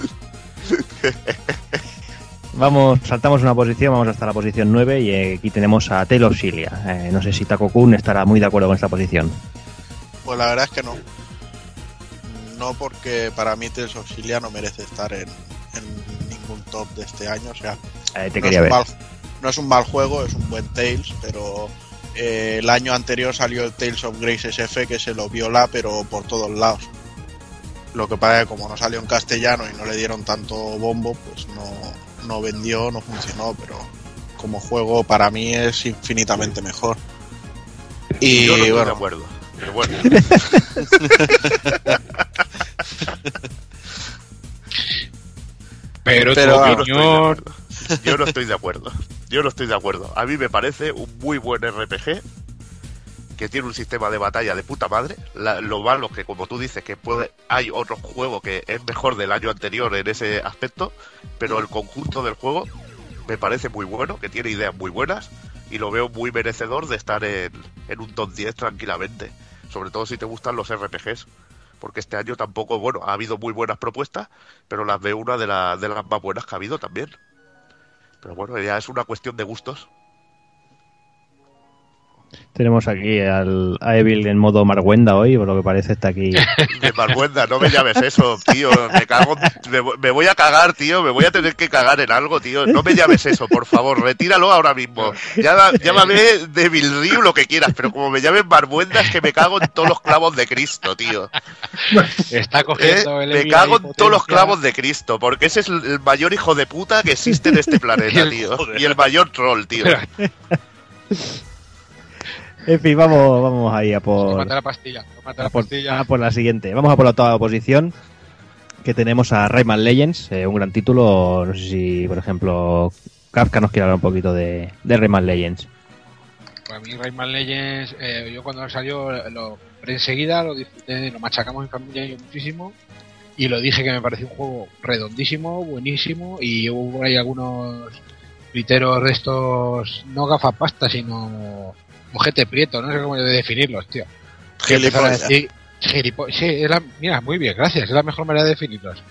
Vamos, saltamos una posición, vamos hasta la posición 9 y eh, aquí tenemos a Taylor Cilia. Eh, no sé si Taco Kun estará muy de acuerdo con esta posición. Pues la verdad es que no. No porque para mí Tales of Xillia no merece estar en, en ningún top de este año. O sea, Eh, te no, quería es un ver. mal, no es un mal juego, es un buen Tales, pero eh, el año anterior salió el Tales of Grace SF que se lo viola, pero por todos lados. Lo que pasa es que como no salió en castellano y no le dieron tanto bombo, pues no, no vendió, no funcionó, pero como juego para mí es infinitamente mejor. Y Yo no estoy de bueno, acuerdo. Pero bueno, Pero, Pero, tu opinión, yo no estoy de acuerdo. Yo no estoy de acuerdo. A mí me parece un muy buen RPG que tiene un sistema de batalla de puta madre. La- lo malo es que, como tú dices, que puede, hay otro juego que es mejor del año anterior en ese aspecto, pero el conjunto del juego me parece muy bueno, que tiene ideas muy buenas y lo veo muy merecedor de estar en, en un top 10 tranquilamente. Sobre todo si te gustan los RPGs. Porque este año tampoco, bueno, ha habido muy buenas propuestas, pero las veo una de, la- de las más buenas que ha habido también. Pero bueno, ya es una cuestión de gustos. Tenemos aquí al, a Evil en modo Marguenda hoy, por lo que parece está aquí. De Marguenda, no me llames eso, tío. Me cago, me, voy- me voy a cagar, tío. Me voy a tener que cagar en algo, tío. No me llames eso, por favor. Retíralo ahora mismo. Ya, llámame de Río lo que quieras, pero como me llames Marguenda es que me cago en todos los clavos de Cristo, tío. Está ¿Eh? cogiendo el Me cago en todos los clavos de Cristo, porque ese es el mayor hijo de puta que existe en este planeta, tío. Y el mayor troll, tío. En fin, vamos, vamos ahí a por, Tómate la pastilla, tómate a la por, pastilla. a por la siguiente. Vamos a por la octava posición, que tenemos a Rayman Legends, eh, un gran título. No sé si, por ejemplo, Kafka nos quiere hablar un poquito de, de Rayman Legends. Para mí Rayman Legends, eh, yo cuando salió lo compré enseguida, lo disfruté, lo machacamos en familia y yo muchísimo. Y lo dije que me pareció un juego redondísimo, buenísimo. Y hubo por ahí algunos tuiteros de estos, no gafapasta, sino mojete prieto, no sé cómo definirlos, tío. Gilipollas. sí, es la- mira, muy bien, gracias, es la mejor manera de definirlos.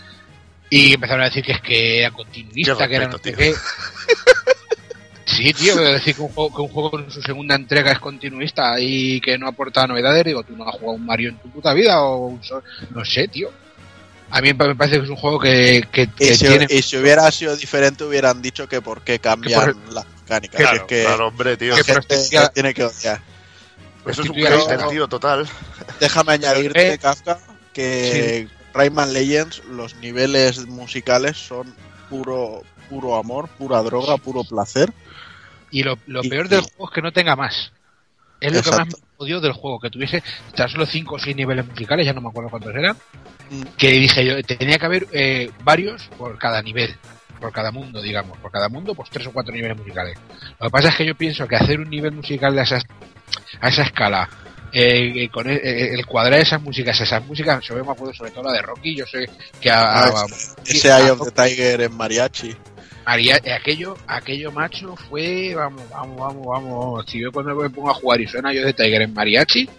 Y empezaron a decir que es que era continuista, que era no sé qué. Sí, tío, pero decir que un, juego, que un juego en su segunda entrega es continuista y que no aporta novedades, digo, tú no has jugado un Mario en tu puta vida o un Sol- no sé, tío. A mí me parece que es un juego que, que, que Y si, tiene... y si hubiera sido diferente, hubieran dicho que por qué cambian las mecánicas. Claro, que, claro, hombre, tío. la que gente tiene que odiar. Eso es un hater, tío, total. Déjame añadirte, eh, Kafka, que Rayman Legends, los niveles musicales son puro puro amor, pura droga, puro placer. Y lo, lo Y- peor del y- juego es que no tenga más. Es lo que más me odió del juego, que tuviese tan solo 5 o 6 niveles musicales, ya no me acuerdo cuántos eran, Mm. que dije yo, tenía que haber eh, varios por cada nivel, por cada mundo, digamos, por cada mundo, pues 3 o 4 niveles musicales. Lo que pasa es que yo pienso que hacer un nivel musical de esas, a esa escala, eh, eh, con el, eh, el cuadrar esas músicas, esas músicas, yo me acuerdo sobre todo la de Rocky, yo sé que a, a- Ah, Ese Eye of the Tiger en mariachi. María, eh, aquello, aquello macho fue, vamos, vamos, vamos, vamos, vamos. Si yo cuando me pongo a jugar y suena yo de Tiger en mariachi,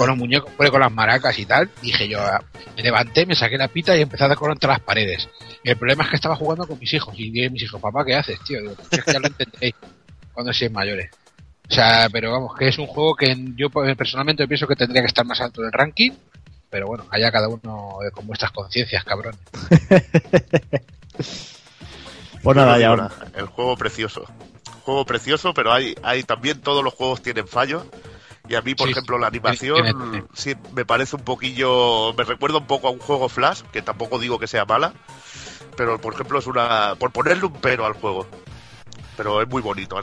con los muñecos, pone con las maracas y tal, dije yo, ah, me levanté, me saqué la pita y empecé a dar contra las paredes. Y el problema es que estaba jugando con mis hijos y dije mis hijos, papá, ¿qué haces, tío? Digo, "Pues es que ya lo entendéis cuando seáis mayores. O sea, pero vamos, que es un juego que yo pues, personalmente pienso que tendría que estar más alto en el ranking, pero bueno, allá cada uno eh, con vuestras conciencias, cabrón. Pues nada, ya. nada, El juego precioso. Juego precioso, pero hay, hay también todos los juegos tienen fallos. Y a mí, por Sí, ejemplo, la animación sí me parece un poquillo. Me recuerda un poco a un juego Flash, que tampoco digo que sea mala. Pero, por ejemplo, es una. Por ponerle un pero al juego. Pero es muy bonito,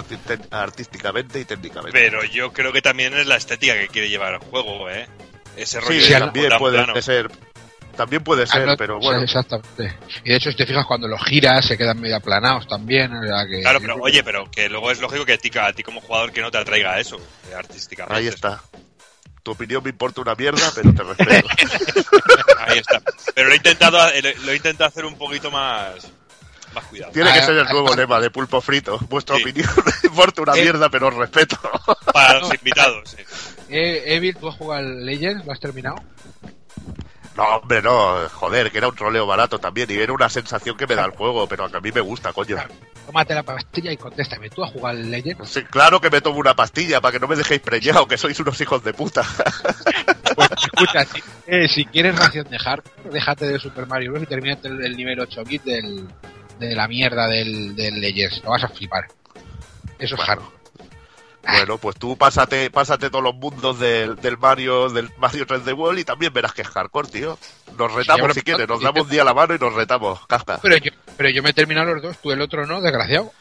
artísticamente y técnicamente. Pero yo creo que también es la estética que quiere llevar el juego, ¿eh? Ese rollo Sí, de también puede plano. ser. También puede Ah, ser, no, pero bueno. exactamente. Y de hecho, si te fijas, cuando los giras se quedan medio aplanados también. o sea que- Claro, pero oye, pero que luego es lógico que a ti, a ti como jugador que no te atraiga eso, eh, artísticamente. Ahí está. Tu opinión me importa una mierda, pero te respeto. Ahí está. Pero lo he intentado, eh, lo he intentado hacer un poquito más, más cuidado. Tiene que Ah, ser el ah, nuevo ah. lema de Pulpo Frito. Vuestra Sí. opinión me importa una Eh. mierda, pero os respeto. Para los invitados, sí. Eh, Evil, ¿tú has jugado al Legends? ¿Lo has terminado? No, hombre, no. Joder, que era un troleo barato también. Y era una sensación que me da el juego, pero a mí me gusta, coño. Tómate la pastilla y contéstame. ¿Tú has jugado al Legends? Sí, claro que me tomo una pastilla para que no me dejéis preñado, que sois unos hijos de puta. Pues escucha, si, eh, si quieres ración de hardcore, déjate de Super Mario Bros. y terminate el, el nivel 8 bit del, de la mierda del, del Legends. Lo vas a flipar. Eso es hardcore. Bueno, pues tú pásate, pásate todos los mundos del, del Mario, del Mario 3D World y también verás que es hardcore, tío. Nos retamos si quieres, nos damos un día la mano y nos retamos, Kafka. Pero yo, pero yo me he terminado los dos, tú el otro no, desgraciado.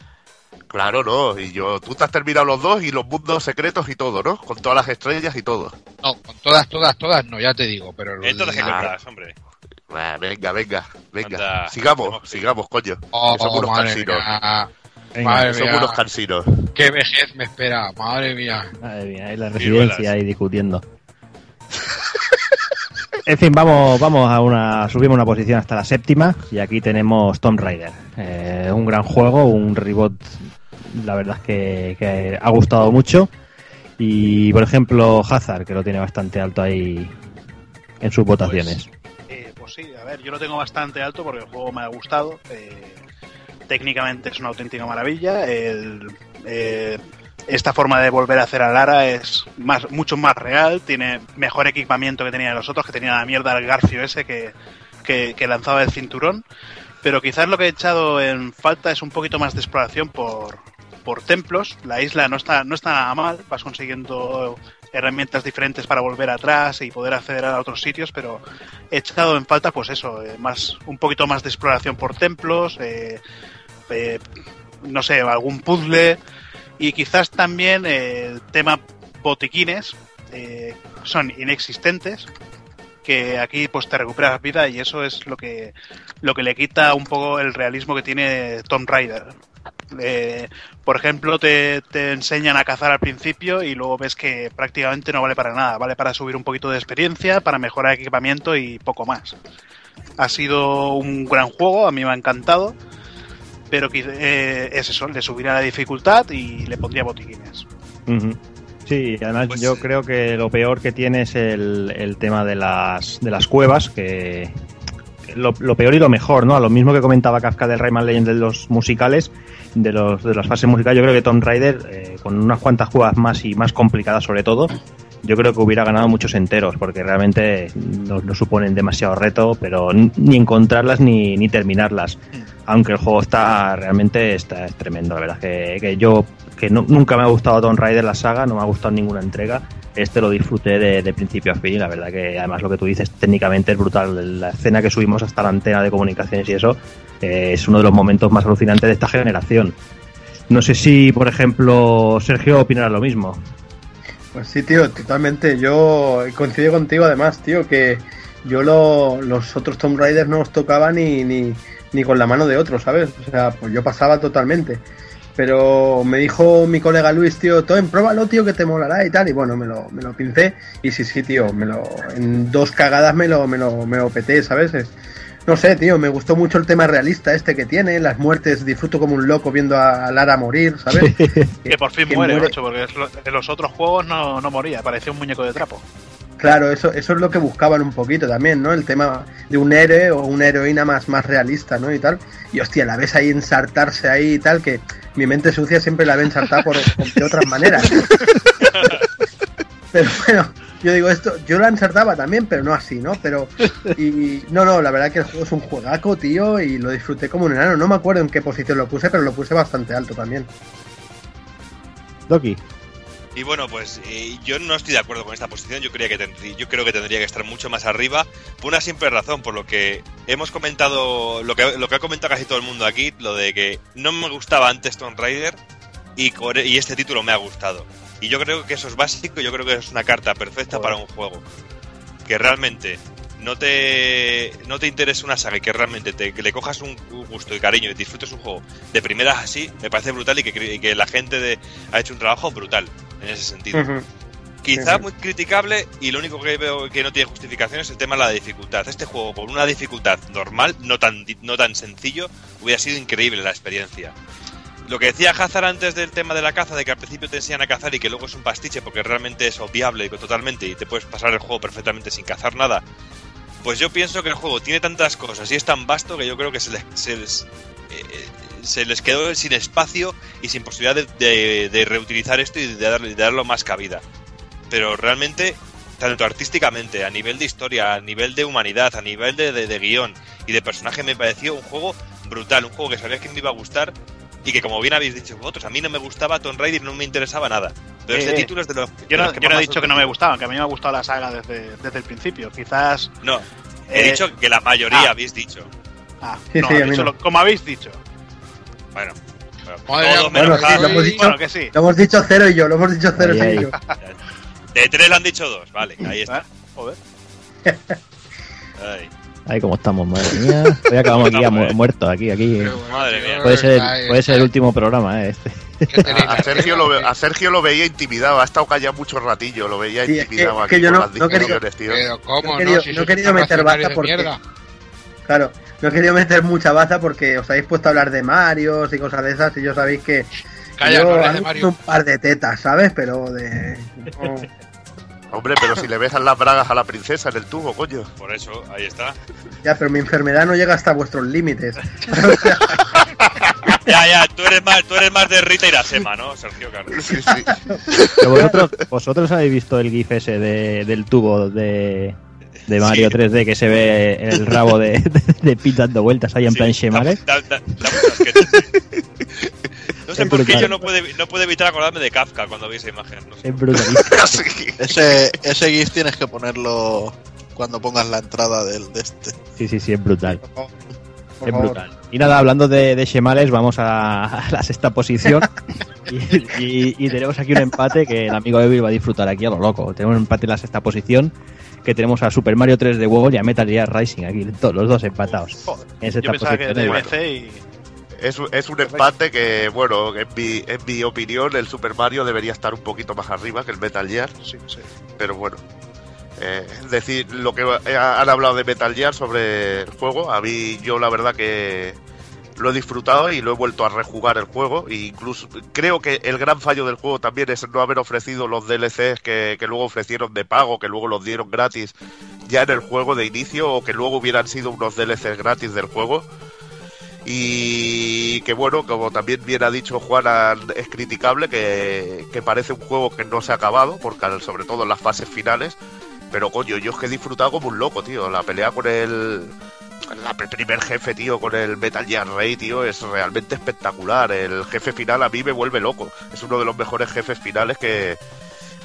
Claro, no. Y yo, tú te has terminado los dos y los mundos secretos y todo, ¿no? Con todas las estrellas y todo. No, con todas, todas, todas, no, ya te digo. Pero Entonces, ¿qué el- compras, hombre? Ah, venga, venga, venga. Anda, sigamos, sigamos, coño. Oh, que somos unos. Venga, Madre Somos mía, unos cansinos. qué vejez me espera, madre mía. Madre mía, ahí la Viruelas. residencia ahí discutiendo. En fin, vamos, vamos a una, subimos una posición hasta la séptima y aquí tenemos Tomb Raider. Eh, un gran juego, un reboot, la verdad es que, que ha gustado mucho. Y por ejemplo, Hazard, que lo tiene bastante alto ahí en sus votaciones. Eh, pues sí, a ver, yo lo tengo bastante alto porque el juego me ha gustado. eh, técnicamente es una auténtica maravilla. El, eh, esta forma de volver a hacer a Lara es más, mucho más real. Tiene mejor equipamiento que tenía los otros, que tenía la mierda el Garfio ese que, lanzaba el cinturón. Pero quizás lo que he echado en falta es un poquito más de exploración por, por templos. La isla no está, no está nada mal, vas consiguiendo herramientas diferentes para volver atrás y poder acceder a otros sitios, pero he echado en falta, pues eso, eh, más un poquito más de exploración por templos, eh, eh, no sé, algún puzzle y quizás también el tema botiquines eh, son inexistentes que aquí pues te recuperas vida y eso es lo que lo que le quita un poco el realismo que tiene Tomb Raider. Eh, por ejemplo, te, te enseñan a cazar al principio y luego ves que prácticamente no vale para nada. Vale para subir un poquito de experiencia, para mejorar equipamiento y poco más. Ha sido un gran juego, a mí me ha encantado. Pero eh, es eso, le subiría la dificultad y le pondría botiquines. Sí, además Pues yo creo que lo peor que tiene es el, el tema de las, de las cuevas, que lo, lo peor y lo mejor, ¿no? A lo mismo que comentaba Kafka del Rayman Legends de los musicales, de, los, de las fases musicales, yo creo que Tomb Raider, eh, con unas cuantas cuevas más y más complicadas sobre todo, yo creo que hubiera ganado muchos enteros, porque realmente no, no suponen demasiado reto, pero ni encontrarlas ni, ni terminarlas. Aunque el juego está realmente está, es tremendo, la verdad que, que yo que nu- nunca me ha gustado Tomb Raider la saga, no me ha gustado ninguna entrega. Este lo disfruté de, de principio a fin, la verdad que además lo que tú dices técnicamente es brutal. La escena que subimos hasta la antena de comunicaciones y eso eh, es uno de los momentos más alucinantes de esta generación. No sé si, por ejemplo, Sergio opinará lo mismo. Pues sí, tío, totalmente. Yo coincido contigo además, tío, que yo lo- los otros Tomb Raiders no os tocaba ni, ni, ni con la mano de otro, ¿sabes? O sea, pues yo pasaba totalmente. Pero me dijo mi colega Luis, tío, Tom, pruébalo, tío, que te molará y tal. Y bueno, me lo, me lo pincé. Y sí, sí, tío, me lo, en dos cagadas me lo, me lo, me lo peté, ¿sabes? Es- no sé, tío, me gustó mucho el tema realista este que tiene, las muertes, disfruto como un loco viendo a Lara morir, ¿sabes? Que por fin que muere, muere. porque en los otros juegos no, no moría, parecía un muñeco de trapo. Claro, eso, eso es lo que buscaban un poquito también, ¿no? El tema de un héroe o una heroína más, más realista, ¿no? Y tal. Y hostia, la ves ahí ensartarse ahí y tal, que mi mente sucia siempre la ve ensartada por, por- de otras maneras. pero bueno, yo digo esto, yo la ensartaba también, pero no así, ¿no? Pero, y no, no, la verdad que el juego es un juegaco, tío, y lo disfruté como un enano. No me acuerdo en qué posición lo puse, pero lo puse bastante alto también. Doki. Y bueno, pues eh, yo no estoy de acuerdo con esta posición. Yo, creía que tendría, yo creo que tendría que estar mucho más arriba por una simple razón, por lo que hemos comentado, lo que, lo que ha comentado casi todo el mundo aquí, lo de que no me gustaba antes Tomb Raider y, y este título me ha gustado. Y yo creo que eso es básico, yo creo que es una carta perfecta para un juego. Que realmente no te, no te interese una saga y que realmente te, que le cojas un gusto y cariño y disfrutes un juego de primeras así, me parece brutal y que, y que la gente de- ha hecho un trabajo brutal en ese sentido. Quizá Sí, sí. muy criticable y lo único que veo que no tiene justificación es el tema de la dificultad. Este juego, por una dificultad normal, no tan, no tan sencillo, hubiera sido increíble la experiencia. Lo que decía Hazard antes del tema de la caza, de que al principio te enseñan a cazar y que luego es un pastiche porque realmente es obviable totalmente y te puedes pasar el juego perfectamente sin cazar nada, pues yo pienso que el juego tiene tantas cosas y es tan vasto que yo creo que se les, se les, eh, quedó sin espacio y sin posibilidad de, de- reutilizar esto y de darle, darlo más cabida. Pero realmente, tanto artísticamente, a nivel de historia, a nivel de humanidad, a nivel de, de- de guion y de personaje, me pareció un juego brutal, un juego que sabía que me iba a gustar y que, como bien habéis dicho vosotros, a mí no me gustaba Tomb Raider y no me interesaba nada. Pero Eh, este título es de los. Yo de no, los que yo no he dicho que no me gustaba, que a mí me ha gustado la saga desde, desde el principio. Quizás. No, he eh, dicho que la mayoría ah. habéis dicho. ah, Sí, no, sí, dicho lo- como habéis dicho. Bueno, bueno, menos sí, lo hemos dicho. Bueno, que sí. Lo hemos dicho cero y yo, lo hemos dicho cero y yo. De tres lo han dicho dos, vale, ahí está. ¿Eh? Joder. Ay. Ahí como estamos, madre mía. Hoy acabamos aquí mu- muertos, aquí, aquí. Bueno, Madre mía. Puede ser, puede ser el último programa, ¿eh? Este. A Sergio, lo, ve- a Sergio lo veía intimidado, ha estado callado mucho ratillo, lo veía Sí, intimidado es que aquí yo con no- las no tío. Pero cómo No he no, querido- si no he sois querido unos meter baza porque- mierda. Claro, no he querido meter mucha baza porque os habéis puesto a hablar de Mario y cosas de esas y yo sabéis que Calla, yo no de Mario. un par de tetas, ¿sabes? Pero de... Hombre, pero si le besan las bragas a la princesa en el tubo, coño. Por eso, ahí está. Ya, pero mi enfermedad no llega hasta vuestros límites. Ya, ya, tú eres más, tú eres más de Rita Irasema, ¿no, Sergio Carlos? Sí, sí. Pero vosotros, vosotros habéis visto el GIF ese de- del tubo de, de Mario Sí. 3D que se ve el rabo de, de, de Pete dando vueltas ahí en Sí, plan da- Shemales. da- da-. No sé Es por qué brutal. yo no puedo, no puedo evitar acordarme de Kafka cuando vi esa imagen. No sé. Es brutalísimo. Sí. Ese, ese GIF tienes que ponerlo cuando pongas la entrada del, de este. Sí, sí, sí, es brutal. Por favor. Por Es brutal. Y nada, hablando de, de Shemales, vamos a, a la sexta posición. Y, y- y tenemos aquí un empate que el amigo Evil va a disfrutar aquí a lo loco. Tenemos un empate en la sexta posición. Que tenemos a Super Mario 3 de World y a Metal Gear Rising aquí, todos los dos empatados. En Yo sexta que posición. de DBC y. Es, un- es un empate que, bueno, en mi, en mi opinión, el Super Mario debería estar un poquito más arriba que el Metal Gear, Sí, sí. pero bueno. Eh, es decir, lo que eh, han hablado de Metal Gear sobre el juego, a mí yo la verdad que lo he disfrutado y lo he vuelto a rejugar el juego. E incluso creo que el gran fallo del juego también es no haber ofrecido los DLCs que, que luego ofrecieron de pago, que luego los dieron gratis ya en el juego de inicio o que luego hubieran sido unos DLCs gratis del juego. Y que bueno, como también bien ha dicho Juana, es criticable que, parece un juego que no se ha acabado, porque sobre todo en las fases finales. Pero coño, yo es que he disfrutado como un loco, tío. La pelea con el. la- el primer jefe, tío, con el Metal Gear Ray, tío, es realmente espectacular. El jefe final a mí me vuelve loco. Es uno de los mejores jefes finales que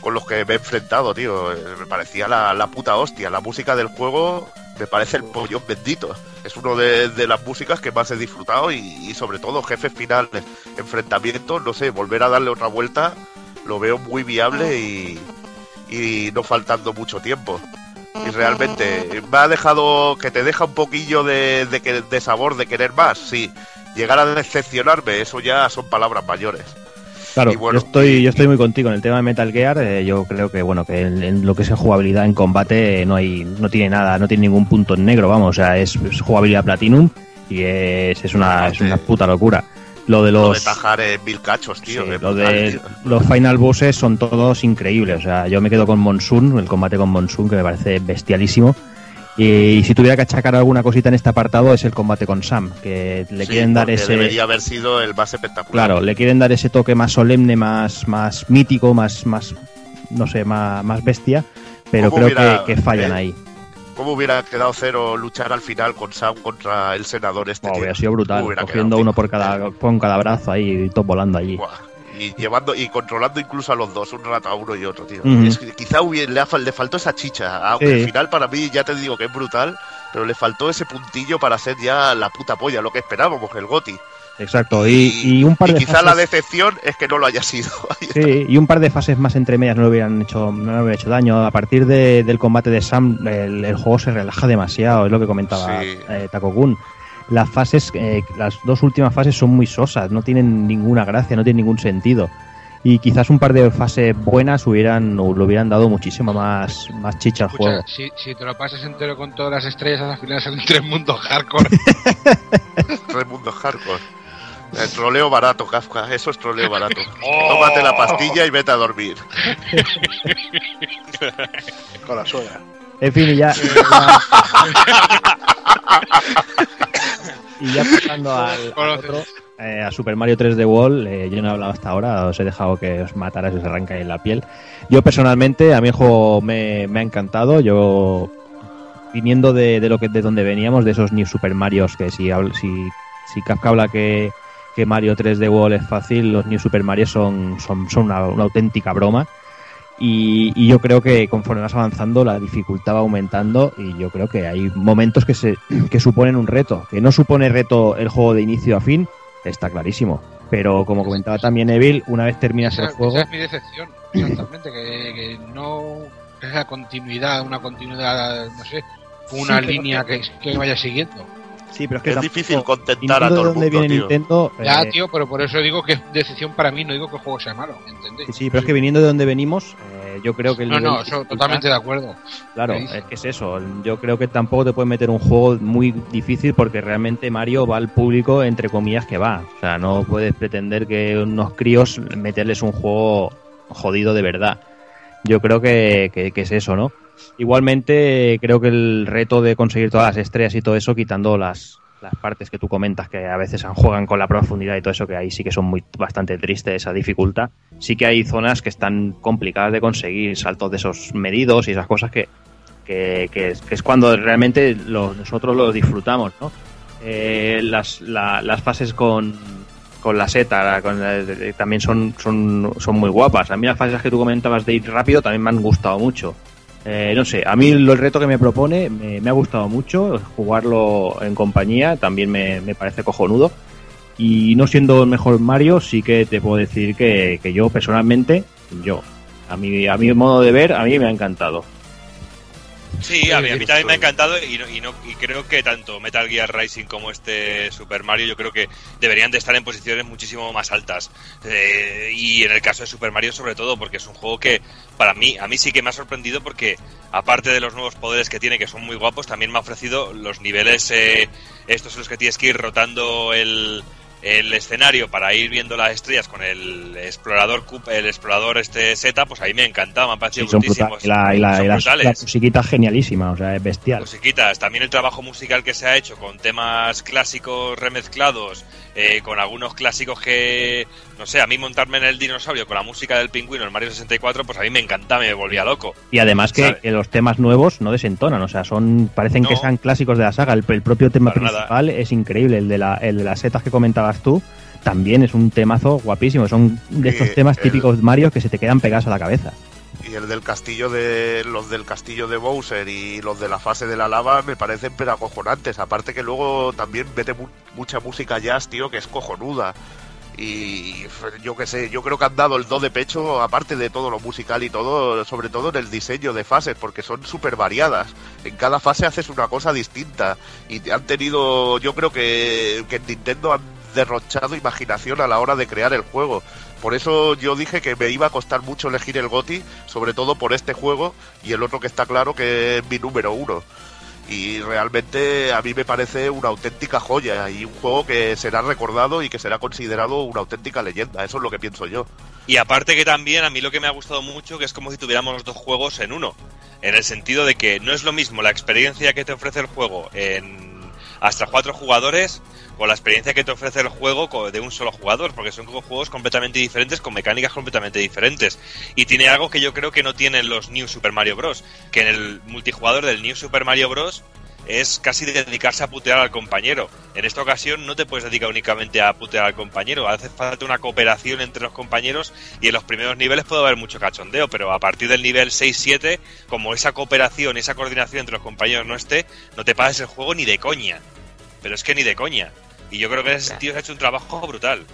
con los que me he enfrentado, tío. Eh, Me parecía la, la puta hostia. La música del juego me parece el pollón bendito. Es uno de, de las músicas que más he disfrutado y, y sobre todo jefes finales, enfrentamientos, no sé, volver a darle otra vuelta lo veo muy viable y, y no faltando mucho tiempo. Y realmente me ha dejado que te deja un poquillo de, de, que- de sabor de querer más, sí. Llegar a decepcionarme, eso ya son palabras mayores. Claro, bueno, yo estoy, yo estoy muy contigo en el tema de Metal Gear. eh, yo creo que bueno, que en, en lo que es jugabilidad en combate eh, no hay, no tiene nada, no tiene ningún punto en negro, vamos, o sea, es, es jugabilidad Platinum y es, es una, es una puta locura. Lo de Lo de los tajar en mil cachos, tío. sí, lo de tío. los final bosses son todos increíbles. O sea, yo me quedo con Monsoon, el combate con Monsoon, que me parece bestialísimo. Y, si tuviera que achacar alguna cosita en este apartado es el combate con Sam, que le Sí, quieren dar ese Debería haber sido el más espectacular. Claro, le quieren dar ese toque más solemne, más, más mítico, más, más, no sé, más, más bestia, pero ¿Cómo creo hubiera- que, que fallan eh, ahí. ¿Cómo hubiera quedado cero luchar al final con Sam contra el senador este? Oh, hubiera sido brutal, Hubiera cogiendo uno por cada, con cada brazo ahí y todo volando allí. Buah, Y llevando y controlando incluso a los dos, un rato a uno y otro, tío. Es que quizá hubiera- le, le faltó esa chicha. Aunque Sí. al final para mí ya te digo que es brutal, pero le faltó ese puntillo para ser ya la puta polla, lo que esperábamos, el Goti. Exacto, y, y un par y de quizá la decepción es que no lo haya sido. sí, y un par de fases más entre medias no le hubieran hecho, no le hubieran hecho daño. A partir de- del combate de Sam, el, el juego se relaja demasiado, es lo que comentaba Sí. eh. Las fases, eh, las dos últimas fases son muy sosas, no tienen ninguna gracia, no tienen ningún sentido. Y quizás un par de fases buenas hubieran, o le hubieran dado muchísimo más, más chicha al juego. Escucha, si, si te lo pasas entero con todas las estrellas, al final son tres mundos hardcore. Tres mundos hardcore. El troleo barato, Kafka. Eso es troleo barato. Tómate la pastilla y vete a dormir. Con la suegra. En fin, y ya. y ya pasando al, al otro, eh, a Super Mario 3D World, eh, yo no he hablado hasta ahora, os he dejado que os matara si os arranca en la piel. Yo personalmente, a mí el juego me, me ha encantado. Yo, viniendo de, de lo que de donde veníamos, de esos New Super Marios, que si, si, si Kafka habla que, que Mario 3D World es fácil, los New Super Mario son, son, son una, una auténtica broma. Y, y yo creo que conforme vas avanzando la dificultad va aumentando y yo creo que hay momentos que se que suponen un reto que no supone reto el juego de inicio a fin está clarísimo pero como comentaba también Evil una vez terminas esa, el juego esa es mi decepción, exactamente, que, que no es la continuidad, una continuidad, no sé, una línea que, que vaya siguiendo. Sí, pero es que Es tampoco- difícil contentar a todo de el donde mundo, viene tío. Nintendo, Ya, eh, tío, pero por eso digo que es decisión para mí, no digo que el juego sea malo, ¿entendés? sí, sí, pero es que viniendo de donde venimos, eh, yo creo que el No, no, eso, totalmente de acuerdo. Claro, es que es eso. Yo creo que tampoco te pueden meter un juego muy difícil porque realmente Mario va al público, entre comillas, que va. O sea, no puedes pretender que unos críos meterles un juego jodido de verdad. Yo creo que, que- que es eso, ¿no? Igualmente, creo que el reto de conseguir todas las estrellas y todo eso, quitando las, las partes que tú comentas, que a veces juegan con la profundidad y todo eso, que ahí sí que son muy bastante tristes esa dificultad. Sí que hay zonas que están complicadas de conseguir, saltos de esos medidos y esas cosas que, que, es, cuando realmente nosotros lo disfrutamos, ¿no? Eh, las, la- las fases con, con la seta de- también son, son, son muy guapas. A mí las fases que tú comentabas de ir rápido también me han gustado mucho. Eh, no sé, a mí el reto que me propone me, ha gustado mucho. Jugarlo en compañía también me, me parece cojonudo. Y no siendo el mejor Mario, sí que te puedo decir que, que yo personalmente, yo, a mi, a mi modo de ver, a mí me ha encantado. Sí, a mí, a mí también me ha encantado y, no- y, no- y creo que tanto Metal Gear Rising como este Super Mario yo creo que deberían de estar en posiciones muchísimo más altas. Eh, y en el caso de Super Mario sobre todo porque es un juego que para mí, a mí sí que me ha sorprendido porque aparte de los nuevos poderes que tiene que son muy guapos, también me ha ofrecido los niveles eh, estos en los que tienes que ir rotando el, el escenario para ir viendo las estrellas con el explorador el explorador este Z, pues ahí me ha encantado, me ha parecido Sí, son brutísimos. brutales. Y la, y la, Son y la- musiquita genialísima, o sea, es bestial. musiquitas, también el trabajo musical que se ha hecho con temas clásicos remezclados, eh, con algunos clásicos que, no sé, a mí montarme en el dinosaurio con la música del pingüino en Mario 64, pues a mí me encantaba, me volvía loco. Y además que, los temas nuevos no desentonan, o sea, son parecen que sean clásicos de la saga. El, el propio tema nada. principal es increíble, el de, la, el de las setas que comentabas tú. También es un temazo guapísimo. Son de estos temas el- típicos Mario que se te quedan pegados a la cabeza. Y el del castillo de los del castillo de Bowser y los de la fase de la lava me parecen pero acojonantes. Aparte que luego también mete mu- mucha música jazz, tío, que es cojonuda. Y yo qué sé, yo creo que han dado el do de pecho, aparte de todo lo musical y todo, sobre todo en el diseño de fases, porque son súper variadas. En cada fase haces una cosa distinta. Y han tenido, yo creo que, que en Nintendo han derrochado imaginación a la hora de crear el juego. Por eso yo dije que me iba a costar mucho elegir el GOTI, sobre todo por este juego y el otro que está claro que es mi número uno. Y realmente a mí me parece una auténtica joya y un juego que será recordado y que será considerado una auténtica leyenda. Eso es lo que pienso yo. Y aparte que también a mí lo que me ha gustado mucho que es como si tuviéramos los dos juegos en uno, en el sentido de que no es lo mismo la experiencia que te ofrece el juego en hasta cuatro jugadores con la experiencia que te ofrece el juego de un solo jugador, porque son juegos completamente diferentes con mecánicas completamente diferentes. Y tiene algo que yo creo que no tienen los New Super Mario Bros. Que en el multijugador del New Super Mario Bros. Es casi dedicarse a putear al compañero. En esta ocasión no te puedes dedicar únicamente a putear al compañero, hace falta una cooperación entre los compañeros y en los primeros niveles puede haber mucho cachondeo, pero a partir del nivel 6-7, como esa cooperación, esa coordinación entre los compañeros no esté, no te pases el juego ni de coña. Pero es que ni de coña. Y yo creo que en ese sentido se ha hecho un trabajo brutal.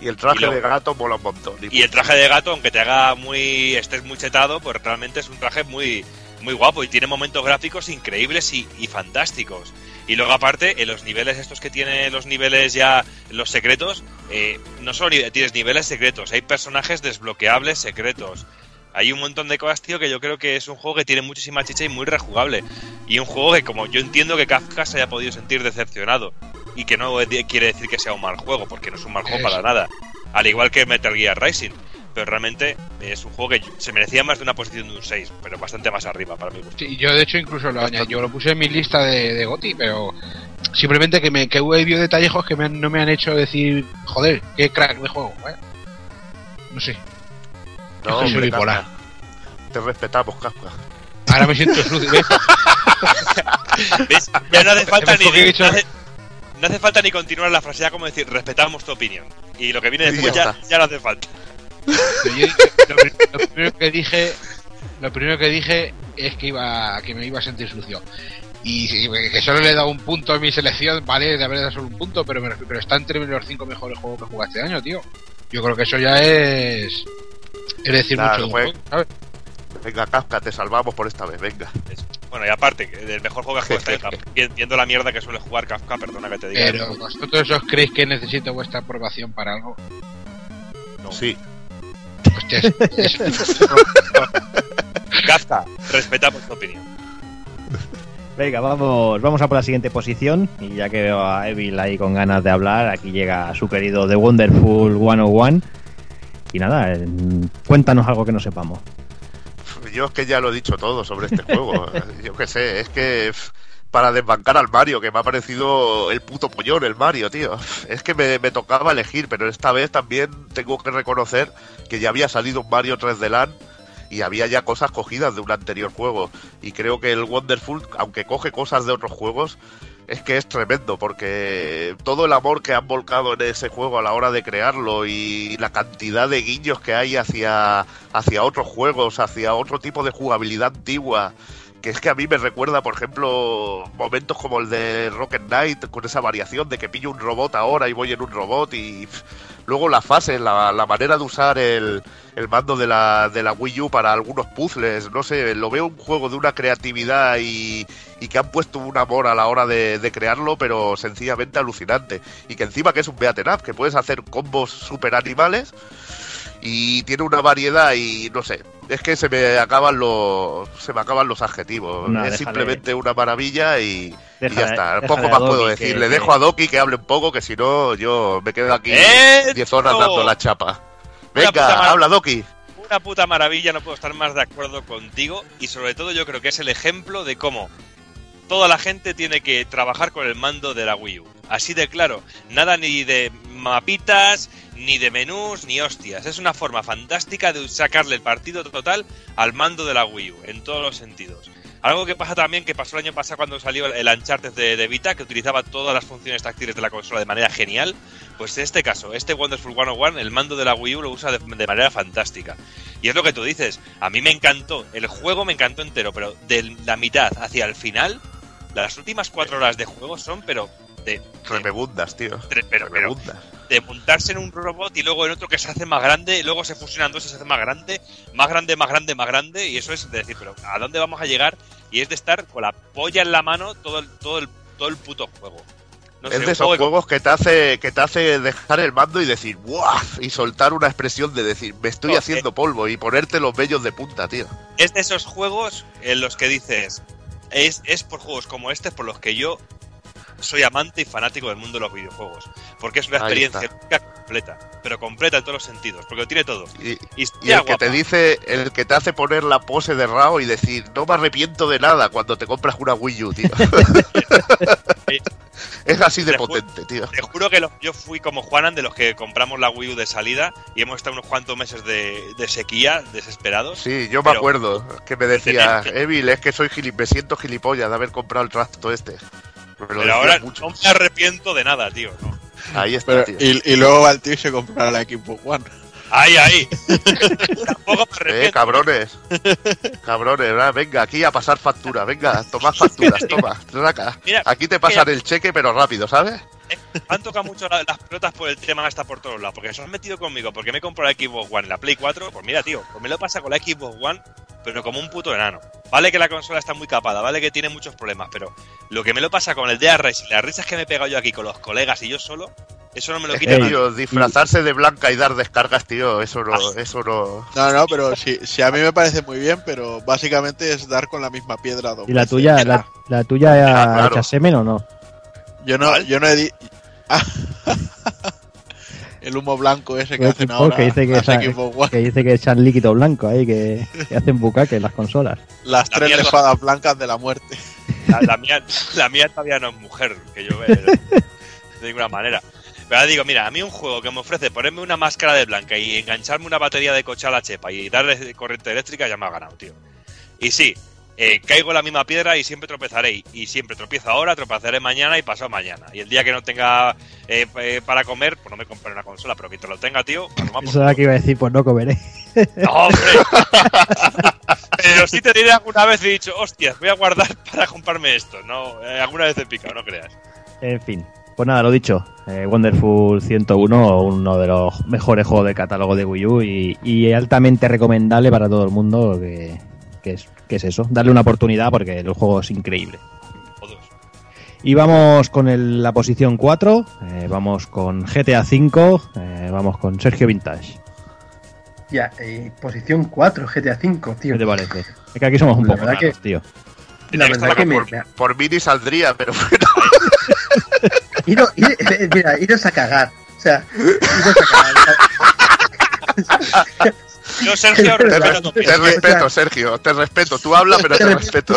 Y el traje Y lo- de gato mola un montón. Y el traje de gato, aunque te haga muy. estés muy chetado, pues realmente es un traje muy, muy guapo y tiene momentos gráficos increíbles y, y fantásticos. Y luego, aparte, en los niveles estos que tiene los niveles ya, los secretos, eh, no solo tienes niveles secretos, hay personajes desbloqueables secretos. Hay un montón de cosas, tío, que yo creo que es un juego que tiene muchísima chicha y muy rejugable. Y un juego que, como yo entiendo que Kafka se haya podido sentir decepcionado. Y que no quiere decir que sea un mal juego, porque no es un mal juego para nada. Al igual que Metal Gear Rising. Pero realmente es un juego que se merecía más de una posición de un 6, pero bastante más arriba para mi gusto. Sí, yo de hecho incluso lo añadí, yo lo puse en mi lista de, de Goti, pero simplemente que me que hubo habido detallejos que me han- no me han hecho decir, joder, qué crack de juego. ¿eh? No sé, No, soy bipolar. Te respetamos, Kafka. Ahora me siento. ¿Ves? Ya no hace falta ni, no hace, no hace falta ni continuar la frase, ya como decir, respetamos tu opinión. Y lo que viene después ya ya, ya no hace falta. Pero yo dije- lo, pri- lo primero que dije lo primero que dije es que iba que me iba a sentir sucio y que solo le he dado un punto a mi selección vale de haber dado solo un punto pero me pero está entre los cinco mejores juegos que he jugado este año tío yo creo que eso ya es es decir Claro, mucho juego, ¿sabes? Venga, Kafka, te salvamos por esta vez, venga. Bueno, y aparte, que del mejor juego que has jugado este viendo la mierda que suele jugar Kafka, perdona que te diga. Pero vosotros os creéis que necesito vuestra aprobación para algo. No. Sí. Hostia, es- es- Kafka, respetamos tu opinión. Venga, vamos, vamos a por la siguiente posición. Y ya que veo a Evil ahí con ganas de hablar, aquí llega su querido The Wonderful 101. Y nada, eh, cuéntanos algo que no sepamos. Yo es que ya lo he dicho todo sobre este juego. Yo qué sé, es que para desbancar al Mario, que me ha parecido el puto pollón el Mario, tío. Es que me, tocaba elegir, pero esta vez también tengo que reconocer que ya había salido un Mario 3D Land y había ya cosas cogidas de un anterior juego. Y creo que el Wonderful, aunque coge cosas de otros juegos, es que es tremendo, porque todo el amor que han volcado en ese juego a la hora de crearlo y la cantidad de guiños que hay hacia, hacia otros juegos, hacia otro tipo de jugabilidad antigua, es que a mí me recuerda, por ejemplo, momentos como el de Rocket Knight, con esa variación de que pillo un robot ahora y voy en un robot y luego la fase, la, la manera de usar el, mando de la, Wii U para algunos puzzles, no sé, lo veo un juego de una creatividad y, y que han puesto un amor a la hora de, de crearlo, pero sencillamente alucinante. Y que encima que es un beaten up, que puedes hacer combos super animales y tiene una variedad y no sé, es que se me acaban los se me acaban los adjetivos. No, es déjale. simplemente una maravilla y, ya está. déjale Poco más Doki puedo que- decir. Le dejo a Doki que hable un poco, que si no yo me quedo aquí ¡Esto! 10 horas dando la chapa. Una puta Venga, habla Doki. Una puta maravilla, no puedo estar más de acuerdo contigo y sobre todo yo creo que es el ejemplo de cómo toda la gente tiene que trabajar con el mando de la Wii U. Así de claro, nada ni de mapitas, ni de menús, ni hostias. Es una forma fantástica de sacarle el partido total al mando de la Wii U, en todos los sentidos. Algo que pasa también, que pasó el año pasado cuando salió el Uncharted de, de Vita, que utilizaba todas las funciones táctiles de la consola de manera genial, pues en este caso, este Wonderful 101, el mando de la Wii U lo usa de, de manera fantástica. Y es lo que tú dices, a mí me encantó, el juego me encantó entero, pero de la mitad hacia el final, las últimas cuatro horas de juego son, pero de, Remebundas, tío. pero, pero Remebundas. de montarse en un robot y luego en otro que se hace más grande, y luego se fusionan dos y se hace más grande, más grande, más grande, más grande, y eso es de decir, pero ¿a dónde vamos a llegar? Y es de estar con la polla en la mano todo el, todo el, todo el puto juego. No es sé, de esos juego juegos que te hace que te hace dejar el mando y decir ¡Buah! y soltar una expresión de decir me estoy No, haciendo polvo y ponerte los vellos de punta, tío. es de esos juegos en los que dices, es, es por juegos como este por los que yo soy amante y fanático del mundo de los videojuegos. Porque es una Ahí experiencia única completa, pero completa en todos los sentidos, porque lo tiene todo. Y, Y, y está el que te dice, el que te hace poner la pose de Rao y decir no me arrepiento de nada cuando te compras una Wii U, tío. es así de Te potente, tío. Te juro que lo- yo fui como Juanan de los que compramos la Wii U de salida y hemos estado unos cuantos meses de, de sequía, desesperados. Sí, yo me acuerdo que me decía, Evil, es que soy gili me siento gilipollas de haber comprado el trasto este. Pero ahora mucho. no me arrepiento de nada, tío. ¿no? Ahí está, Pero- tío. y, y luego va el tío y se compra la Xbox One. Ahí, ahí. Tampoco me Eh, arrepiento. cabrones. cabrones, ¿verdad? venga, aquí a pasar factura. Venga, tomad facturas, toma. Traca. Mira, Aquí te pasan el cheque, pero rápido, ¿sabes? Han tocado mucho la- las pelotas por el tema está por todos lados, porque se han metido conmigo, porque me he comprado la Xbox One, la Play 4, pues mira, tío, pues me lo pasa con la Xbox One, pero como un puto enano. Vale que la consola está muy capada, vale que tiene muchos problemas, pero lo que me lo pasa con el DRS y las risas que me he pegado yo aquí con los colegas y yo solo, eso no me lo quita nadie. tío, disfrazarse de blanca y dar descargas, tío, eso no, Ah. eso no. No, no, pero sí, sí, a mí me parece muy bien, pero básicamente es dar con la misma piedra. dos ¿Y la tuya, la, la tuya Ah, claro. semen o no? Yo no, yo no he di... El humo blanco ese que El hacen ahora que dice que, esa- que dice que echan líquido blanco ahí, que, que hacen bucaque en las consolas. Las La tres espadas blancas de la muerte. La, la mía, la mía todavía no es mujer, que yo veo, de ninguna manera. Pero ahora digo, mira, a mí un juego que me ofrece ponerme una máscara de blanca y engancharme una batería de coche a la chepa y darle corriente eléctrica ya me ha ganado, tío. Y sí, eh, caigo en la misma piedra y siempre tropezaré. Y, siempre tropiezo ahora, tropezaré mañana y pasado mañana. Y el día que no tenga eh, eh, para comer, pues no me compraré una consola, pero que te lo tenga, tío, pues Eso era que iba a decir, pues no comeré. no, hombre. Pero sí te diré alguna vez he dicho, hostias, voy a guardar para comprarme esto. No, eh, alguna vez he picado, no creas. En fin. Pues nada, lo dicho. Wonderful 101, uno de los mejores juegos de catálogo de Wii U y, y altamente recomendable para todo el mundo, que, que es que es eso, darle una oportunidad porque el juego es increíble. Y vamos con el- la posición 4, eh, vamos con GTA V, eh, vamos con Sergio Vintage. Ya, eh, posición 4, GTA 5, tío. ¿Qué te parece? Es que aquí somos un La poco raros, que- tío. La verdad que me, por, me- por mí ni saldría, pero bueno. Iros, ir- eh, mira, iros a cagar. O sea, iros a cagar. Yo, Sergio, Te respeta re- tu Te respeto, Sergio, te respeto. Tú hablas, pero te Te respeto.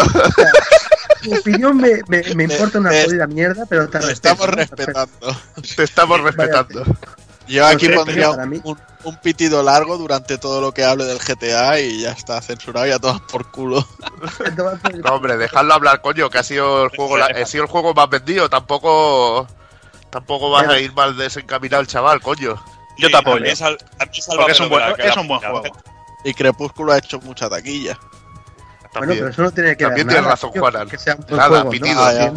Tu opinión me, me, me importa una jodida mierda, pero te respeto. estamos respetando. Te estamos respetando. Yo aquí sé, pondría un, un pitido largo durante todo lo que hable del GTA y ya está censurado y a todas por culo. No, hombre, dejadlo hablar, coño, que ha sido el juego, la- ha sido el juego más vendido. Tampoco, tampoco vas a ir mal desencaminado el chaval, coño. Yo te apoyo. A mí sal- a mí Porque sálvame es un buen, que es un juego. Y Crepúsculo ha hecho mucha taquilla. Bueno, También. pero eso no tiene que También tienes razón, Juanan. Que sea un buen Nada, juego, ¿no? pitido. Ah.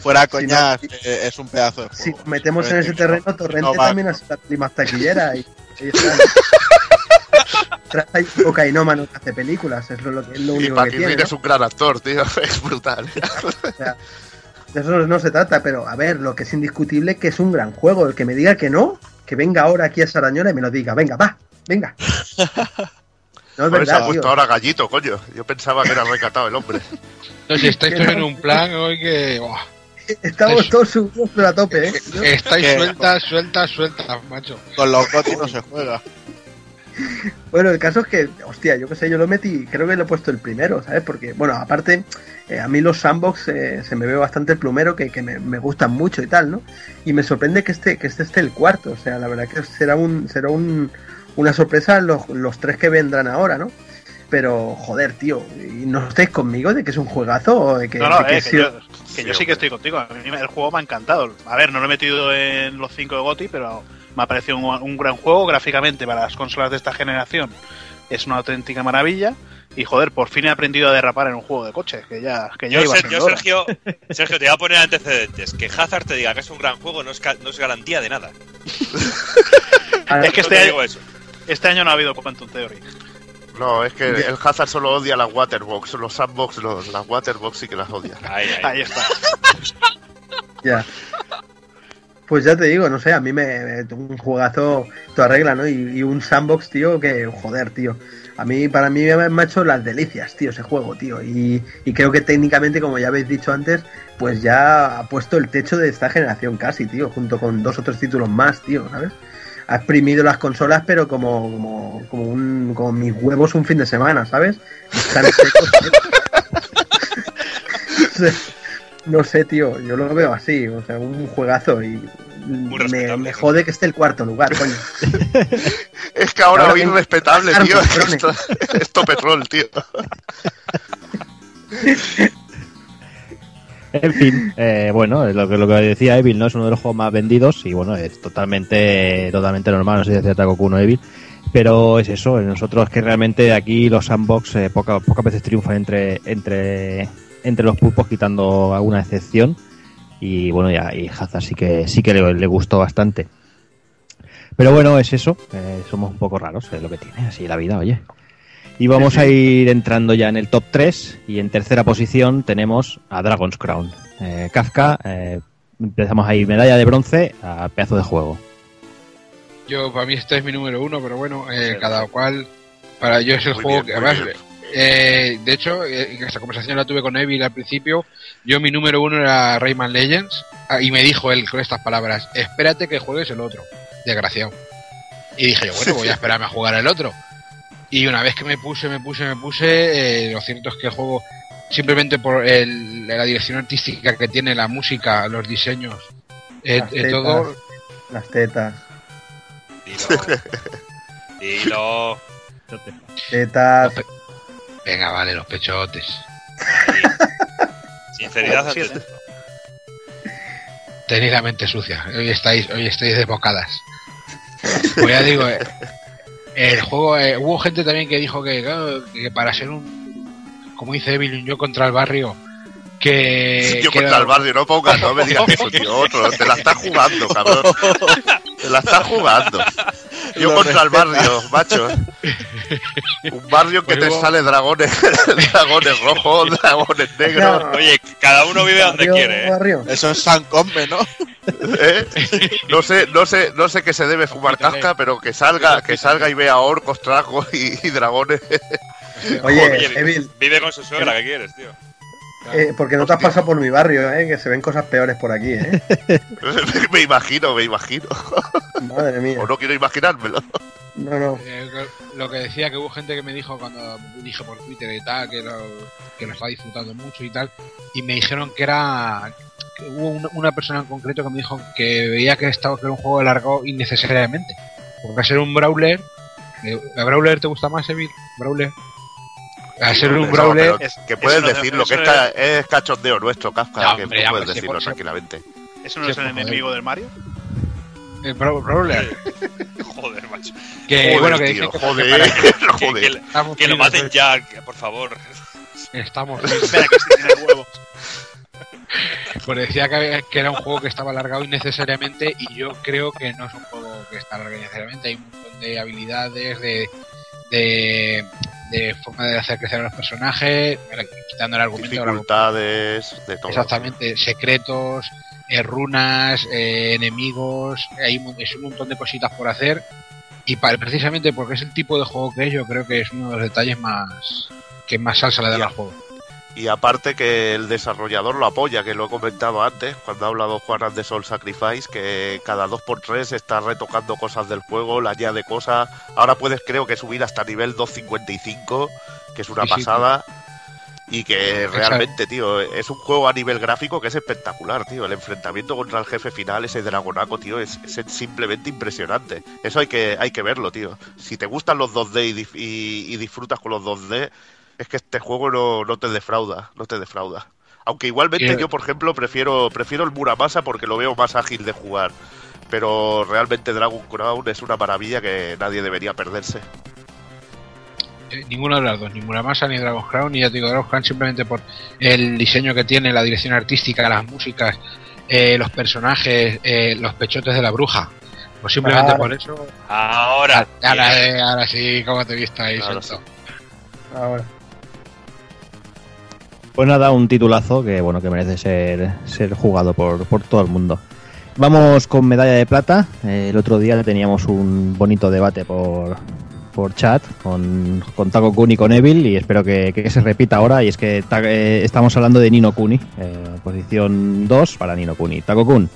Fuera Si coñas, eh, es un pedazo de Si juego. nos metemos en ese terreno, Torrente no también ha sido la más taquillera y, y y cocainómano que hace películas, es lo, lo que es lo Y único que Paquín tiene. ¿no? es un gran actor, tío. Es brutal. O sea, de eso no se trata, pero a ver, lo que es indiscutible es que es un gran juego. El que me diga que no, que venga ahora aquí a Sarañola y me lo diga. Venga, va, venga. No es ha verdad, puesto tío. ahora gallito, coño. Yo pensaba que era recatado el hombre. No, si estáis todos en un plan hoy que. Estamos es- todos subidos a tope, ¿eh? Estáis sueltas, sueltas, sueltas, macho. Con los GOTY no se juega. Bueno, el caso es que, hostia, yo qué sé, yo lo metí, creo que lo he puesto el primero, ¿sabes? Porque, bueno, aparte, eh, a mí los sandbox eh, se me ve bastante el plumero, que, que me, me gustan mucho y tal, ¿no? Y me sorprende que este, que este esté el cuarto, o sea, la verdad que será un será un, una sorpresa los, los tres que vendrán ahora, ¿no? Pero, joder, tío, ¿y no estáis conmigo de que es un juegazo o de que, No, no, de que eh, que yo, que yo Sí, que estoy contigo. A mí me- el juego me ha encantado. A ver, no lo he metido en los 5 de GOTI, pero me ha parecido un, un gran juego gráficamente para las consolas de esta generación. Es una auténtica maravilla. Y joder, por fin he aprendido a derrapar en un juego de coches, que ya, que Yo, iba Ser- yo. Sergio, Sergio, te voy a poner antecedentes. Que Hazard te diga que es un gran juego no es, no es garantía de nada. Es que este digo año, eso. este año no ha habido Quantum Theory. No, es que el Hazard solo odia las Waterbox. Los Sandbox, los, las Waterbox sí que las odia. Ahí, ahí. Ahí está. Ya. Pues ya te digo, no sé, a mí me, me- un juegazo toda regla, ¿no? Y, y un sandbox, tío, que joder, tío. A mí, para mí me ha hecho las delicias, tío, ese juego, tío. Y, y creo que técnicamente, como ya habéis dicho antes, pues ya ha puesto el techo de esta generación casi, tío, junto con dos otros títulos más, tío, ¿sabes? Ha exprimido las consolas, pero como, como, como, un, como mis huevos un fin de semana, ¿sabes? Están secos. O no sé, tío, yo lo veo así, o sea, un juegazo y me, respetable, me jode que esté el cuarto lugar, coño. Es que ahora hoy tengo- respetable, tío. Esto, esto petrol, tío. En fin, eh, bueno, es lo que, lo que decía Evil, ¿no? Es uno de los juegos más vendidos y bueno, es totalmente, totalmente normal, no sé si decía Takoku no Evil, pero es eso, nosotros es que realmente aquí los sandbox eh, poca- pocas veces triunfan entre, entre, entre los pulpos quitando alguna excepción y bueno, ya, y Hazard sí que, sí que le, le gustó bastante. Pero bueno, es eso, eh, somos un poco raros, es lo que tiene, así la vida, oye. Y vamos a ir entrando ya en el top 3 y en tercera posición tenemos a Dragon's Crown. Eh, Kafka, eh, empezamos ahí, medalla de bronce a pedazo de juego. Yo, para mí, este es mi número uno, pero bueno, eh, cada cual. Para yo es el Muy juego bien, que, además, bien. Eh, de hecho, eh, esta conversación la tuve con Evil al principio. Yo, mi número uno era Rayman Legends, ah, y me dijo él con estas palabras: Espérate que juegues el otro, desgraciado. Y dije yo, bueno, voy a esperarme a jugar el otro. Y una vez que me puse, me puse, me puse, eh, lo cierto es que el juego, simplemente por el- la dirección artística que tiene, la música, los diseños, eh, Las eh, tetas. todo, Las tetas, Dilo. Dilo. tetas, venga, vale, los pechotes. Sinceridad Sí, ante sí. todo. Tenéis la mente sucia. Hoy estáis, hoy estáis desbocadas. Pues ya digo, eh, el juego, eh, hubo gente también que dijo que, claro, que para ser un, como dice Evil, un yo contra el barrio, que... Yo que contra era- el barrio, no pongas, no me digas eso, tío. Otro, te la estás jugando, cabrón. La estás jugando. Yo Lo contra el barrio, macho. Un barrio que Pues te igual- sale dragones, dragones rojos, dragones negros. No. Oye, cada uno vive donde Barrio, quiere, ¿eh? barrio. Eso es San Come, ¿no? ¿eh? No sé, no sé, no sé qué se debe fumar casca, pero que salga, que salga y vea orcos, tragos y, y dragones. Oye, Oye, Evil, Vive con su suegra, ¿qué quieres, tío? Eh, porque no te has pasado por mi barrio, eh, que se ven cosas peores por aquí, eh. me imagino, me imagino. Madre mía. O no quiero imaginármelo. No, no. Eh, lo que decía que hubo gente que me dijo cuando dije por Twitter y tal que lo, que lo estaba disfrutando mucho y tal y me dijeron que era que hubo una, una persona en concreto que me dijo que veía que estaba que era un juego alargado innecesariamente porque a ser un brawler eh, ¿a brawler te gusta más Evil? brawler a ser un brawler Es- que puedes eso no- decirlo, que es, ca- es cachondeo nuestro, Kafka, No, que hombre, tú ya, puedes pues, decirlo tranquilamente. ¿Eso no es el joder. enemigo del Mario? el braw- brawler Joder, macho. que Joder, bueno que tío, dicen que, joder, Que, que joder. que lo maten ya, que- por favor. estamos Espera, que sí tiene huevos. Pues decía que, que era un juego que estaba alargado innecesariamente y yo creo que no es un juego que está alargado innecesariamente. Hay un montón de habilidades, de, de, de forma de hacer crecer a los personajes, quitando el argumento. Dificultades, de todo. Exactamente, secretos, eh, runas, eh, enemigos, hay un, es un montón de cositas por hacer. Y pa- precisamente porque es el tipo de juego que es, yo creo que es uno de los detalles más que más salsa le Ya. al juego. Y aparte que el desarrollador lo apoya, que lo he comentado antes, cuando ha hablado Juan de Soul Sacrifice, que cada 2x3 está retocando cosas del juego, le añade cosas. Ahora puedes creo que subir hasta nivel 255, que es una Sí, sí, pasada. Y que realmente, tío, es un juego a nivel gráfico que es espectacular, tío. El enfrentamiento contra el jefe final, ese dragonaco, tío, es, es simplemente impresionante. Eso hay que, hay que verlo, tío. Si te gustan los 2D y, dif- y- y disfrutas con los 2D, es que este juego no, no te defrauda, no te defrauda. Aunque igualmente Eh. yo, por ejemplo, prefiero, prefiero el Muramasa porque lo veo más ágil de jugar. Pero realmente Dragon Crown es una maravilla que nadie debería perderse. Eh, Ninguna de las dos, ni Muramasa ni Dragon's Crown, ni ya te digo Dragon's Crown simplemente por el diseño que tiene, la dirección artística, las músicas, eh, los personajes, eh, los pechotes de la bruja. Pues simplemente Claro. por eso. Ahora. Ahora, eh, ahora sí, como te he visto ahí, Ahora. Ahora. Pues nada, un titulazo que bueno que merece ser, ser jugado por, por todo el mundo. Vamos con medalla de plata. Eh, el otro día teníamos un bonito debate por, por chat con, con Taco Kun y con Evil y espero que, que se repita ahora. Y es que eh, estamos hablando de Nino Kuni, eh, posición 2 para Nino Kuni. Taco Kun.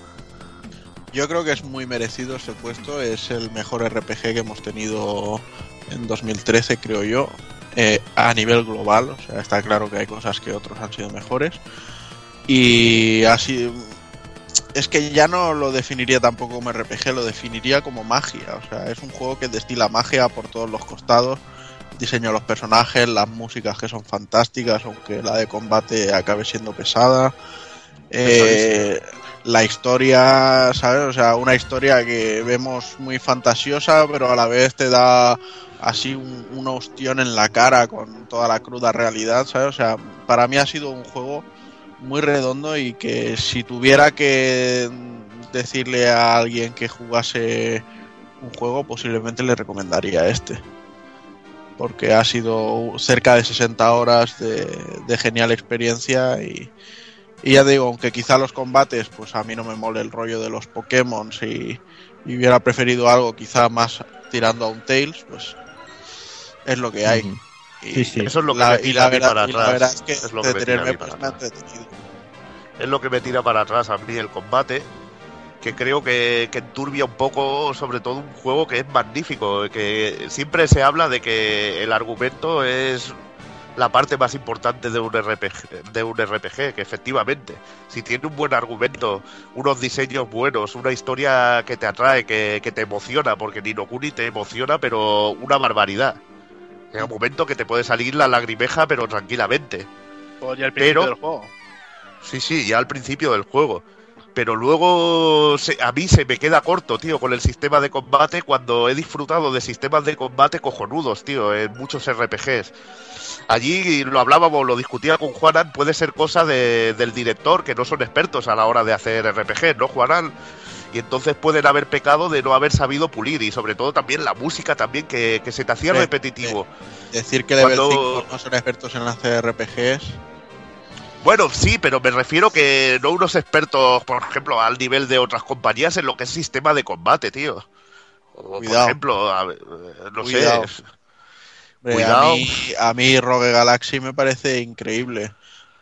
Yo creo que es muy merecido ese puesto. Es el mejor RPG que hemos tenido en 2013, creo yo. Eh, a nivel global. O sea, está claro que hay cosas que otros han sido mejores. Y así. Es que ya no lo definiría tampoco como RPG, lo definiría como magia. O sea, es un juego que destila magia por todos los costados. Diseño de los personajes, las músicas que son fantásticas, aunque la de combate acabe siendo pesada. Eh, la historia, ¿sabes? O sea, una historia que vemos muy fantasiosa, pero a la vez te da así un, un ostión en la cara con toda la cruda realidad, ¿sabes? O sea, para mí ha sido un juego muy redondo y que si tuviera que decirle a alguien que jugase un juego, posiblemente le recomendaría este. Porque ha sido cerca de 60 horas de, de genial experiencia y, y ya digo, aunque quizá los combates, pues a mí no me mole el rollo de los Pokémon y, y hubiera preferido algo quizá más tirando a un Tails, pues es lo que hay. Y Sí, sí. Eso es lo que la- me y tira la verdad- para y la atrás. verdad es que Es lo que me tira a detenerme mí para me ha atrás. entretenido. es lo que me tira para atrás a mí el combate que creo que, que enturbia un poco sobre todo un juego que es magnífico que siempre se habla de que el argumento es la parte más importante de un RPG de un RPG que efectivamente si tiene un buen argumento unos diseños buenos una historia que te atrae que, que te emociona porque Nino Kuni te emociona pero una barbaridad Llega un momento que te puede salir la lagrimeja pero tranquilamente principio Pero- del juego. Sí, sí, ya al principio del juego. Pero luego se- a mí se me queda corto, tío, con el sistema de combate cuando he disfrutado de sistemas de combate cojonudos, tío, en muchos RPGs. Allí lo hablábamos, lo discutía con Juanan, puede ser cosa de- del director, que no son expertos a la hora de hacer RPG, ¿no, Juanan? y entonces pueden haber pecado de no haber sabido pulir y sobre todo también la música también que, que se te hacía repetitivo. Decir que Level Cuando- 5 no son expertos en las CRPGs. Bueno, sí, pero me refiero que no unos expertos, por ejemplo, al nivel de otras compañías en lo que es sistema de combate, tío. O, por ejemplo, a no Cuidado. sé. Cuidado. A mí, a mí Rogue Galaxy me parece increíble.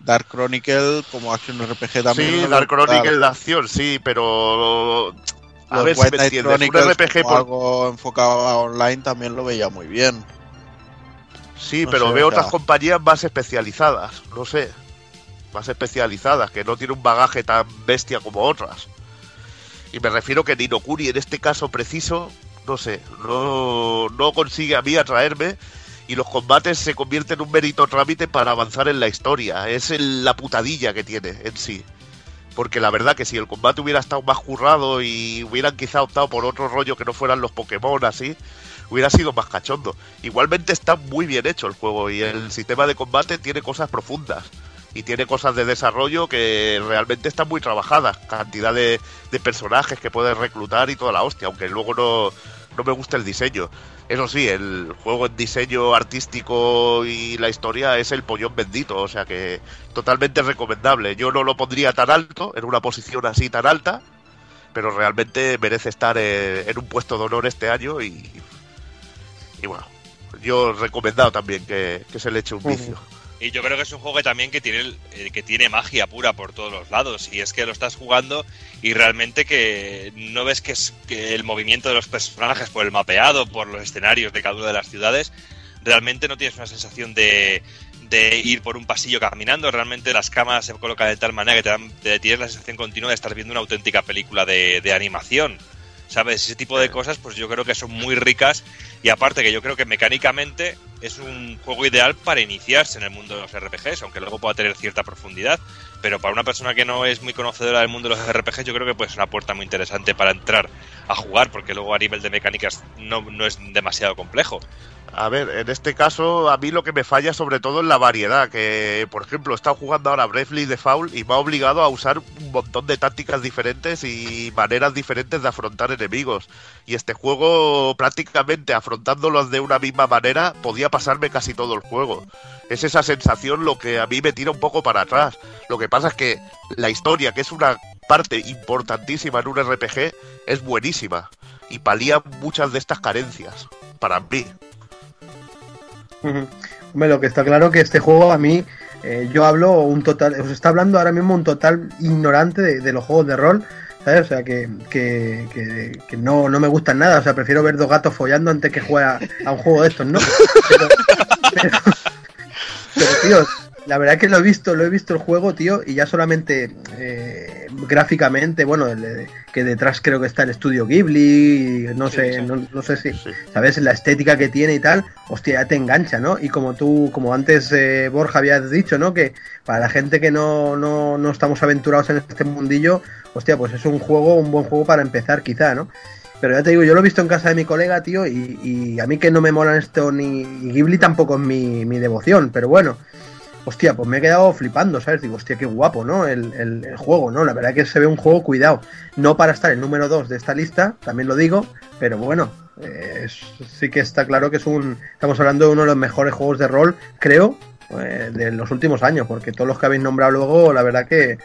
Dark Chronicle como Action RPG también. Sí, Dark. Chronicle de acción, sí, pero... A Los ver si White me Knight entiendes. Un RPG por... algo enfocado a online también lo veía muy bien. Sí, No pero sé, veo o sea- otras compañías más especializadas, no sé. Más especializadas, que no tienen un bagaje tan bestia como otras. Y me refiero que Ninokuni en este caso preciso, no sé, no, no consigue a mí atraerme y los combates se convierten en un mérito trámite para avanzar en la historia. Es el- la putadilla que tiene en sí. Porque la verdad que si el combate hubiera estado más currado y hubieran quizá optado por otro rollo que no fueran los Pokémon así, hubiera sido más cachondo. Igualmente está muy bien hecho el juego y el sistema de combate tiene cosas profundas y tiene cosas de desarrollo que realmente están muy trabajadas. Cantidad de, de personajes que puedes reclutar y toda la hostia, aunque luego no, no me gusta el diseño. Eso sí, el juego en diseño artístico y la historia es el pollón bendito, o sea que totalmente recomendable. Yo no lo pondría tan alto, en una posición así tan alta, pero realmente merece estar eh, en un puesto de honor este año y, y bueno, yo recomendado también que, que se le eche un vicio. Y yo creo que es un juego que también que tiene, eh, que tiene magia pura por todos los lados. Y es que lo estás jugando y realmente que no ves que es que el movimiento de los personajes por el mapeado, por los escenarios de cada una de las ciudades, realmente no tienes una sensación de, de ir por un pasillo caminando. Realmente las cámaras se colocan de tal manera que te, dan, te tienes la sensación continua de estar viendo una auténtica película de, de animación. ¿Sabes? Ese tipo de cosas, pues yo creo que son muy ricas. Y aparte que yo creo que mecánicamente es un juego ideal para iniciarse en el mundo de los RPGs, aunque luego pueda tener cierta profundidad. Pero para una persona que no es muy conocedora del mundo de los RPGs, yo creo que puede ser una puerta muy interesante para entrar a jugar, porque luego a nivel de mecánicas no, no es demasiado complejo. A ver, en este caso a mí lo que me falla sobre todo es la variedad, que por ejemplo he estado jugando ahora Bravely Default y me ha obligado a usar un montón de tácticas diferentes y maneras diferentes de afrontar enemigos. Y este juego prácticamente afrontándolos de una misma manera podía pasarme casi todo el juego. Es esa sensación lo que a mí me tira un poco para atrás. Lo que pasa es que la historia, que es una parte importantísima en un RPG, es buenísima y palía muchas de estas carencias, para mí. Hombre, lo que está claro que este juego a mí, eh, yo hablo un total, os está hablando ahora mismo un total ignorante de, los juegos de rol, ¿sabes? O sea, que, que, que- que no, no me gustan nada, o sea, prefiero ver dos gatos follando antes que juegue a, un juego de estos, ¿no? Pero, tío, la verdad es que lo he visto, lo he visto el juego, tío, y ya solamente eh, gráficamente, bueno, el- que detrás creo que está el estudio Ghibli, y no Sí, sé, sí. No, no sé si, Sí. ¿sabes? La estética que tiene y tal, hostia, ya te engancha, ¿no? Y como tú, como antes eh, Borja habías dicho, ¿no? Que para la gente que no, no, no estamos aventurados en este mundillo, hostia, pues es un juego, un buen juego para empezar quizá, ¿no? Pero ya te digo, yo lo he visto en casa de mi colega, tío, y, y a mí que no me molan esto ni y Ghibli tampoco es mi, mi devoción, pero bueno, hostia, pues me he quedado flipando, ¿sabes? Digo, hostia, qué guapo, ¿no? El, el- el juego, ¿no? La verdad que se ve un juego cuidado. No para estar el número 2 de esta lista, también lo digo, pero bueno, eh, es- sí que está claro que es un. Estamos hablando de uno de los mejores juegos de rol, creo, eh, de los últimos años, porque todos los que habéis nombrado luego, la verdad que.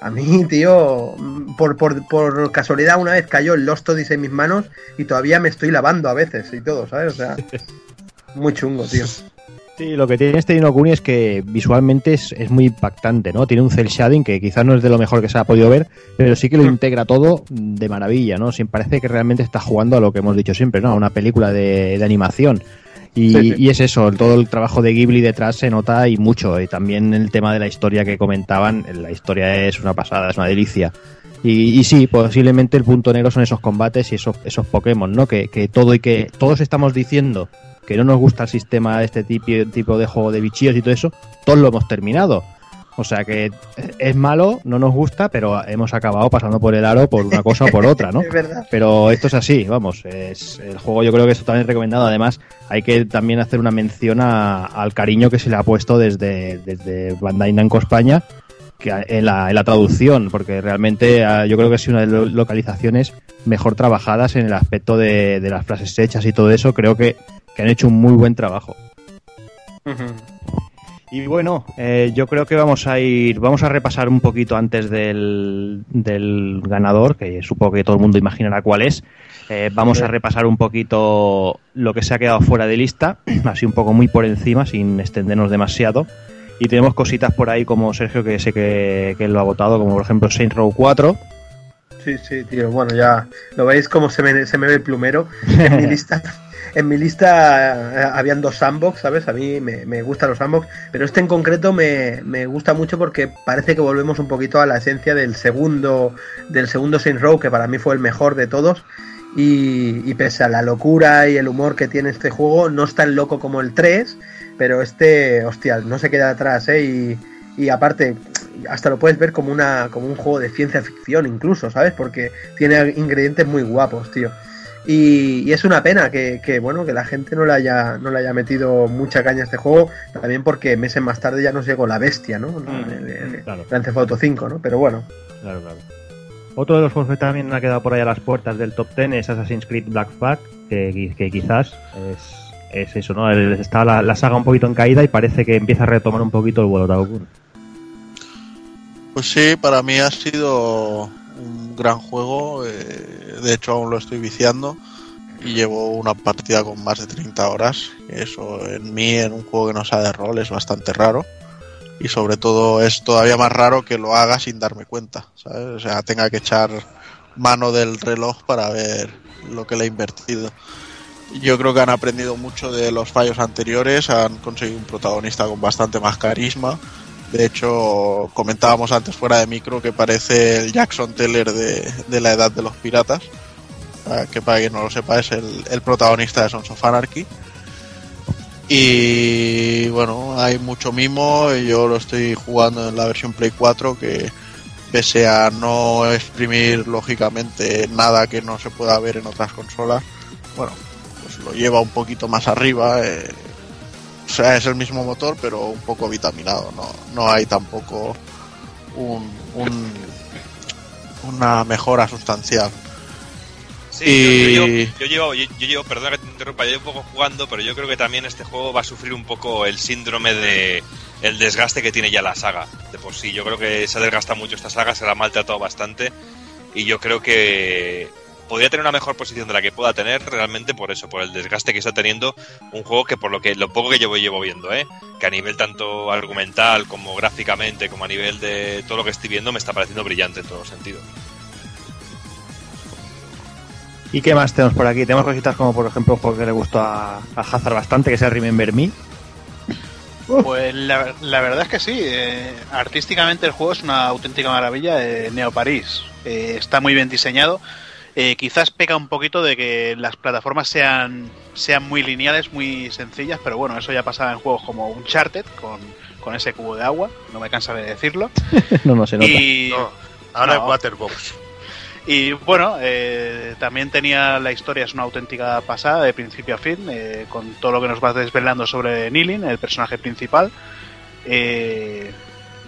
A mí, tío, por, por, por casualidad una vez cayó el Lost Odyssey en mis manos y todavía me estoy lavando a veces y todo, ¿sabes? O sea, muy chungo, tío. Sí, lo que tiene este Dino Kuni es que visualmente es, es muy impactante, ¿no? Tiene un cel shading que quizás no es de lo mejor que se ha podido ver, pero sí que lo Mm. integra todo de maravilla, ¿no? Sí, parece que realmente está jugando a lo que hemos dicho siempre, ¿no? A una película de, de animación. Y, Sí, sí. y es eso, todo el trabajo de Ghibli detrás se nota y mucho. Y también el tema de la historia que comentaban, la historia es una pasada, es una delicia. Y, y sí, posiblemente el punto negro son esos combates y esos, esos Pokémon, ¿no? Que, que todo y que todos estamos diciendo que no nos gusta el sistema de este tipo, tipo de juego de bichillos y todo eso, todos lo hemos terminado. O sea que es malo, no nos gusta, pero hemos acabado pasando por el aro por una cosa o por otra, ¿no? Es verdad. Pero esto es así, vamos, es, el juego yo creo que es totalmente recomendado. Además, hay que también hacer una mención a- al cariño que se le ha puesto desde, desde Bandai Namco España que en la, en la traducción, porque realmente ah, yo creo que es una de las localizaciones mejor trabajadas en el aspecto de, de las frases hechas y todo eso. Creo que, que han hecho un muy buen trabajo. Y bueno, eh, yo creo que vamos a ir, vamos a repasar un poquito antes del, del ganador, que supongo que todo el mundo imaginará cuál es. Eh, vamos a repasar un poquito lo que se ha quedado fuera de lista, así un poco muy por encima, sin extendernos demasiado. Y tenemos cositas por ahí como Sergio, que sé que, que lo ha votado, como por ejemplo Saints Row 4. Sí, sí, tío. Bueno, ya lo veis como se me, se me ve el plumero. En mi lista, en mi lista eh, habían dos sandbox, ¿sabes? A mí me, me gustan los sandbox, pero este en concreto me, me gusta mucho porque parece que volvemos un poquito a la esencia del segundo, del segundo Saints Row, que para mí fue el mejor de todos. Y, y pese a la locura y el humor que tiene este juego, no es tan loco como el 3, pero este, hostia, no se queda atrás, ¿eh? Y, y aparte, hasta lo puedes ver como, una, como un juego de ciencia ficción incluso, ¿sabes? Porque tiene ingredientes muy guapos, tío. Y, y es una pena que, que, bueno, que la gente no le haya, no le haya metido mucha caña a este juego, también porque meses más tarde ya nos llegó la bestia, ¿no? El- el claro. Grand Theft Auto 5, ¿no? Pero bueno. Claro, claro. Otro de los juegos que también ha quedado por ahí a las puertas del top 10 es Assassin's Creed Black Flag, que, que quizás es, es eso, ¿no? Está la, la saga un poquito en caída y parece que empieza a retomar un poquito el vuelo de Augun. Pues sí, para mí ha sido un gran juego. eh, de hecho, aún lo estoy viciando. Y llevo una partida con más de 30 horas. Eso en mí, en un juego que no sea de rol, es bastante raro. Y sobre todo es todavía más raro que lo haga sin darme cuenta. ¿sabes? O sea, tenga que echar mano del reloj para ver lo que le he invertido. Yo creo que han aprendido mucho de los fallos anteriores. Han conseguido un protagonista con bastante más carisma. De hecho, comentábamos antes fuera de micro que parece el Jackson Teller de, de la edad de los piratas. Que para quien no lo sepa es el, protagonista de Sons of Anarchy. Y bueno, hay mucho mimo. Yo lo estoy jugando en la versión Play 4 que pese a no exprimir lógicamente nada que no se pueda ver en otras consolas, bueno, pues lo lleva un poquito más arriba. eh, o sea, es el mismo motor, pero un poco vitaminado. No, no hay tampoco un, un- una mejora sustancial. Sí, Y- yo, yo llevo, yo, llevo, yo, yo llevo- perdona que te interrumpa, yo llevo un poco jugando, pero yo creo que también este juego va a sufrir un poco el síndrome de el desgaste que tiene ya la saga. De por sí, yo creo que se ha desgastado mucho esta saga, se la ha maltratado bastante y yo creo que podría tener una mejor posición de la que pueda tener realmente por eso, por el desgaste que está teniendo un juego que por lo que lo poco que llevo llevo viendo, ¿eh? que a nivel tanto argumental como gráficamente como a nivel de todo lo que estoy viendo me está pareciendo brillante en todos los sentidos. ¿Y qué más tenemos por aquí? Tenemos cositas como por ejemplo un juego que le gustó a, a Hazard bastante, que es el Remember Me. Pues la, la verdad es que sí. eh, artísticamente el juego es una auténtica maravilla. eh, Neo París eh, está muy bien diseñado. Eh, quizás peca un poquito de que las plataformas sean, sean muy lineales, muy sencillas, pero bueno, eso ya pasaba en juegos como Uncharted, con, con ese cubo de agua, no me cansaré de decirlo. no, no se nota. Y, No, ahora No. es Waterbox. y bueno, eh, también tenía la historia, es una auténtica pasada de principio a fin, eh, con todo lo que nos va desvelando sobre Nilin, el personaje principal. Eh,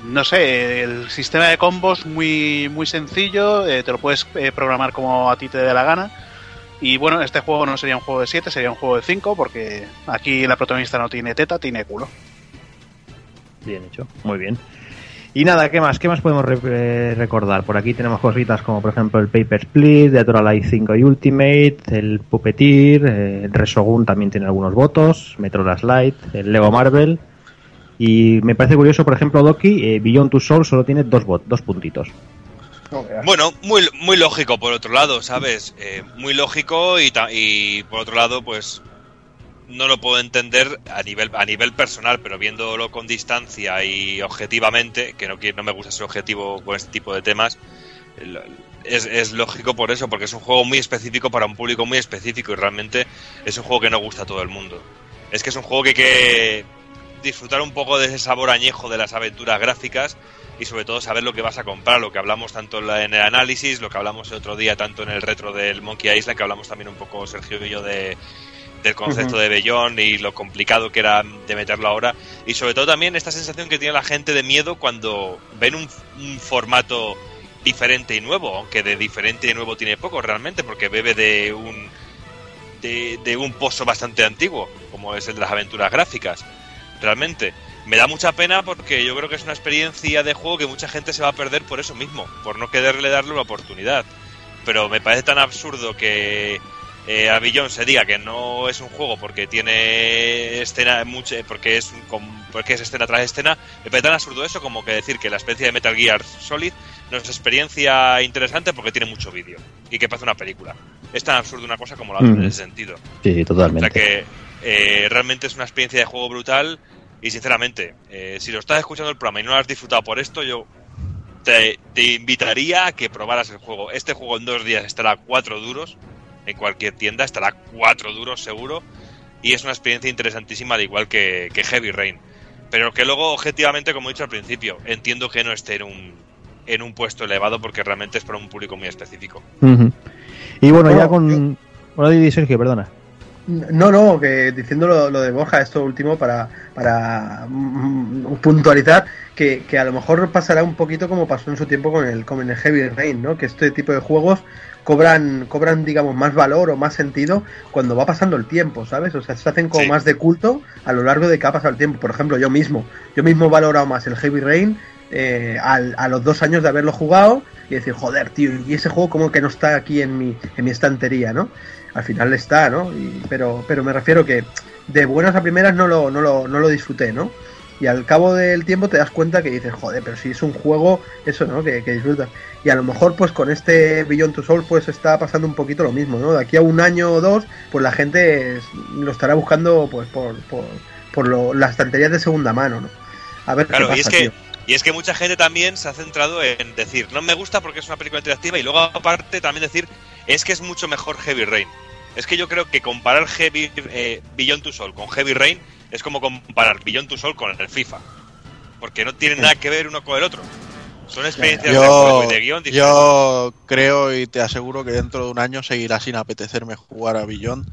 no sé, el sistema de combos muy, muy sencillo, eh, te lo puedes eh, programar como a ti te dé la gana. Y bueno, este juego no sería un juego de 7, sería un juego de 5, porque aquí la protagonista no tiene teta, tiene culo. Bien hecho, muy bien. Y nada, ¿qué más? ¿Qué más podemos re- eh, recordar? Por aquí tenemos cositas como por ejemplo el Paper Split, or Alive 5 y Ultimate, el Puppeteer, eh, el Resogun también tiene algunos votos, Metro Last Light, el Lego Marvel. Y me parece curioso, por ejemplo, Doki, eh, Beyond Two Souls solo tiene dos, vot- dos puntitos. Bueno, muy, muy lógico por otro lado, ¿sabes? Eh, muy lógico y, ta- y por otro lado, pues no lo puedo entender a nivel a nivel personal, pero viéndolo con distancia y objetivamente, que no, quiero- no me gusta ser objetivo con este tipo de temas, es, es lógico por eso, porque es un juego muy específico para un público muy específico y realmente es un juego que no gusta a todo el mundo. Es que es un juego que hay que disfrutar un poco de ese sabor añejo de las aventuras gráficas y sobre todo saber lo que vas a comprar, lo que hablamos tanto en el análisis, lo que hablamos el otro día tanto en el retro del Monkey Island, que hablamos también un poco Sergio y yo de, del concepto de Bellón y lo complicado que era de meterlo ahora. Y sobre todo también esta sensación que tiene la gente de miedo cuando ven un, un formato diferente y nuevo, aunque de diferente y nuevo tiene poco realmente, porque bebe de un de, de un pozo bastante antiguo, como es el de las aventuras gráficas. Realmente. Me da mucha pena porque yo creo que es una experiencia de juego que mucha gente se va a perder por eso mismo, por no quererle darle una oportunidad. Pero me parece tan absurdo que eh, a Billon se diga que no es un juego porque tiene escena mucho, porque es porque es escena tras escena. Me parece tan absurdo eso como que decir que la experiencia de Metal Gear Solid no es experiencia interesante porque tiene mucho vídeo y que parece una película. Es tan absurdo una cosa como la otra Mm. en ese sentido. Sí, O sea totalmente. que eh, realmente es una experiencia de juego brutal y sinceramente, eh, si lo estás escuchando el programa y no lo has disfrutado por esto, yo te, te invitaría a que probaras el juego. Este juego en dos días estará a cuatro duros en cualquier tienda, estará a cuatro duros seguro y es una experiencia interesantísima al igual que, que Heavy Rain. Pero que luego, objetivamente, como he dicho al principio, entiendo que no esté en un, en un puesto elevado porque realmente es para un público muy específico. Y bueno, Bueno, ya con. Hola, Didi Sergio, perdona. No, no, que diciendo lo, lo de Borja, esto último, para, para mm, puntualizar, que, que a lo mejor pasará un poquito como pasó en su tiempo con el, con el Heavy Rain, ¿no? Que este tipo de juegos cobran, cobran, digamos, más valor o más sentido cuando va pasando el tiempo, ¿sabes? O sea, se hacen como Sí. más de culto a lo largo de que ha pasado el tiempo. Por ejemplo, yo mismo, yo mismo he valorado más el Heavy Rain eh, al- a los dos años de haberlo jugado y decir, joder, tío, y ese juego como que no está aquí en mi, en mi estantería, ¿no? Al final está, ¿no? Y- pero, pero me refiero que de buenas a primeras no lo, no lo, no lo disfruté, ¿no? Y al cabo del tiempo te das cuenta que dices, joder, pero si es un juego, eso, ¿no? Que, que disfrutas. Y a lo mejor, pues con este Beyond Two Souls, pues está pasando un poquito lo mismo, ¿no? De aquí a un año o dos, pues la gente lo estará buscando, pues por, por, por lo- las estanterías de segunda mano, ¿no? A ver Claro, qué y es pasa, que tío. Y es que mucha gente también se ha centrado en decir, no me gusta porque es una película interactiva y luego aparte también decir, es que es mucho mejor Heavy Rain. Es que yo creo que comparar Heavy eh, Beyond Two Soul con Heavy Rain es como comparar Beyond Two Soul con el FIFA. Porque no tienen nada que ver uno con el otro. Son experiencias de juego Yo, y de guion diferentes. yo creo y te aseguro que dentro de un año seguirá sin apetecerme jugar a Beyond.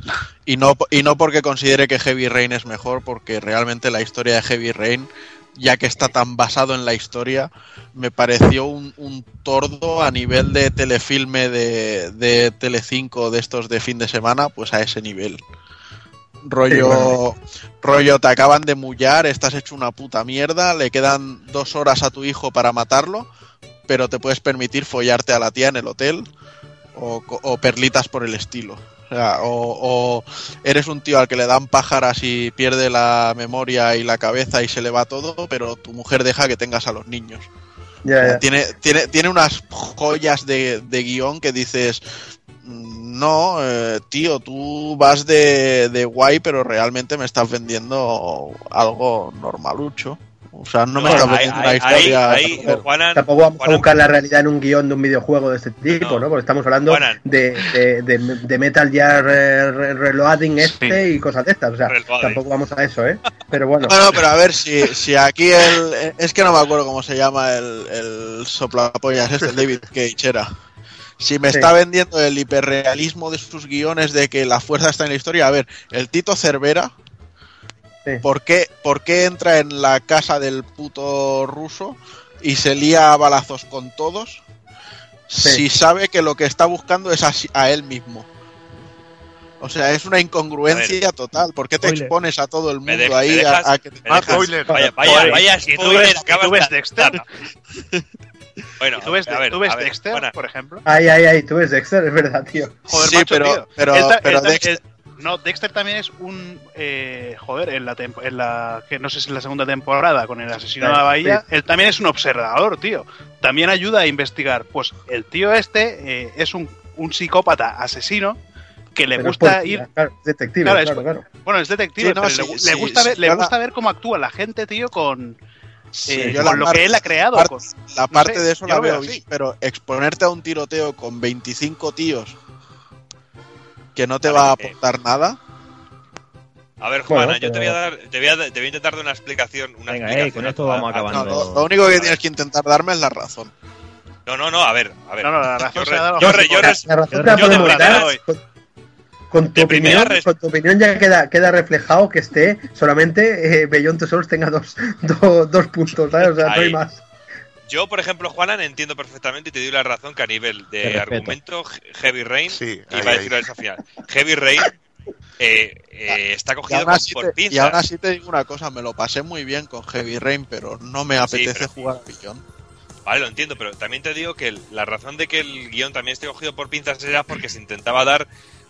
Y no, y no porque considere que Heavy Rain es mejor, porque realmente la historia de Heavy Rain, ya que está tan basado en la historia, me pareció un, un tordo a nivel de telefilme de, de Telecinco de estos de fin de semana, pues a ese nivel. Rollo, rollo, te acaban de mullar, estás hecho una puta mierda, le quedan dos horas a tu hijo para matarlo, pero te puedes permitir follarte a la tía en el hotel o, perlitas por el estilo. O, sea, o- o eres un tío al que le dan pájaras y pierde la memoria y la cabeza y se le va todo, pero tu mujer deja que tengas a los niños. Tiene, tiene, tiene unas joyas de, de guion que dices, "Mm, no, eh, tío, tú vas de, de guay, pero realmente me estás vendiendo algo normalucho. O sea, no me No, vendiendo una historia... Juanan, Tampoco vamos a buscar la realidad en un guion de un videojuego de este tipo, No. ¿no? Porque estamos hablando de, de, de- de Metal Gear eh, Re- Reloading este y cosas de estas. O sea, Reloading. tampoco vamos a eso, ¿eh? Pero bueno. No, no, pero a ver, si, si aquí el... Es que no me acuerdo cómo se llama el, el soplapollas este, el David Cage era. Si me Sí. está vendiendo el hiperrealismo de sus guiones de que la fuerza está en la historia, a ver, el Tito Cervera, Sí. ¿por qué, por qué entra en la casa del puto ruso y se lía a balazos con todos Sí. si sabe que lo que está buscando es a, él mismo? O sea, es una incongruencia total. ¿Por qué te Spoiler. expones a todo el mundo de- ahí dejas- a, a que te dejas- spoiler. Vaya, vaya, vaya y tú spoiler ves, y acabas tú ves de Dexter. Bueno, ¿Y tú ves, a ver, tú ves a ver, Dexter, por ejemplo? Ay, ay, ay, tú ves Dexter, es verdad, tío. Joder, Sí, macho, pero- tío. pero- pero Dexter- no, Dexter también es un. eh, joder, en la, tempo- en la. que no sé si es la segunda temporada con el asesino de la bahía. Él también es un observador, tío. También ayuda a investigar. Pues el tío este eh, es un, un psicópata asesino que le Pero gusta policía, ir. Claro, es detective, Claro, claro, es- claro. Bueno, es detective, Sí, no, pero sí, le, gu- sí, le gusta, sí, ver, le gusta ver cómo actúa la gente, tío, con, Sí, eh, yo con la lo parte- que él ha creado. parte- con- La parte sé, de eso la lo veo bien, pero exponerte a un tiroteo con 25 tíos que no te A va a eh, aportar nada. A ver, Bueno, Juana, yo te voy a dar, te voy a, te voy a intentar dar una explicación. Una Venga, explicación eh, con a- esto vamos acabando. No, lo, lo único que tienes que intentar darme es la razón. No, no, no, a ver, a ver. No, no, la razón Yo se re- la ha dado yo re- yo res- La razón yo te la yo con, con tu De opinión, con tu opinión ya queda, queda reflejado que esté solamente eh, Beyond Two Souls tenga dos, dos, dos puntos, ¿sabes? O sea, no hay Ahí. más. Yo, por ejemplo, Juanan, entiendo perfectamente y te doy la razón que a nivel de argumento, Heavy Rain, Sí, iba a decirlo eso al final, Heavy Rain eh, eh, está Y cogido con, por te, y pinzas. aún así te digo una cosa, me lo pasé muy bien con Heavy Rain, pero no me apetece pero- jugar a. Vale, lo entiendo, pero también te digo que la razón de que el guion también esté cogido por pinzas era porque se intentaba dar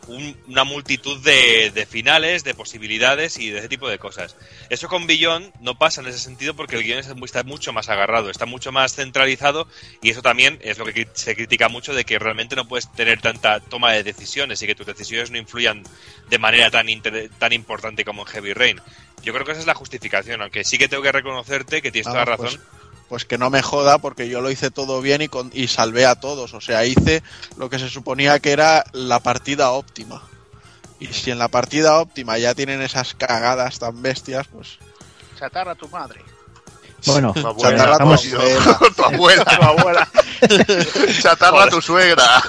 un- una multitud de, de finales, de posibilidades y de ese tipo de cosas. Eso con Beyond no pasa en ese sentido porque el guion es- está mucho más agarrado, está mucho más centralizado y eso también es lo que se critica mucho de que realmente no puedes tener tanta toma de decisiones y que tus decisiones no influyan de manera tan, inter- tan importante como en Heavy Rain. Yo creo que esa es la justificación, aunque sí que tengo que reconocerte que tienes toda la Ah, razón. Pues, pues que no me joda porque yo lo hice todo bien y, con- y salvé a todos. O sea, hice lo que se suponía que era la partida óptima. Y si en la partida óptima ya tienen esas cagadas tan bestias, pues Chatarra tu madre. Bueno, Tu abuela, Chatarra estamos- tu abuela. tu abuela. Tu abuela. Chatarra tu suegra.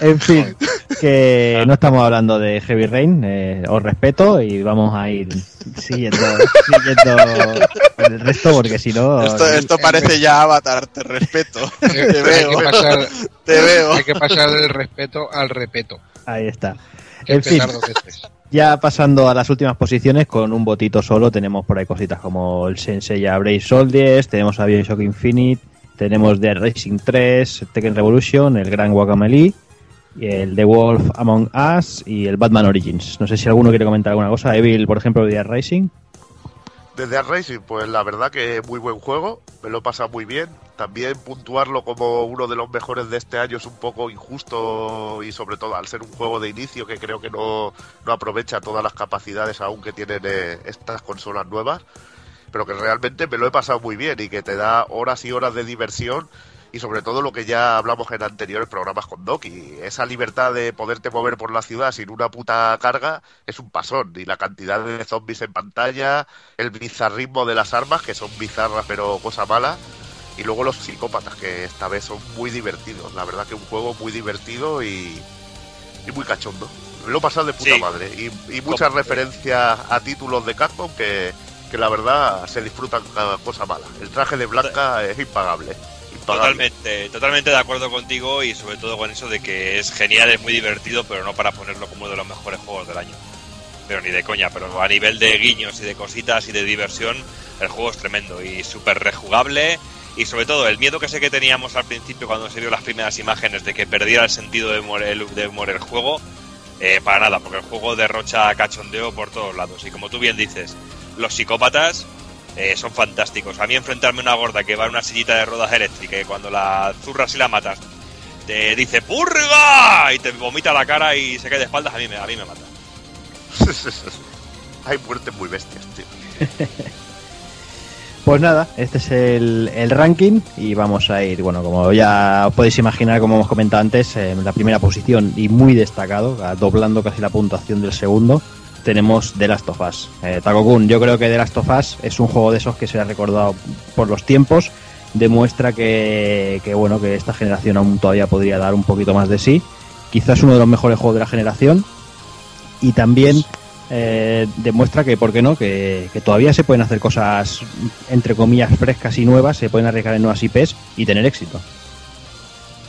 En fin, que no estamos hablando de Heavy Rain, eh, os respeto y vamos a ir siguiendo, siguiendo con el resto porque si no... esto, esto parece ya Avatar, te respeto. Eh, te hay, veo, que pasar, te veo. hay que pasar del respeto al repeto. Ahí está. Qué En fin, ya pasando a las últimas posiciones, con un botito solo tenemos por ahí cositas como el Sensei Brave Soldiers, tenemos a Bioshock Infinite, tenemos The Racing 3, Tekken Revolution, el Gran Guacamole, y el The Wolf Among Us y el Batman Origins. No sé si alguno quiere comentar alguna cosa. Evil, por ejemplo, de The Racing. Desde Art Racing, pues la verdad que muy buen juego, me lo he pasado muy bien. También puntuarlo como uno de los mejores de este año es un poco injusto y sobre todo al ser un juego de inicio que creo que no, no aprovecha todas las capacidades aún que tienen eh, estas consolas nuevas, pero que realmente me lo he pasado muy bien y que te da horas y horas de diversión y sobre todo lo que ya hablamos en anteriores programas con Doki, esa libertad de poderte mover por la ciudad sin una puta carga es un pasón y la cantidad de zombies en pantalla, el bizarrismo de las armas que son bizarras pero cosa mala y luego los psicópatas que esta vez son muy divertidos, la verdad que un juego muy divertido y, y muy cachondo. Lo he pasado de puta Sí. madre y, y muchas referencias a títulos de Capcom que, que la verdad se disfrutan cada cosa mala. El traje de Blanca es impagable. impagable. Totalmente, totalmente de acuerdo contigo y sobre todo con eso de que es genial, es muy divertido, pero no para ponerlo como uno de los mejores juegos del año. Pero ni de coña, pero a nivel de guiños y de cositas y de diversión, el juego es tremendo y súper rejugable. Y sobre todo, el miedo que sé que teníamos al principio cuando se vio las primeras imágenes de que perdiera el sentido de humor el, de humor el juego, eh, para nada, porque el juego derrocha cachondeo por todos lados. Y como tú bien dices, los psicópatas eh, son fantásticos. A mí enfrentarme a una gorda que va en una sillita de ruedas eléctrica y cuando la zurras y la matas te dice ¡Purga! y te vomita la cara y se cae de espaldas, a mí me, a mí me mata. Hay muertes muy bestias, tío. Pues nada, este es el, el ranking y vamos a ir, bueno, como ya os podéis imaginar, como hemos comentado antes, en la primera posición y muy destacado, doblando casi la puntuación del segundo, tenemos The Last of Us. Eh, Takokun, yo creo que The Last of Us es un juego de esos que se ha recordado por los tiempos, demuestra que, bueno, que esta generación aún todavía podría dar un poquito más de sí. Quizás uno de los mejores juegos de la generación y también eh, demuestra que, ¿por qué no? Que, todavía se pueden hacer cosas, entre comillas, frescas y nuevas, se pueden arriesgar en nuevas IPs y tener éxito.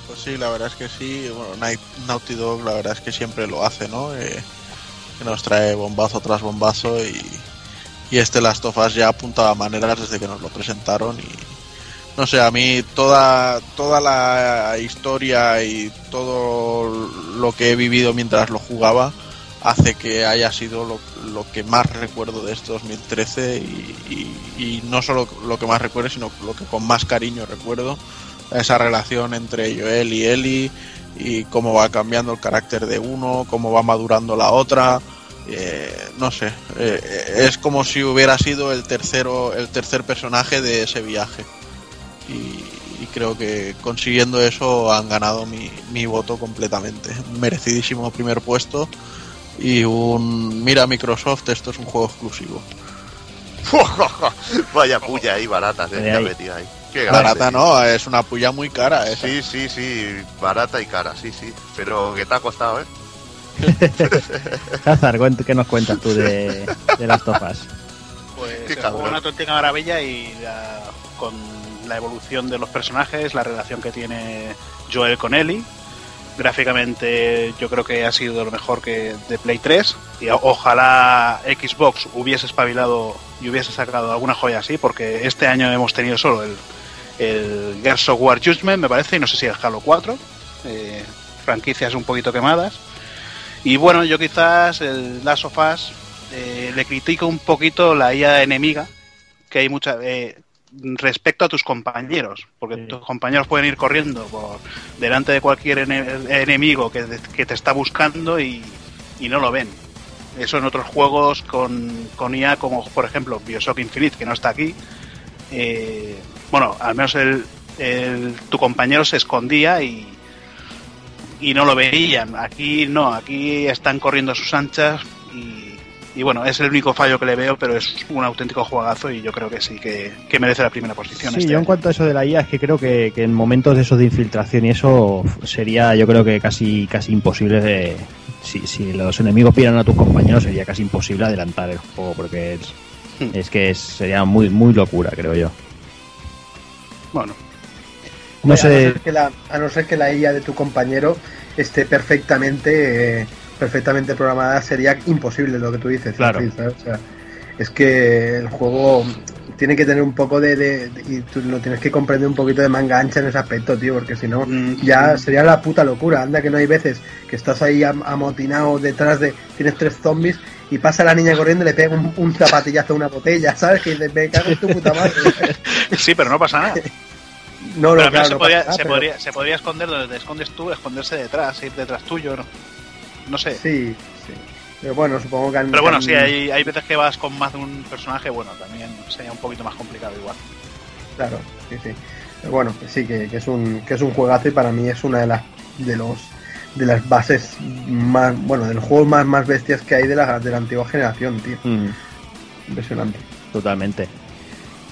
Pues sí, la verdad es que sí. Bueno, Naughty Dog, la verdad es que siempre lo hace, ¿no? Eh, que nos trae bombazo tras bombazo y, y este Last of ya apuntaba maneras desde que nos lo presentaron y no sé, a mí toda, toda la historia y todo lo que he vivido mientras lo jugaba hace que haya sido lo, lo que más recuerdo de este 2013 y, y- y no solo lo que más recuerdo, sino lo que con más cariño recuerdo esa relación entre Joel y Ellie y cómo va cambiando el carácter de uno, cómo va madurando la otra. eh, no sé, eh, es como si hubiera sido el tercero, el tercer personaje de ese viaje. Y, y creo que consiguiendo eso han ganado mi, mi voto completamente. Un merecidísimo primer puesto y un mira Microsoft, esto es un juego exclusivo. Vaya puya ahí baratas, eh, De que ahí. metido ahí. Qué. Barata no, es una puya muy cara esa. Sí, sí, sí, barata y cara, sí, sí. Pero que te ha costado, ¿eh? Cuent- ¿qué nos cuentas tú de, of Us? Pues juego una auténtica maravilla y la- con la evolución de los personajes, la relación que tiene Joel con Ellie. Gráficamente yo creo que ha sido lo mejor que de Play 3 y ojalá Xbox hubiese espabilado y hubiese sacado alguna joya así porque este año hemos tenido solo el, el Gears of War Judgment me parece y no sé si el Halo 4 eh, franquicias un poquito quemadas y bueno yo quizás el Last of Us eh, le critico un poquito la IA enemiga que hay mucha eh, respecto a tus compañeros porque Sí. tus compañeros pueden ir corriendo por delante de cualquier ene- enemigo que, que te está buscando y, y no lo ven eso en otros juegos con, con IA como por ejemplo Bioshock Infinite que no está aquí eh, bueno al menos el, el- tu compañero se escondía y y no lo veían. Aquí no, aquí están corriendo a sus anchas y, y bueno, es el único fallo que le veo, pero es un auténtico juegazo y yo creo que sí que, que merece la primera posición. Sí, este yo en cuanto a eso de la IA es que creo que, que en momentos de eso de infiltración y eso sería yo creo que casi casi imposible de... Si, si los enemigos vieran a tus compañeros sería casi imposible adelantar el juego porque es. es que es- sería muy muy locura creo yo. Bueno, No Hombre, A no, sé, ser que la, a no ser que la IA de tu compañero esté perfectamente eh, perfectamente programada, sería imposible lo que tú dices. Claro. O sea, es que el juego tiene que tener un poco de, de- de- y tú lo tienes que comprender un poquito de manga ancha en ese aspecto, tío, porque si no mm, ya sería la puta locura. Anda que no hay veces que estás ahí am- amotinado detrás de tienes tres zombies y pasa la niña corriendo y le pega un, un zapatillazo a una botella, ¿sabes? Que dices, me cago en tu puta madre. sí, pero no pasa nada. No, no, claro, se, no podría, nada, se, pero- podría, se podría esconder donde te escondes tú, esconderse detrás, ir detrás tuyo, no, no sé. Sí, sí. Pero bueno, supongo que han- Pero bueno, han- sí, hay, hay veces que vas con más de un personaje, bueno, también sería un poquito más complicado igual. Claro, sí, sí. Pero bueno, sí, que, que es un que es un juegazo y para mí es una de las de los de las bases más bueno de los juegos más más bestias que hay de la de la antigua generación, tío. mm, Impresionante. totalmente.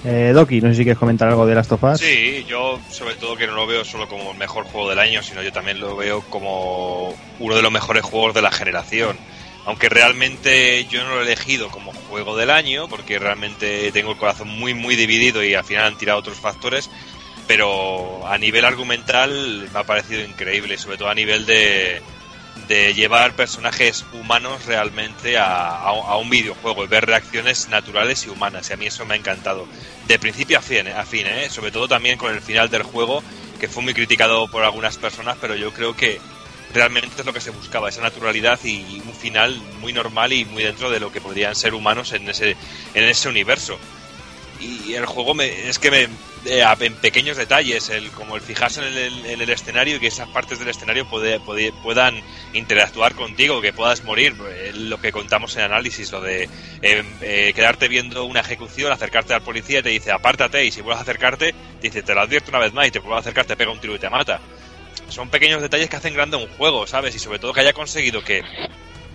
Eh, Doki, no sé si quieres comentar algo de Last of Us. Sí, yo sobre todo que no lo veo solo como el mejor juego del año, sino yo también lo veo como uno de los mejores juegos de la generación. Aunque realmente yo no lo he elegido como juego del año, porque realmente tengo el corazón muy muy dividido y al final han tirado otros factores, pero a nivel argumental me ha parecido increíble, sobre todo a nivel de, de llevar personajes humanos realmente a, a- un videojuego y ver reacciones naturales y humanas. Y a mí eso me ha encantado. De principio a fin, a fin ¿eh? sobre todo también con el final del juego, que fue muy criticado por algunas personas, pero yo creo que realmente es lo que se buscaba, esa naturalidad y un final muy normal y muy dentro de lo que podrían ser humanos en ese, en ese universo. Y el juego me, es que me, eh, en pequeños detalles, el, como el fijarse en el, en el escenario y que esas partes del escenario puede- puede- puedan interactuar contigo, que puedas morir, eh, lo que contamos en análisis, lo de eh, eh, quedarte viendo una ejecución, acercarte al policía y te dice apártate y si vuelves a acercarte, te dice te lo advierto una vez más y te vuelves a acercar, te pega un tiro y te mata. Son pequeños detalles que hacen grande un juego, ¿sabes? Y sobre todo que haya conseguido que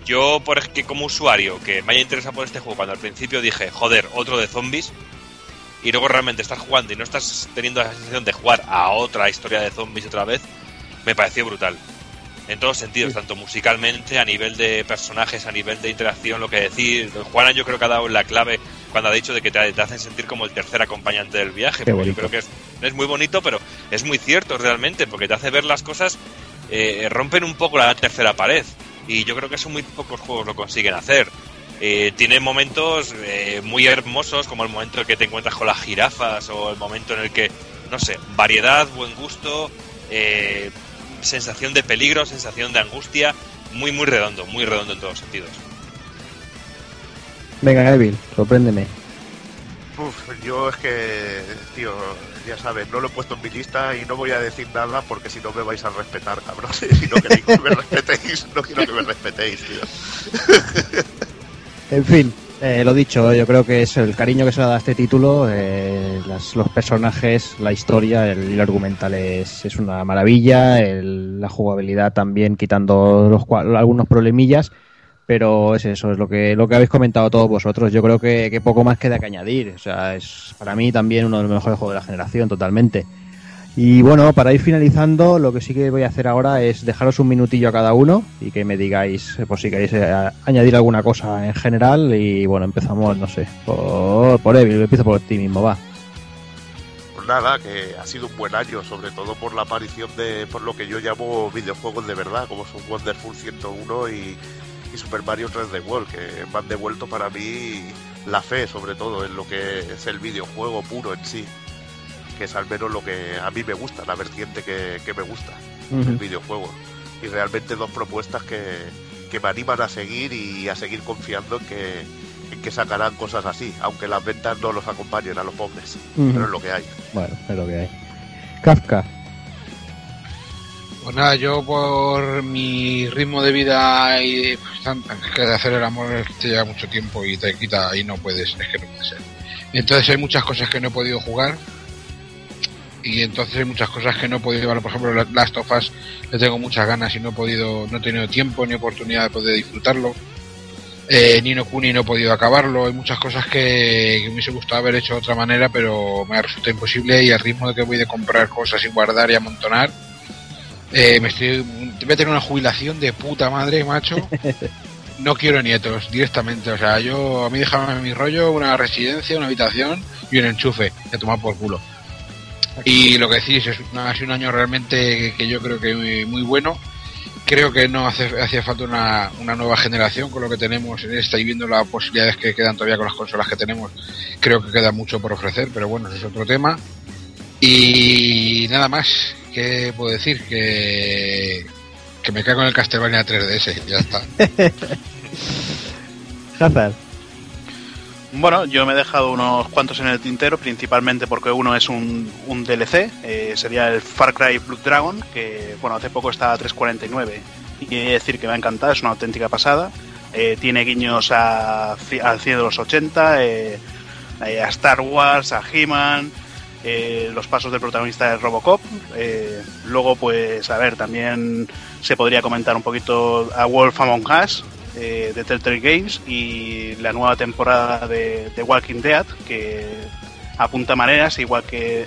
yo, por que como usuario, que me haya interesado por este juego, cuando al principio dije, joder, otro de zombies, y luego realmente estás jugando y no estás teniendo la sensación de jugar a otra historia de zombies otra vez, me pareció brutal. En todos sentidos, tanto musicalmente, a nivel de personajes, a nivel de interacción, lo que decir. Juana yo creo que ha dado la clave cuando ha dicho de que te, te hacen sentir como el tercer acompañante del viaje. Porque yo creo que es, es muy bonito, pero es muy cierto realmente, porque te hace ver las cosas, eh, rompen un poco la tercera pared. Y yo creo que eso muy pocos juegos lo consiguen hacer. Eh, tiene momentos eh, muy hermosos, como el momento en el que te encuentras con las jirafas, o el momento en el que, no sé, variedad, buen gusto, eh, sensación de peligro, sensación de angustia, muy, muy redondo, muy redondo en todos sentidos. Venga, Evil, sorpréndeme. Uf, yo es que, tío, ya sabes, no lo he puesto en mi lista y no voy a decir nada porque si no me vais a respetar, cabrón. Si no queréis que me respetéis, no quiero que me respetéis, tío. En fin, eh, lo dicho, yo creo que es el cariño que se le da a este título, eh, las- los personajes, la historia, el argumental es, es una maravilla, el- la jugabilidad también quitando los, algunos problemillas, Pero es eso, es lo que, lo que habéis comentado todos vosotros. Yo creo que, que poco más queda que añadir. O sea, es para mí también uno de los mejores juegos de la generación, totalmente. Y bueno, para ir finalizando, lo que sí que voy a hacer ahora es dejaros un minutillo a cada uno y que me digáis, por si queréis eh, añadir alguna cosa en general. Y bueno, empezamos, no sé, por, por Evil, empiezo por ti mismo, va. Pues nada, que ha sido un buen año, sobre todo por la aparición de por lo que yo llamo videojuegos de verdad, como son Wonderful 101 y, y Super Mario 3D World, que me han devuelto para mí la fe, sobre todo, en lo que es el videojuego puro en sí, que es al menos lo que a mí me gusta, la vertiente que, que me gusta, el Ujú. videojuego. Y realmente dos propuestas que, que me animan a seguir y a seguir confiando en que, en que sacarán cosas así, aunque las ventas no los acompañen a los pobres, pero es lo que hay. Bueno, es lo que hay. Kafka. Pues nada, yo por mi ritmo de vida y pues, que de hacer el amor te lleva mucho tiempo y te quita y no puedes, es que no puede ser. Entonces hay muchas cosas que no he podido jugar y entonces hay muchas cosas que no he podido, por ejemplo, la- Last of Us le tengo muchas ganas y no he podido, no he tenido tiempo ni oportunidad de poder disfrutarlo. Eh, Nino Kuni no he podido acabarlo, hay muchas cosas que, que me hubiese gustado haber hecho de otra manera, pero me ha resultado imposible y al ritmo de que voy de comprar cosas y guardar y amontonar, eh, me estoy, voy a tener una jubilación de puta madre, macho. No quiero nietos directamente, o sea, yo a mí déjame mi rollo, una residencia, una habitación y un enchufe, que tomar por culo. Y lo que decís es una- ha sido un año realmente que yo creo que muy, muy bueno. Creo que no hace, hacía falta una, una nueva generación con lo que tenemos en esta y viendo las posibilidades que quedan todavía con las consolas que tenemos. Creo que queda mucho por ofrecer, pero bueno, ese es otro tema. Y nada más, ¿qué puedo decir? Que, que me cago en el Castlevania 3DS, ya está. Bueno, yo me he dejado unos cuantos en el tintero, principalmente porque uno es un, DLC, eh, sería el Far Cry Blood Dragon, que bueno, hace poco estaba a 3.49 y he de decir que me ha encantado, es una auténtica pasada. Eh, tiene guiños a, al cine de los 80, eh, a Star Wars, a He-Man, los pasos del protagonista de Robocop. luego, pues, a ver, también se podría comentar un poquito a Wolf Among Us eh, de Telltale Games y la nueva temporada de, de Walking Dead que apunta maneras igual que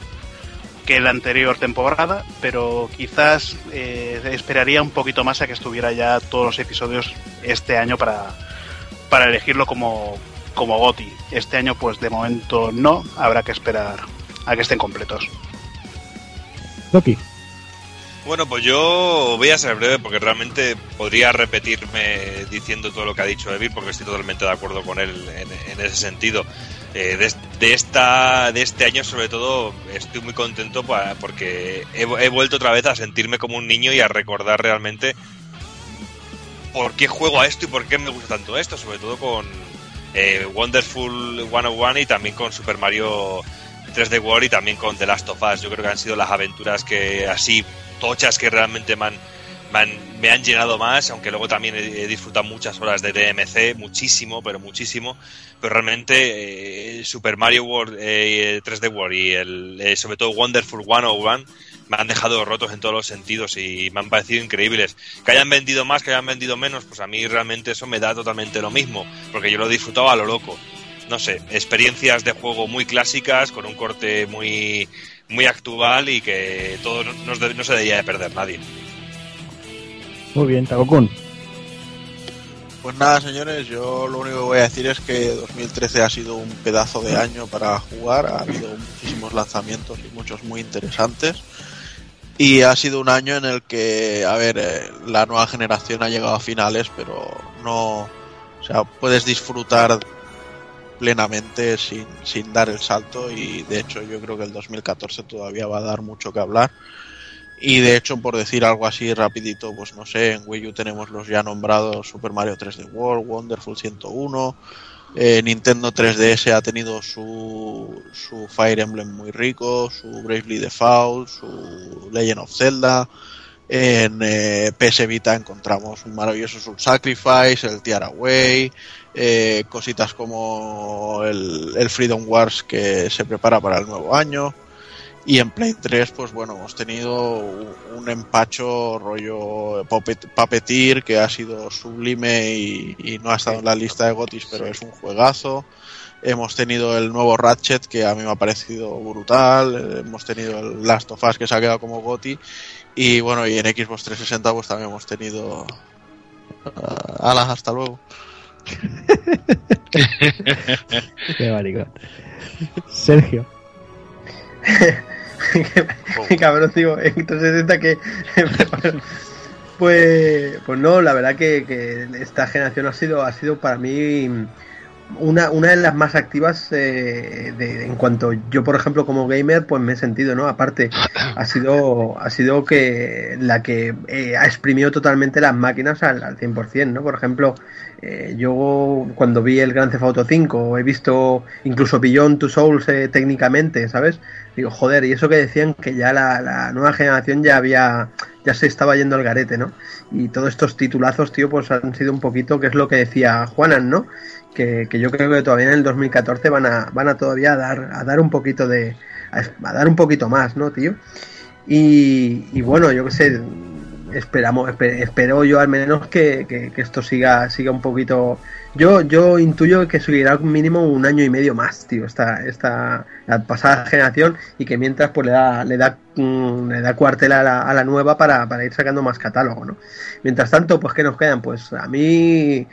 que la anterior temporada, pero quizás eh, esperaría un poquito más a que estuviera ya todos los episodios este año para, para elegirlo como, como GOTI. Este año, pues de momento no, habrá que esperar a que estén completos. Loki. Bueno, pues yo voy a ser breve porque realmente podría repetirme diciendo todo lo que ha dicho Evil porque estoy totalmente de acuerdo con él en, en ese sentido. Eh, de, de esta, de este año sobre todo estoy muy contento porque he, he vuelto otra vez a sentirme como un niño y a recordar realmente por qué juego a esto y por qué me gusta tanto esto, sobre todo con eh, Wonderful 101 y también con Super Mario 3D World y también con The Last of Us. Yo creo que han sido las aventuras que así tochas que realmente me han, me han, me han llenado más, aunque luego también he, he disfrutado muchas horas de DMC, muchísimo, pero muchísimo. Pero realmente eh, Super Mario World, eh, 3D World y el, eh, sobre todo Wonderful 101 me han dejado rotos en todos los sentidos y me han parecido increíbles. Que hayan vendido más, que hayan vendido menos, pues a mí realmente eso me da totalmente lo mismo, porque yo lo he disfrutado a lo loco. No sé, experiencias de juego muy clásicas, con un corte muy, muy actual y que todo no, no se- debería de perder nadie. Muy bien, Takokun. Pues nada, señores, yo lo único que voy a decir es que 2013 ha sido un pedazo de año para jugar, ha habido muchísimos lanzamientos y muchos muy interesantes. Y ha sido un año en el que, a ver, eh, la nueva generación ha llegado a finales, pero no, o sea, puedes disfrutar plenamente sin, sin dar el salto y de hecho yo creo que el 2014 todavía va a dar mucho que hablar. Y de hecho, por decir algo así rapidito, pues no sé, en Wii U tenemos los ya nombrados Super Mario 3D World, Wonderful 101, eh, Nintendo 3DS ha tenido su, su Fire Emblem muy rico, su Bravely Default, su Legend of Zelda, en eh, PS Vita encontramos un maravilloso Soul Sacrifice, el Tiara Way, eh, cositas como el, Freedom Wars que se prepara para el nuevo año. Y en Play 3, pues bueno, hemos tenido un- empacho rollo Puppet- Puppeteer que ha sido sublime y, no ha estado en la lista de Gotis, pero es un juegazo. Hemos tenido el nuevo Ratchet que a mí me ha parecido brutal. Hemos tenido el Last of Us que se ha quedado como Goti. Y bueno, y en Xbox 360 pues también hemos tenido... ah, alas, hasta luego. Qué maricón. Sergio. Qué cabrón, tío. En 360 que. pues, pues no, la verdad que, que esta generación ha sido, ha sido para mí una, una de las más activas eh, de- en cuanto yo, por ejemplo, como gamer, pues me he sentido, ¿no? Aparte, ha sido, ha sido que la que eh, ha exprimido totalmente las máquinas al, al 100%, ¿no? Por ejemplo, eh, yo cuando vi el Grand Theft Auto 5, he visto incluso Beyond Two Souls eh, técnicamente, ¿sabes? Digo, joder, y eso que decían que ya la, la nueva generación ya había, ya se estaba yendo al garete, ¿no? Y todos estos titulazos, tío, pues han sido un poquito, que es lo que decía Juanan, ¿no? Que, yo creo que todavía en el 2014 van a, van a todavía dar, a dar un poquito de, a, a dar un poquito más, ¿no, tío? Y, y bueno, yo qué sé, esperamos, espe- espero yo al menos que, que- que esto siga, siga un poquito. Yo, yo intuyo que seguirá mínimo un año y medio más, tío, esta, esta la pasada generación y que mientras pues le da, le da, mm, le da cuartel a la, a la nueva para, para ir sacando más catálogo, ¿no? Mientras tanto, pues ¿qué nos quedan? Pues a mí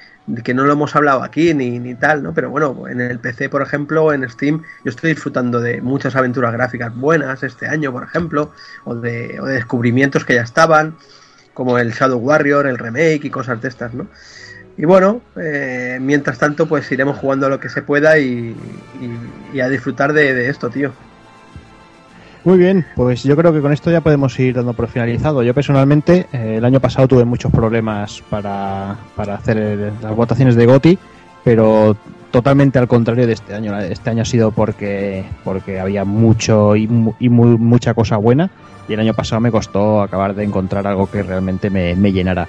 que no lo hemos hablado aquí ni, ni tal, ¿no? Pero bueno, en el PC, por ejemplo, en Steam, yo estoy disfrutando de muchas aventuras gráficas buenas este año, por ejemplo, o de, o de descubrimientos que ya estaban, como el Shadow Warrior, el remake y cosas de estas, ¿no? Y bueno, eh, mientras tanto, pues iremos jugando a lo que se pueda y, a disfrutar de, esto, tío. Muy bien, pues yo creo que con esto ya podemos ir dando por finalizado. Yo personalmente eh, el año pasado tuve muchos problemas para, para hacer las votaciones de GOTI, pero totalmente al contrario de este año. Este año ha sido porque, porque había mucho y, y mu- mucha cosa buena y el año pasado me costó acabar de encontrar algo que realmente me, me llenara.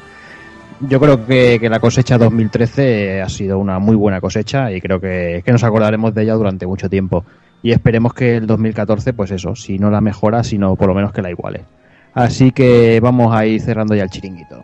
Yo creo que, que la cosecha 2013 ha sido una muy buena cosecha y creo que, que nos acordaremos de ella durante mucho tiempo y esperemos que el 2014, pues eso, si no la mejora, sino por lo menos que la iguale. Así que vamos a ir cerrando ya el chiringuito.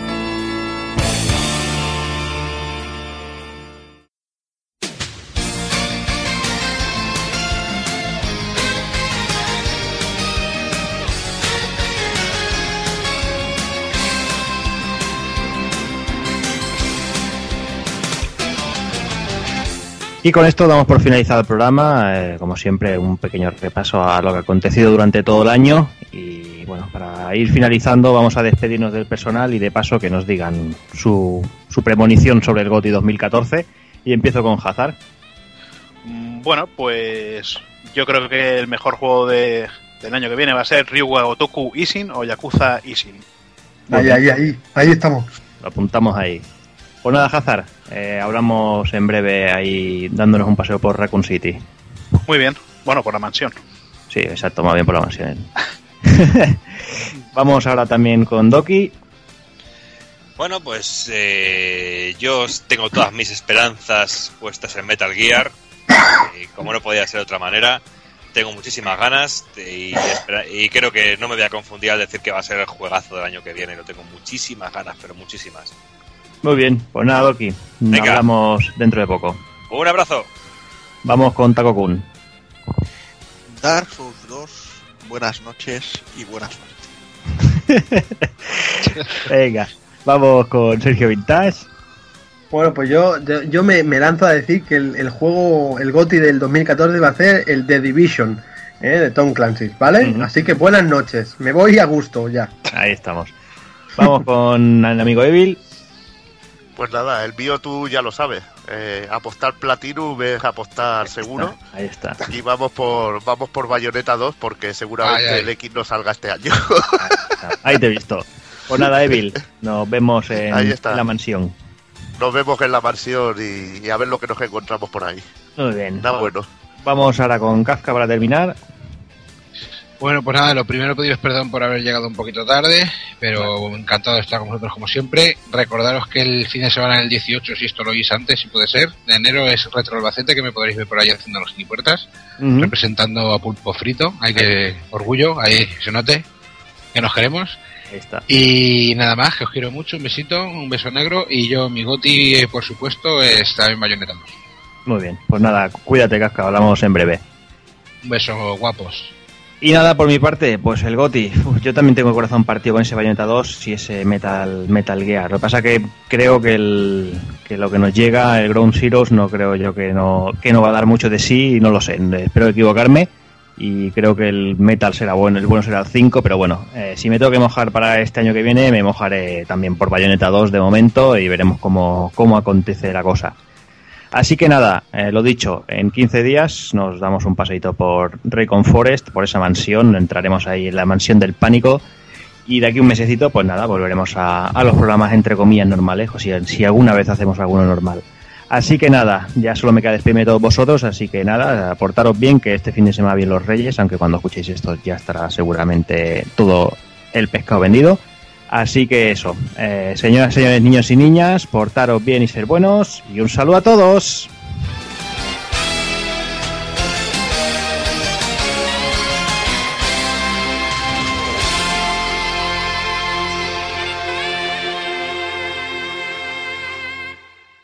Y con esto damos por finalizado el programa. eh, como siempre, un pequeño repaso a lo que ha acontecido durante todo el año. Y bueno, para ir finalizando, vamos a despedirnos del personal y de paso que nos digan su, su premonición sobre el GOTI 2014. Y empiezo con Hazard. Mm, Bueno, pues yo creo que el mejor juego de- del año que viene va a ser Ryuga Gotoku Isin o Yakuza Isin. Ahí, ahí, ahí, ahí estamos. Lo apuntamos ahí. Pues nada, Hazard, eh, hablamos en breve ahí dándonos un paseo por Raccoon City. Muy bien, bueno, por la mansión. Sí, exacto, más bien por la mansión. Vamos ahora también con Doki. Bueno, pues eh, yo tengo todas mis esperanzas puestas en Metal Gear. Y como no podía ser de otra manera, tengo muchísimas ganas y creo que no me voy a confundir al decir que va a ser el juegazo del año que viene. Lo tengo muchísimas ganas, pero muchísimas. Muy bien, pues nada, Doki. Venga. Hablamos dentro de poco. Un abrazo. Vamos con Taco Kun. Dark Souls 2, buenas noches y buena suerte. Venga, vamos con Sergio Vintage. Bueno, pues yo, yo, yo me, me lanzo a decir que el, el juego, el GOTI del 2014 va a ser el The Division, ¿eh? de Tom Clancy, ¿vale? Así que buenas noches, me voy a gusto ya. Ahí estamos. Vamos con el amigo Evil. Pues nada, el mío tú ya lo sabes. Eh, apostar Platinum es apostar seguro. Ahí está. Y vamos por vamos por Bayonetta 2 porque seguramente Ay, ay. el X no salga este año. Ahí te he visto. Pues nada, Evil, nos vemos en, Ahí está. en la mansión. Nos vemos en la mansión y, y a ver lo que nos encontramos por ahí. Muy bien. Nada bueno. Vamos ahora con Kafka para terminar. Bueno, pues nada, lo primero pediros perdón por haber llegado un poquito tarde, pero encantado de estar con vosotros como siempre. Recordaros que el fin de semana del 18, si esto lo oís antes, si puede ser, de enero es Retro Albacete, que me podréis ver por ahí haciendo los puertas, Ujú. representando a Pulpo Frito. Hay que, orgullo, ahí se note que nos queremos. Ahí está. Y nada más, que os quiero mucho, un besito, un beso negro, y yo, mi goti, eh, por supuesto, es también Bayonetta 2. Muy bien. Pues nada, cuídate, Kafka, hablamos en breve. Un beso, guapos. Y nada, por mi parte, pues el GOTI. Uf, yo también tengo el corazón partido con ese Bayonetta 2 y ese Metal, Metal Gear. Lo que pasa que creo que, el, que lo que nos llega, el Ground Zeroes, no creo yo que no, que no va a dar mucho de sí no lo sé. Espero equivocarme y creo que el Metal será bueno, el bueno será el 5, pero bueno, eh, si me tengo que mojar para este año que viene, me mojaré también por Bayonetta 2 de momento y veremos cómo, cómo acontece la cosa. Así que nada, eh, lo dicho, en 15 días nos damos un paseito por Raycon Forest, por esa mansión, entraremos ahí en la mansión del pánico y de aquí un mesecito, pues nada, volveremos a, los programas entre comillas normales, o si, si alguna vez hacemos alguno normal. Así que nada, ya solo me queda despedirme de todos vosotros, así que nada, aportaros bien que este fin de semana bien los Reyes, aunque cuando escuchéis esto ya estará seguramente todo el pescado vendido. Así que eso, eh, señoras, señores, niños y niñas, portaros bien y ser buenos y un saludo a todos.